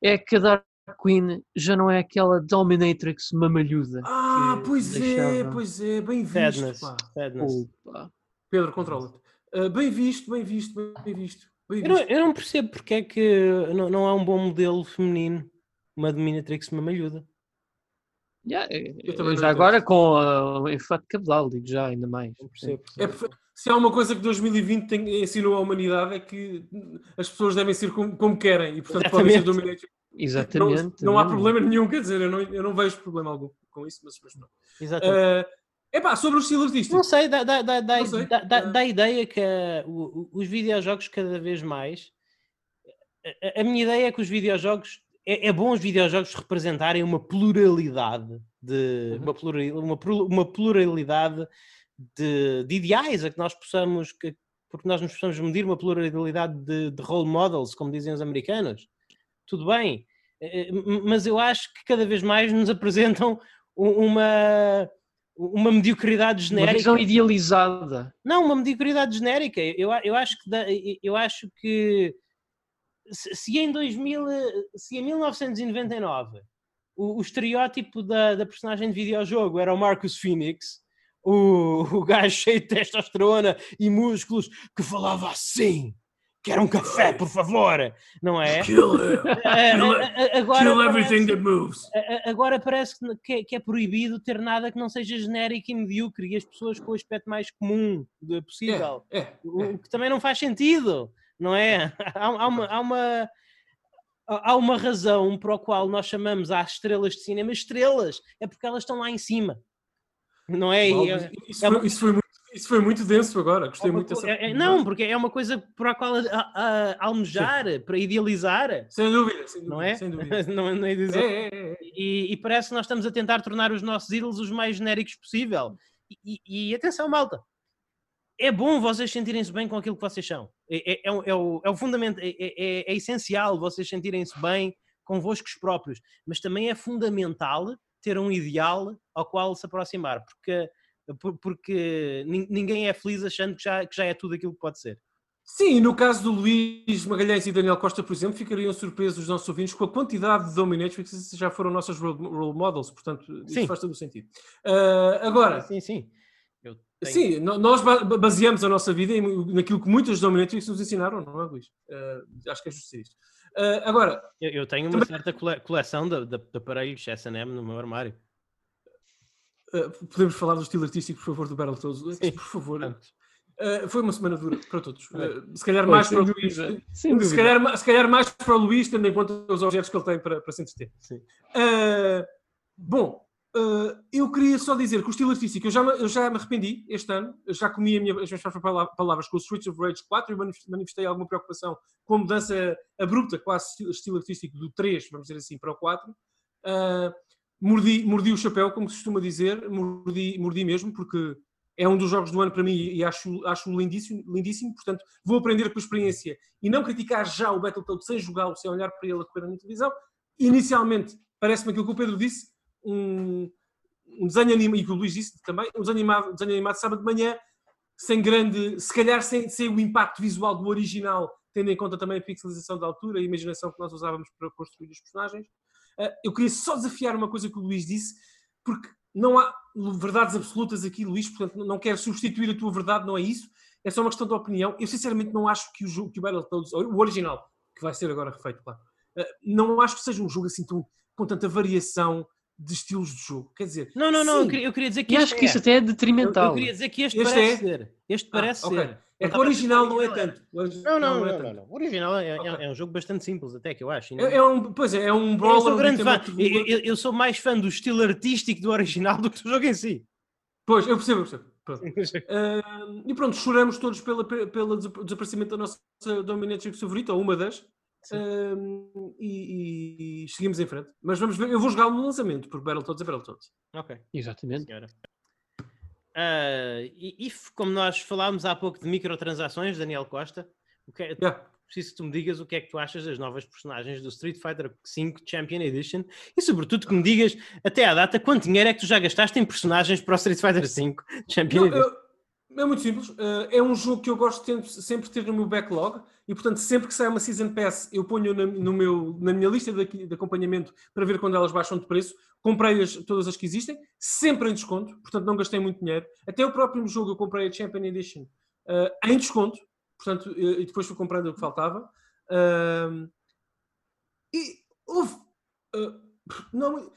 É que a Dark Queen já não é aquela dominatrix mamalhuda. Ah, pois é, deixava... é, pois é, bem visto. Sadness. Pá. Sadness. Pedro, controla-te. Uh, bem visto, bem visto, bem visto. Bem visto. Eu, não, eu, não, percebo porque é que não, não há um bom modelo feminino, uma dominatrix mamalhuda. Yeah, já agora com o efeito cabedal, digo já, ainda mais. É, se há uma coisa que 2020 tem, ensinou à humanidade é que as pessoas devem ser como, como querem e, portanto, Exatamente. podem ser dominadas. Exatamente. Não, não há problema nenhum, quer dizer, eu não, eu não vejo problema algum com isso, mas, mas não. Exatamente. Uh, Epá, sobre o estilo artístico. Não sei, dá, dá, dá, dá, sei. dá, dá, dá a ideia que uh, os videojogos cada vez mais. A, a, minha ideia é que os videojogos. É, é bom os videojogos representarem uma pluralidade de. Uhum. Uma, pluralidade, uma, uma pluralidade de, de ideais a que nós possamos, que, porque nós nos possamos medir uma pluralidade de, de role models, como dizem os americanos. Tudo bem, eh, eh, mas eu acho que cada vez mais nos apresentam uma, uma mediocridade genérica. Uma visão idealizada. Não, uma mediocridade genérica. Eu, eu, acho, que, eu acho que se, em 2000, se em 1999 o, o estereótipo da, da personagem de videojogo era o Marcus Phoenix, o, o gajo cheio de testosterona e músculos que falava assim Quero um café, por favor, não é? Kill him. agora, Kill everything that moves. agora parece que é, que é, proibido ter nada que não seja genérico e medíocre e as pessoas com o aspecto mais comum possível. É, é, o é. que também não faz sentido, não é? Há, há, uma, há, uma, há uma razão para a qual nós chamamos às estrelas de cinema estrelas, é porque elas estão lá em cima. Não é? Mal, isso, é, foi, isso foi muito isso foi muito denso agora, gostei muito dessa. É, é, não, porque é uma coisa para a qual a, a, a almejar, Sim. para idealizar. Sem dúvida, sem dúvida. Não é? Sem dúvida. não, não é. É, é, é, e, e, parece que nós estamos a tentar tornar os nossos ídolos os mais genéricos possível. E, e, e atenção, malta. É bom vocês sentirem-se bem com aquilo que vocês são. É, é, é o, é o fundamento, é, essencial vocês sentirem-se bem convosco próprios. Mas também é fundamental ter um ideal ao qual se aproximar, porque porque ninguém é feliz achando que já, que já é tudo aquilo que pode ser. Sim, no caso do Luís Magalhães e Daniel Costa, por exemplo, ficariam surpresos os nossos ouvintes com a quantidade de dominatrix que já foram nossas role models, portanto, isso faz todo o sentido. Uh, agora... Sim, sim. Tenho... Sim, nós baseamos a nossa vida naquilo que muitas dominatrix nos ensinaram, não é, Luís? Uh, acho que é justo isso. Uh, agora... Eu, eu, tenho uma também... certa coleção de, de, de aparelhos S&M no meu armário. Uh, podemos falar do estilo artístico, por favor, do Battletoads? Sim, por favor. Uh, foi uma semana dura para todos. Uh, se calhar mais para o Luís. Se calhar, se calhar mais para o Luís, tendo em conta os objetos que ele tem para, para se entreter. bom, eu queria só dizer que o estilo artístico, eu já, eu já me arrependi este ano, já comi minha, as minhas palavras com o Streets of Rage 4 e manifestei alguma preocupação com a mudança abrupta, quase estilo artístico do 3, vamos dizer assim, para o 4. Uh, mordi, mordi o chapéu, como se costuma dizer, mordi, mordi mesmo, porque é um dos jogos do ano para mim e acho, acho lindíssimo, lindíssimo, portanto vou aprender com a experiência e não criticar já o Battletoads sem jogá-lo, sem olhar para ele a correr na televisão. Inicialmente, parece-me aquilo que o Pedro disse, um, um desenho animado, e que o Luís disse também, um desenho animado, desenho animado de sábado de manhã, sem grande, se calhar sem, sem o impacto visual do original, tendo em conta também a pixelização da altura e a imaginação que nós usávamos para construir os personagens. Ah, eu queria só desafiar uma coisa que o Luís disse, porque não há verdades absolutas aqui, Luís, portanto não quero substituir a tua verdade, não é isso. É só uma questão de opinião. Eu sinceramente não acho que o jogo, que o Battletoads, o original, que vai ser agora refeito, claro, ah, não acho que seja um jogo assim tão, com tanta variação de estilos de jogo. Quer dizer, não, não, não, eu queria, eu queria, dizer que e acho que é. isso até é detrimental. Eu, eu, queria dizer que este, este parece é? ser. Este parece ah, okay. ser. É que o original não é tanto. Não, não, não, é não, não, O original é, okay. é, um jogo bastante simples, até que eu acho. É, é, um, pois é, é um brawler. Eu sou grande fã. Eu, eu, eu, sou mais fã do estilo artístico do original do que do jogo em si. Pois, eu percebo, eu percebo. Pronto. uh, e pronto, choramos todos pela, pelo desaparecimento da nossa dominatrix favorita, ou uma das. Uh, e, e, seguimos em frente. Mas vamos ver, eu vou jogar no lançamento, por Battletoads é Battletoads. Ok. Exatamente. Senhora. Uh, e, e, como nós falámos há pouco de microtransações, Daniel Costa, o que é, yeah. preciso que tu me digas o que é que tu achas das novas personagens do Street Fighter V Champion Edition e, sobretudo, que me digas até à data quanto dinheiro é que tu já gastaste em personagens para o Street Fighter V Champion Edition. Eu, é muito simples. Uh, é um jogo que eu gosto de sempre ter no meu backlog e, portanto, sempre que sai uma Season Pass, eu ponho na, no meu, na minha lista de, de acompanhamento para ver quando elas baixam de preço. Comprei-as todas as que existem, sempre em desconto, portanto, não gastei muito dinheiro. Até o próprio jogo eu comprei a Champion Edition uh, em desconto, portanto, e depois fui comprando o que faltava. Uh, e houve. não,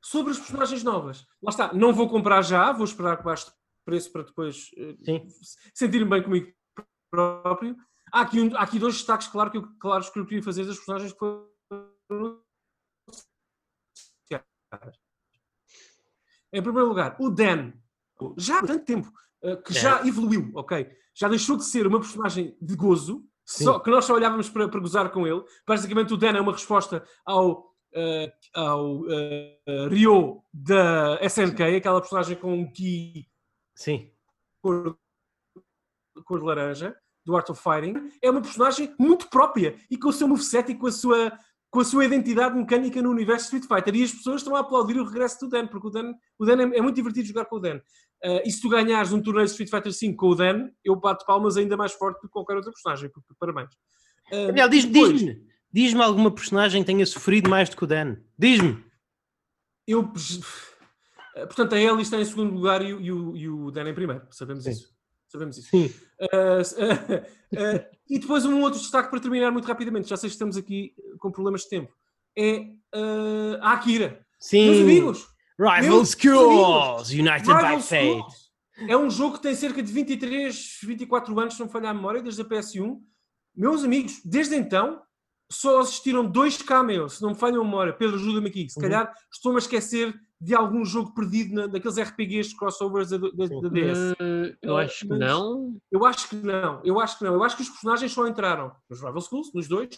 sobre as personagens novas, lá está, não vou comprar já, vou esperar que baixe preço para depois uh, sentir-me bem comigo próprio. Há aqui, um, há aqui dois destaques, claro, que eu, claro, que eu queria fazer das personagens que foram. Em primeiro lugar, o Dan, já há tanto tempo, uh, que é. já evoluiu, ok? Já deixou de ser uma personagem de gozo, só, que nós só olhávamos para, para gozar com ele. Basicamente, o Dan é uma resposta ao, uh, ao uh, Ryo da SNK, aquela personagem com um ki Sim. Cor, cor de laranja, do Art of Fighting, é uma personagem muito própria e com o seu moveset e com a sua, com a sua identidade mecânica no universo Street Fighter. E as pessoas estão a aplaudir o regresso do Dan, porque o Dan, o Dan é, é muito divertido jogar com o Dan. Uh, e se tu ganhares um torneio de Street Fighter V com o Dan, eu bato palmas ainda mais forte do que qualquer outra personagem. Parabéns. Uh, Daniel, diz-me diz diz alguma personagem que tenha sofrido mais do que o Dan. Diz-me. Eu. Eh, portanto, a Ellie está em segundo lugar e, e, o, e o Dan em primeiro, sabemos Sim. isso. Sabemos isso. Sim. Uh, uh, e depois um outro destaque para terminar muito rapidamente, já sei que estamos aqui com problemas de tempo, é a Akira. Sim. Meus amigos, Rival Meus Schools, United Rival by Fate. É um jogo que tem cerca de 23, 24 anos, se não falhar a memória, desde a PS1. Meus amigos, desde então, só assistiram dois cameos, se não me falha a memória. Pedro, ajuda-me aqui. Se Uhum. calhar estou-me a esquecer de algum jogo perdido na, daqueles RPGs crossovers da, da, da DS. Eh, eu Eh, acho que mas- não. Eu acho que não, eu acho que não. Eu acho que os personagens só entraram nos Rival Schools, nos dois,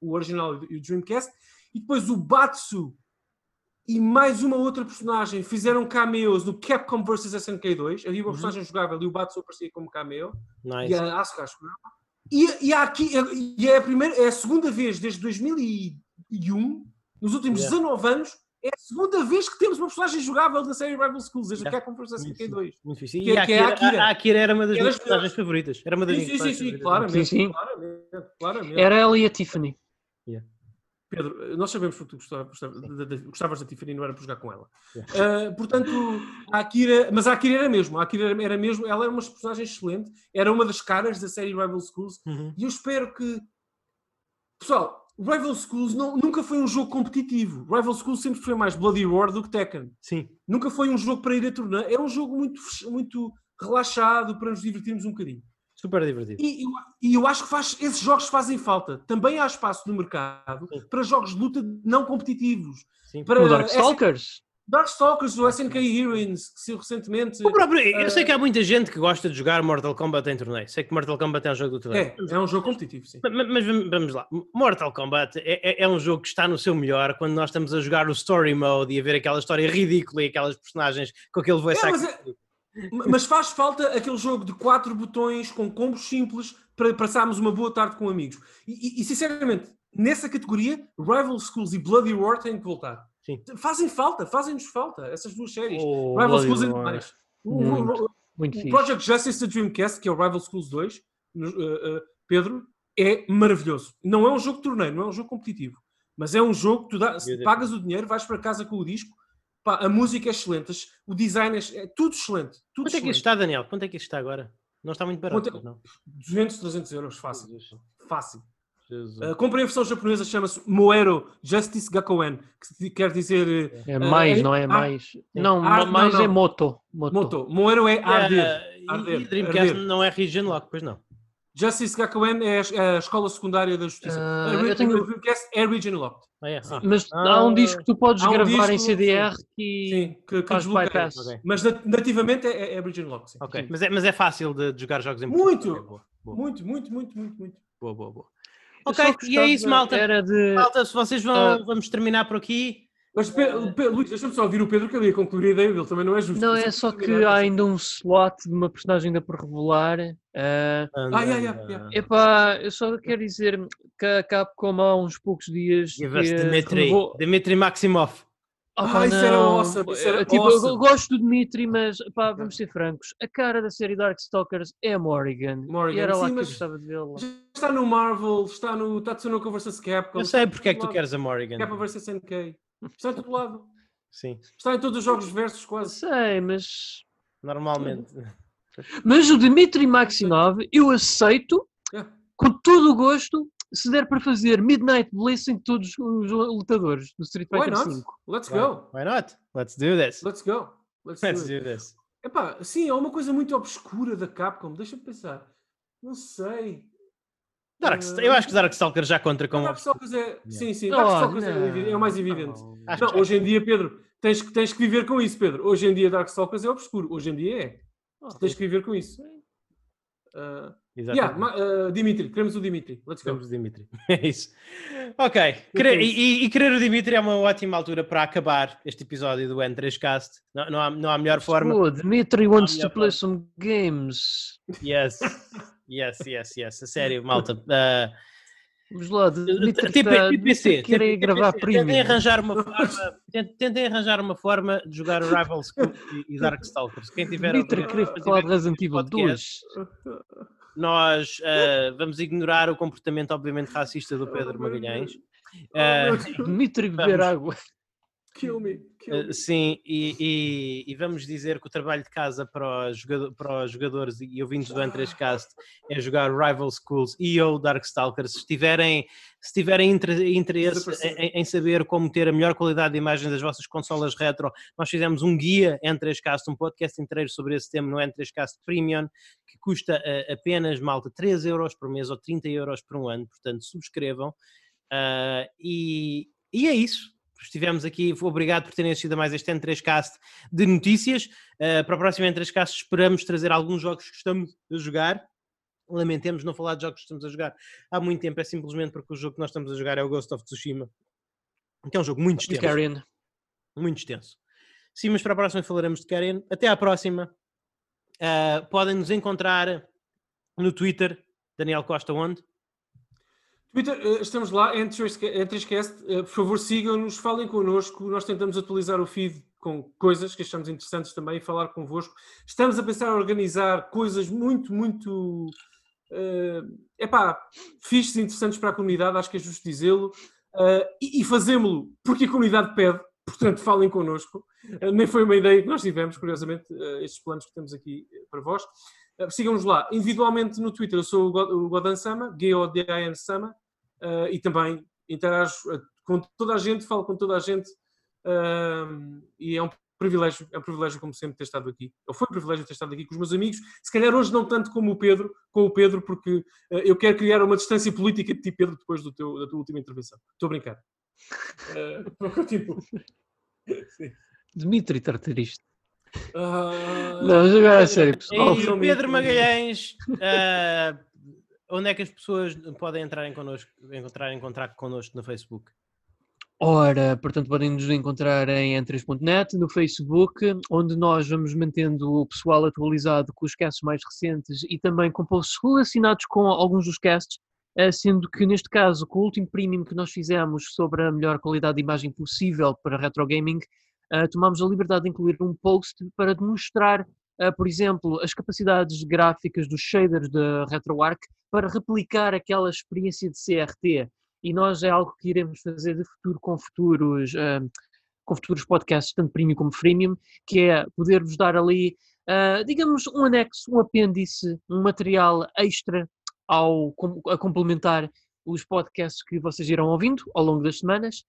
o original e o Dreamcast, e depois o Batsu e mais uma outra personagem fizeram cameos no Capcom vs SNK 2. Havia uma Uhum. personagem jogável e o Batsu aparecia como cameo. Nice. E a Asuka acho que não. E, e, há aqui, e é, a primeira, é a segunda vez desde 2001, nos últimos Yeah. 19 anos, é a segunda vez que temos uma personagem jogável da série Rival Schools, desde Yeah. a Capcom vs Muito SNK 2. Muito. Que E é- a que é a Akira, Akira. a Akira era uma das Que é minhas personagens favoritas. Era uma das Sim, minhas sim, sim, sim, claramente. Sim, sim. claramente, claramente. Era ela e a Tiffany. Pedro, nós sabemos que tu gostavas, gostavas, da- Tiffany, não era para jogar com ela. Yeah. Ah, portanto, a Akira, mas a Akira era mesmo, a Akira era, era mesmo, ela era uma personagem excelente, era uma das caras da série Rival Schools, Uhum. e eu espero que. Pessoal, Rival Schools não- nunca foi um jogo competitivo. Rival Schools sempre foi mais Bloody Roar do que Tekken. Sim. Nunca foi um jogo para ir a torneio. É um jogo muito, muito relaxado para nos divertirmos um bocadinho. Super divertido. E eu, e eu acho que faz, esses jogos fazem falta. Também há espaço no mercado Sim. para jogos de luta não competitivos. Sim. Para O Darkstalkers. Darkstalkers, o SNK Heroines, que saiu recentemente. Próprio- eu Eh, sei que há muita gente que gosta de jogar Mortal Kombat em torneio. Sei que Mortal Kombat é um jogo do torneio. É, é um jogo competitivo, sim. Ma- Mas vamos lá. Mortal Kombat é, é- é um jogo que está no seu melhor quando nós estamos a jogar o Story Mode e a ver aquela história ridícula e aquelas personagens com aquele voice É, mas acting. Mas faz falta aquele jogo de quatro botões com combos simples para passarmos uma boa tarde com amigos. E, e- e, sinceramente, nessa categoria, Rival Schools e Bloody Roar têm que voltar. Sim. Fazem falta, fazem-nos falta essas duas séries. Oh, Rival Schools Roar. demais. O- Muito. Muito O. Project Justice da Dreamcast, que é o Rival Schools 2, no- uh, uh, Pedro, é maravilhoso. Não é um jogo de torneio, não é um jogo competitivo, mas é um jogo que tu dá, pagas o dinheiro, vais para casa com o disco, pá, a música é excelente, o design é, é tudo excelente. Tudo Quanto é que excelente. isso está, Daniel? Quanto é que isso está agora? Não está muito barato, Quanto é- não? 200, 300 euros, fácil. Fácil. Uh, comprei a versão japonesa, chama-se Moero Justice Gakoen, que quer dizer uh, É mais, eh, não é ah, mais. Não, Ah, não, mais é não. moto. Moto. Moto. Moero é arder. E- arder, e Dreamcast arder. não é Region Lock, pois não. Justice Gakoen é a, é a escola secundária da justiça. Ah, a, eu tenho- a Dreamcast é Region Locked. Ah, é? Ah, Mas há um Ah. disco que tu podes um gravar em disco, CDR que Sim, que, que faz bypass. ok. Mas nat- nativamente é, é Region Locked. Sim. Ok, Sim. mas é, mas é fácil de, de jogar jogos em Muito. boa, boa, Muito, muito, muito, muito, muito. boa, boa, boa. Ok, e é isso, malta. Era de. Malta, se vocês vão, Ah. vamos terminar por aqui. Mas, Luís, deixa-me só ouvir o Pedro que ele ia concluir a ideia dele, também não é justo. Não, é só que há ainda um slot de uma personagem ainda por revelar. Ah, Ah, yeah, yeah, yeah. epá, eu só quero dizer que a Capcom há uns poucos dias. Give us Dmitry, Dmitry Maximov. Ah, Ah, isso era awesome, isso era Eh, tipo, eu awesome. gosto do Dmitry, mas pá, vamos ser francos. A cara da série Darkstalkers é a Morrigan. Morrigan, E era lá sim, que eu gostava de vê-la. Já está no Marvel, está no Tatsunoko vs Capcom. Eu sei porque é que tu queres a Morrigan. Capcom vs SNK. Está em todo lado. Sim, Está em todos os jogos versus quase. Sei, mas. normalmente. Mas o Dmitry Maximov eu aceito Yeah. com todo o gosto se der para fazer Midnight Bliss em todos os lutadores do Street Why Fighter not? V. Let's Why- go. Why not? Let's do this. Let's go. Let's, Let's do do this. Epá, sim, é uma coisa muito obscura da Capcom. Deixa-me pensar. Não sei. Dark, Eh, eu acho que Darkstalker já conta com. Darkstalkers é. Sim, sim. Oh, Darkstalkers é, é o mais evidente. Acho Não, que- hoje em dia, Pedro, tens que, tens que viver com isso, Pedro. Hoje em dia, Darkstalkers é obscuro. Hoje em dia é. Oh, Tens que viver com isso. Uh, yeah, uh, Dimitri, queremos o Dimitri. Let's go. Temos o Dimitri. É isso. Ok. Querer- e, e- e querer o Dimitri é uma ótima altura para acabar este episódio do N3Cast. Não, não, há, não há melhor forma. Oh, Dmitry wants to play forma. some games. Yes. Yes, yes, yes. A sério, malta. Ah, Vamos lá, Dmitry TP, tá- TPC, querem TPC, gravar Tentem premium. arranjar uma forma, tent- tentem arranjar uma forma de jogar o Rival School e, Darkstalkers. Quem tiver falar tiver de Resident Evil podcast, 2. nós ah, vamos ignorar o comportamento obviamente racista do Pedro Magalhães. Dmitry beber água. Kill me. Kill me. Uh, sim, e, e, e, vamos dizer que o trabalho de casa para os, jogador, para os jogadores e ouvintes do N3Cast é jogar Rival Schools e ou Darkstalkers. Se tiverem, se tiverem interesse em, em, saber como ter a melhor qualidade de imagem das vossas consolas retro, nós fizemos um guia N3Cast, um podcast inteiro sobre esse tema no N3Cast Premium, que custa uh, apenas, malta, 3 euros por mês ou 30 euros por um ano. Portanto, subscrevam. Uh, e, e é isso estivemos aqui. Obrigado por terem assistido a mais este N3Cast de notícias. Uh, para o próximo N3Cast esperamos trazer alguns jogos que estamos a jogar. Lamentemos não falar de jogos que estamos a jogar há muito tempo, é simplesmente porque o jogo que nós estamos a jogar é o Ghost of Tsushima, que é um jogo muito extenso. Carrion. Muito extenso. Sim, mas para a próxima falaremos de Carrion. Até à próxima. Uh, podem nos encontrar no Twitter, Daniel Costa, onde? Twitter, eh, estamos lá, entre Esquece, eh, por favor sigam-nos, falem connosco, nós tentamos atualizar o feed com coisas que achamos interessantes também, falar convosco. Estamos a pensar em organizar coisas muito, muito uh, epá, fixes e interessantes para a comunidade, acho que é justo dizê-lo, uh, e, e fazemos-lo porque a comunidade pede, portanto falem connosco. Uh, nem foi uma ideia que nós tivemos, curiosamente, uh, estes planos que temos aqui para vós. Sigam-nos lá. Individualmente no Twitter, eu sou o Godan Sama, G-O-D-A-N Sama, uh, e também interajo com toda a gente, falo com toda a gente, uh, e é um privilégio, é um privilégio como sempre ter estado aqui. Ou foi um privilégio ter estado aqui com os meus amigos. Se calhar hoje não tanto como o Pedro, com o Pedro, porque uh, eu quero criar uma distância política de ti, Pedro, depois do teu, da tua última intervenção. Estou a brincar. Uh, continuo. Dmitry Tartarista. Uh, não, jogar a sério, pessoal. E Pedro Magalhães, uh, onde é que as pessoas podem entrar em connosco, encontrar em contato connosco no Facebook? Ora, portanto, podem nos encontrar em n3.net, no Facebook, onde nós vamos mantendo o pessoal atualizado com os casts mais recentes e também com posts relacionados com alguns dos casts, eh, sendo que neste caso, com o último premium que nós fizemos sobre a melhor qualidade de imagem possível para retro gaming, uh, tomamos a liberdade de incluir um post para demonstrar, por exemplo, as capacidades gráficas dos shaders da RetroArch para replicar aquela experiência de CRT. E nós é algo que iremos fazer de futuro com futuros, uh, com futuros podcasts, tanto premium como freemium, que é poder-vos dar ali, digamos, um anexo, um apêndice, um material extra ao, a complementar os podcasts que vocês irão ouvindo ao longo das semanas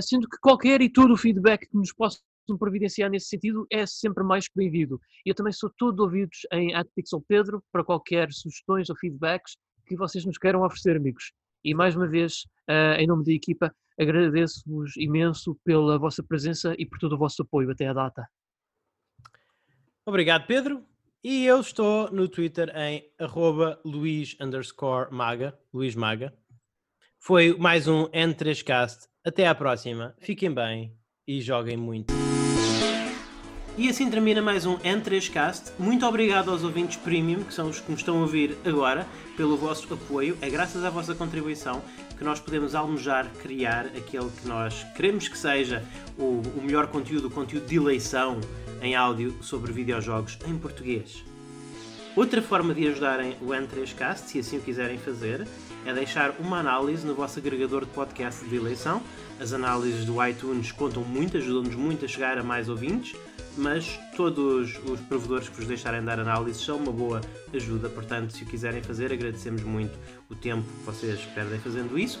sendo que qualquer e todo o feedback que nos possam providenciar nesse sentido é sempre mais bem-vindo. Eu também sou todo ouvidos em @pixelpedro para qualquer sugestões ou feedbacks que vocês nos queiram oferecer, amigos. E mais uma vez, uh, em nome da equipa, agradeço-vos imenso pela vossa presença e por todo o vosso apoio até à data. Obrigado, Pedro. E eu estou no Twitter em arroba Luís Maga, Luís Maga. Foi mais um N3Cast até à próxima, fiquem bem e joguem muito. E assim termina mais um N3Cast. Muito obrigado aos ouvintes premium, que são os que me estão a ouvir agora, pelo vosso apoio. É graças à vossa contribuição que nós podemos almejar criar aquele que nós queremos que seja o, o melhor conteúdo, o conteúdo de eleição em áudio sobre videojogos em português. Outra forma de ajudarem o N3Cast, se assim o quiserem fazer, é deixar uma análise no vosso agregador de podcast de eleição. As análises do iTunes contam muito, ajudam-nos muito a chegar a mais ouvintes, mas todos os provedores que vos deixarem dar análises são uma boa ajuda, portanto, se o quiserem fazer, agradecemos muito o tempo que vocês perdem fazendo isso.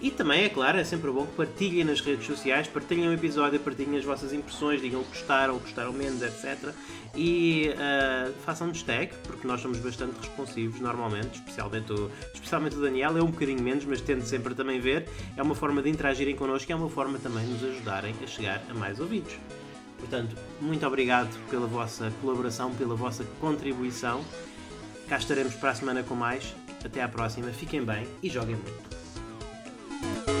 E também, é claro, é sempre bom que partilhem nas redes sociais, partilhem o episódio, partilhem as vossas impressões, digam que gostaram gostaram menos, etc. E uh, façam-nos tag, porque nós somos bastante responsivos normalmente, especialmente o, especialmente o Daniel, é um bocadinho menos, mas tendo sempre também ver. É uma forma de interagirem connosco e é uma forma também de nos ajudarem a chegar a mais ouvidos. Portanto, muito obrigado pela vossa colaboração, pela vossa contribuição. Cá estaremos para a semana com mais. Até à próxima, fiquem bem e joguem muito.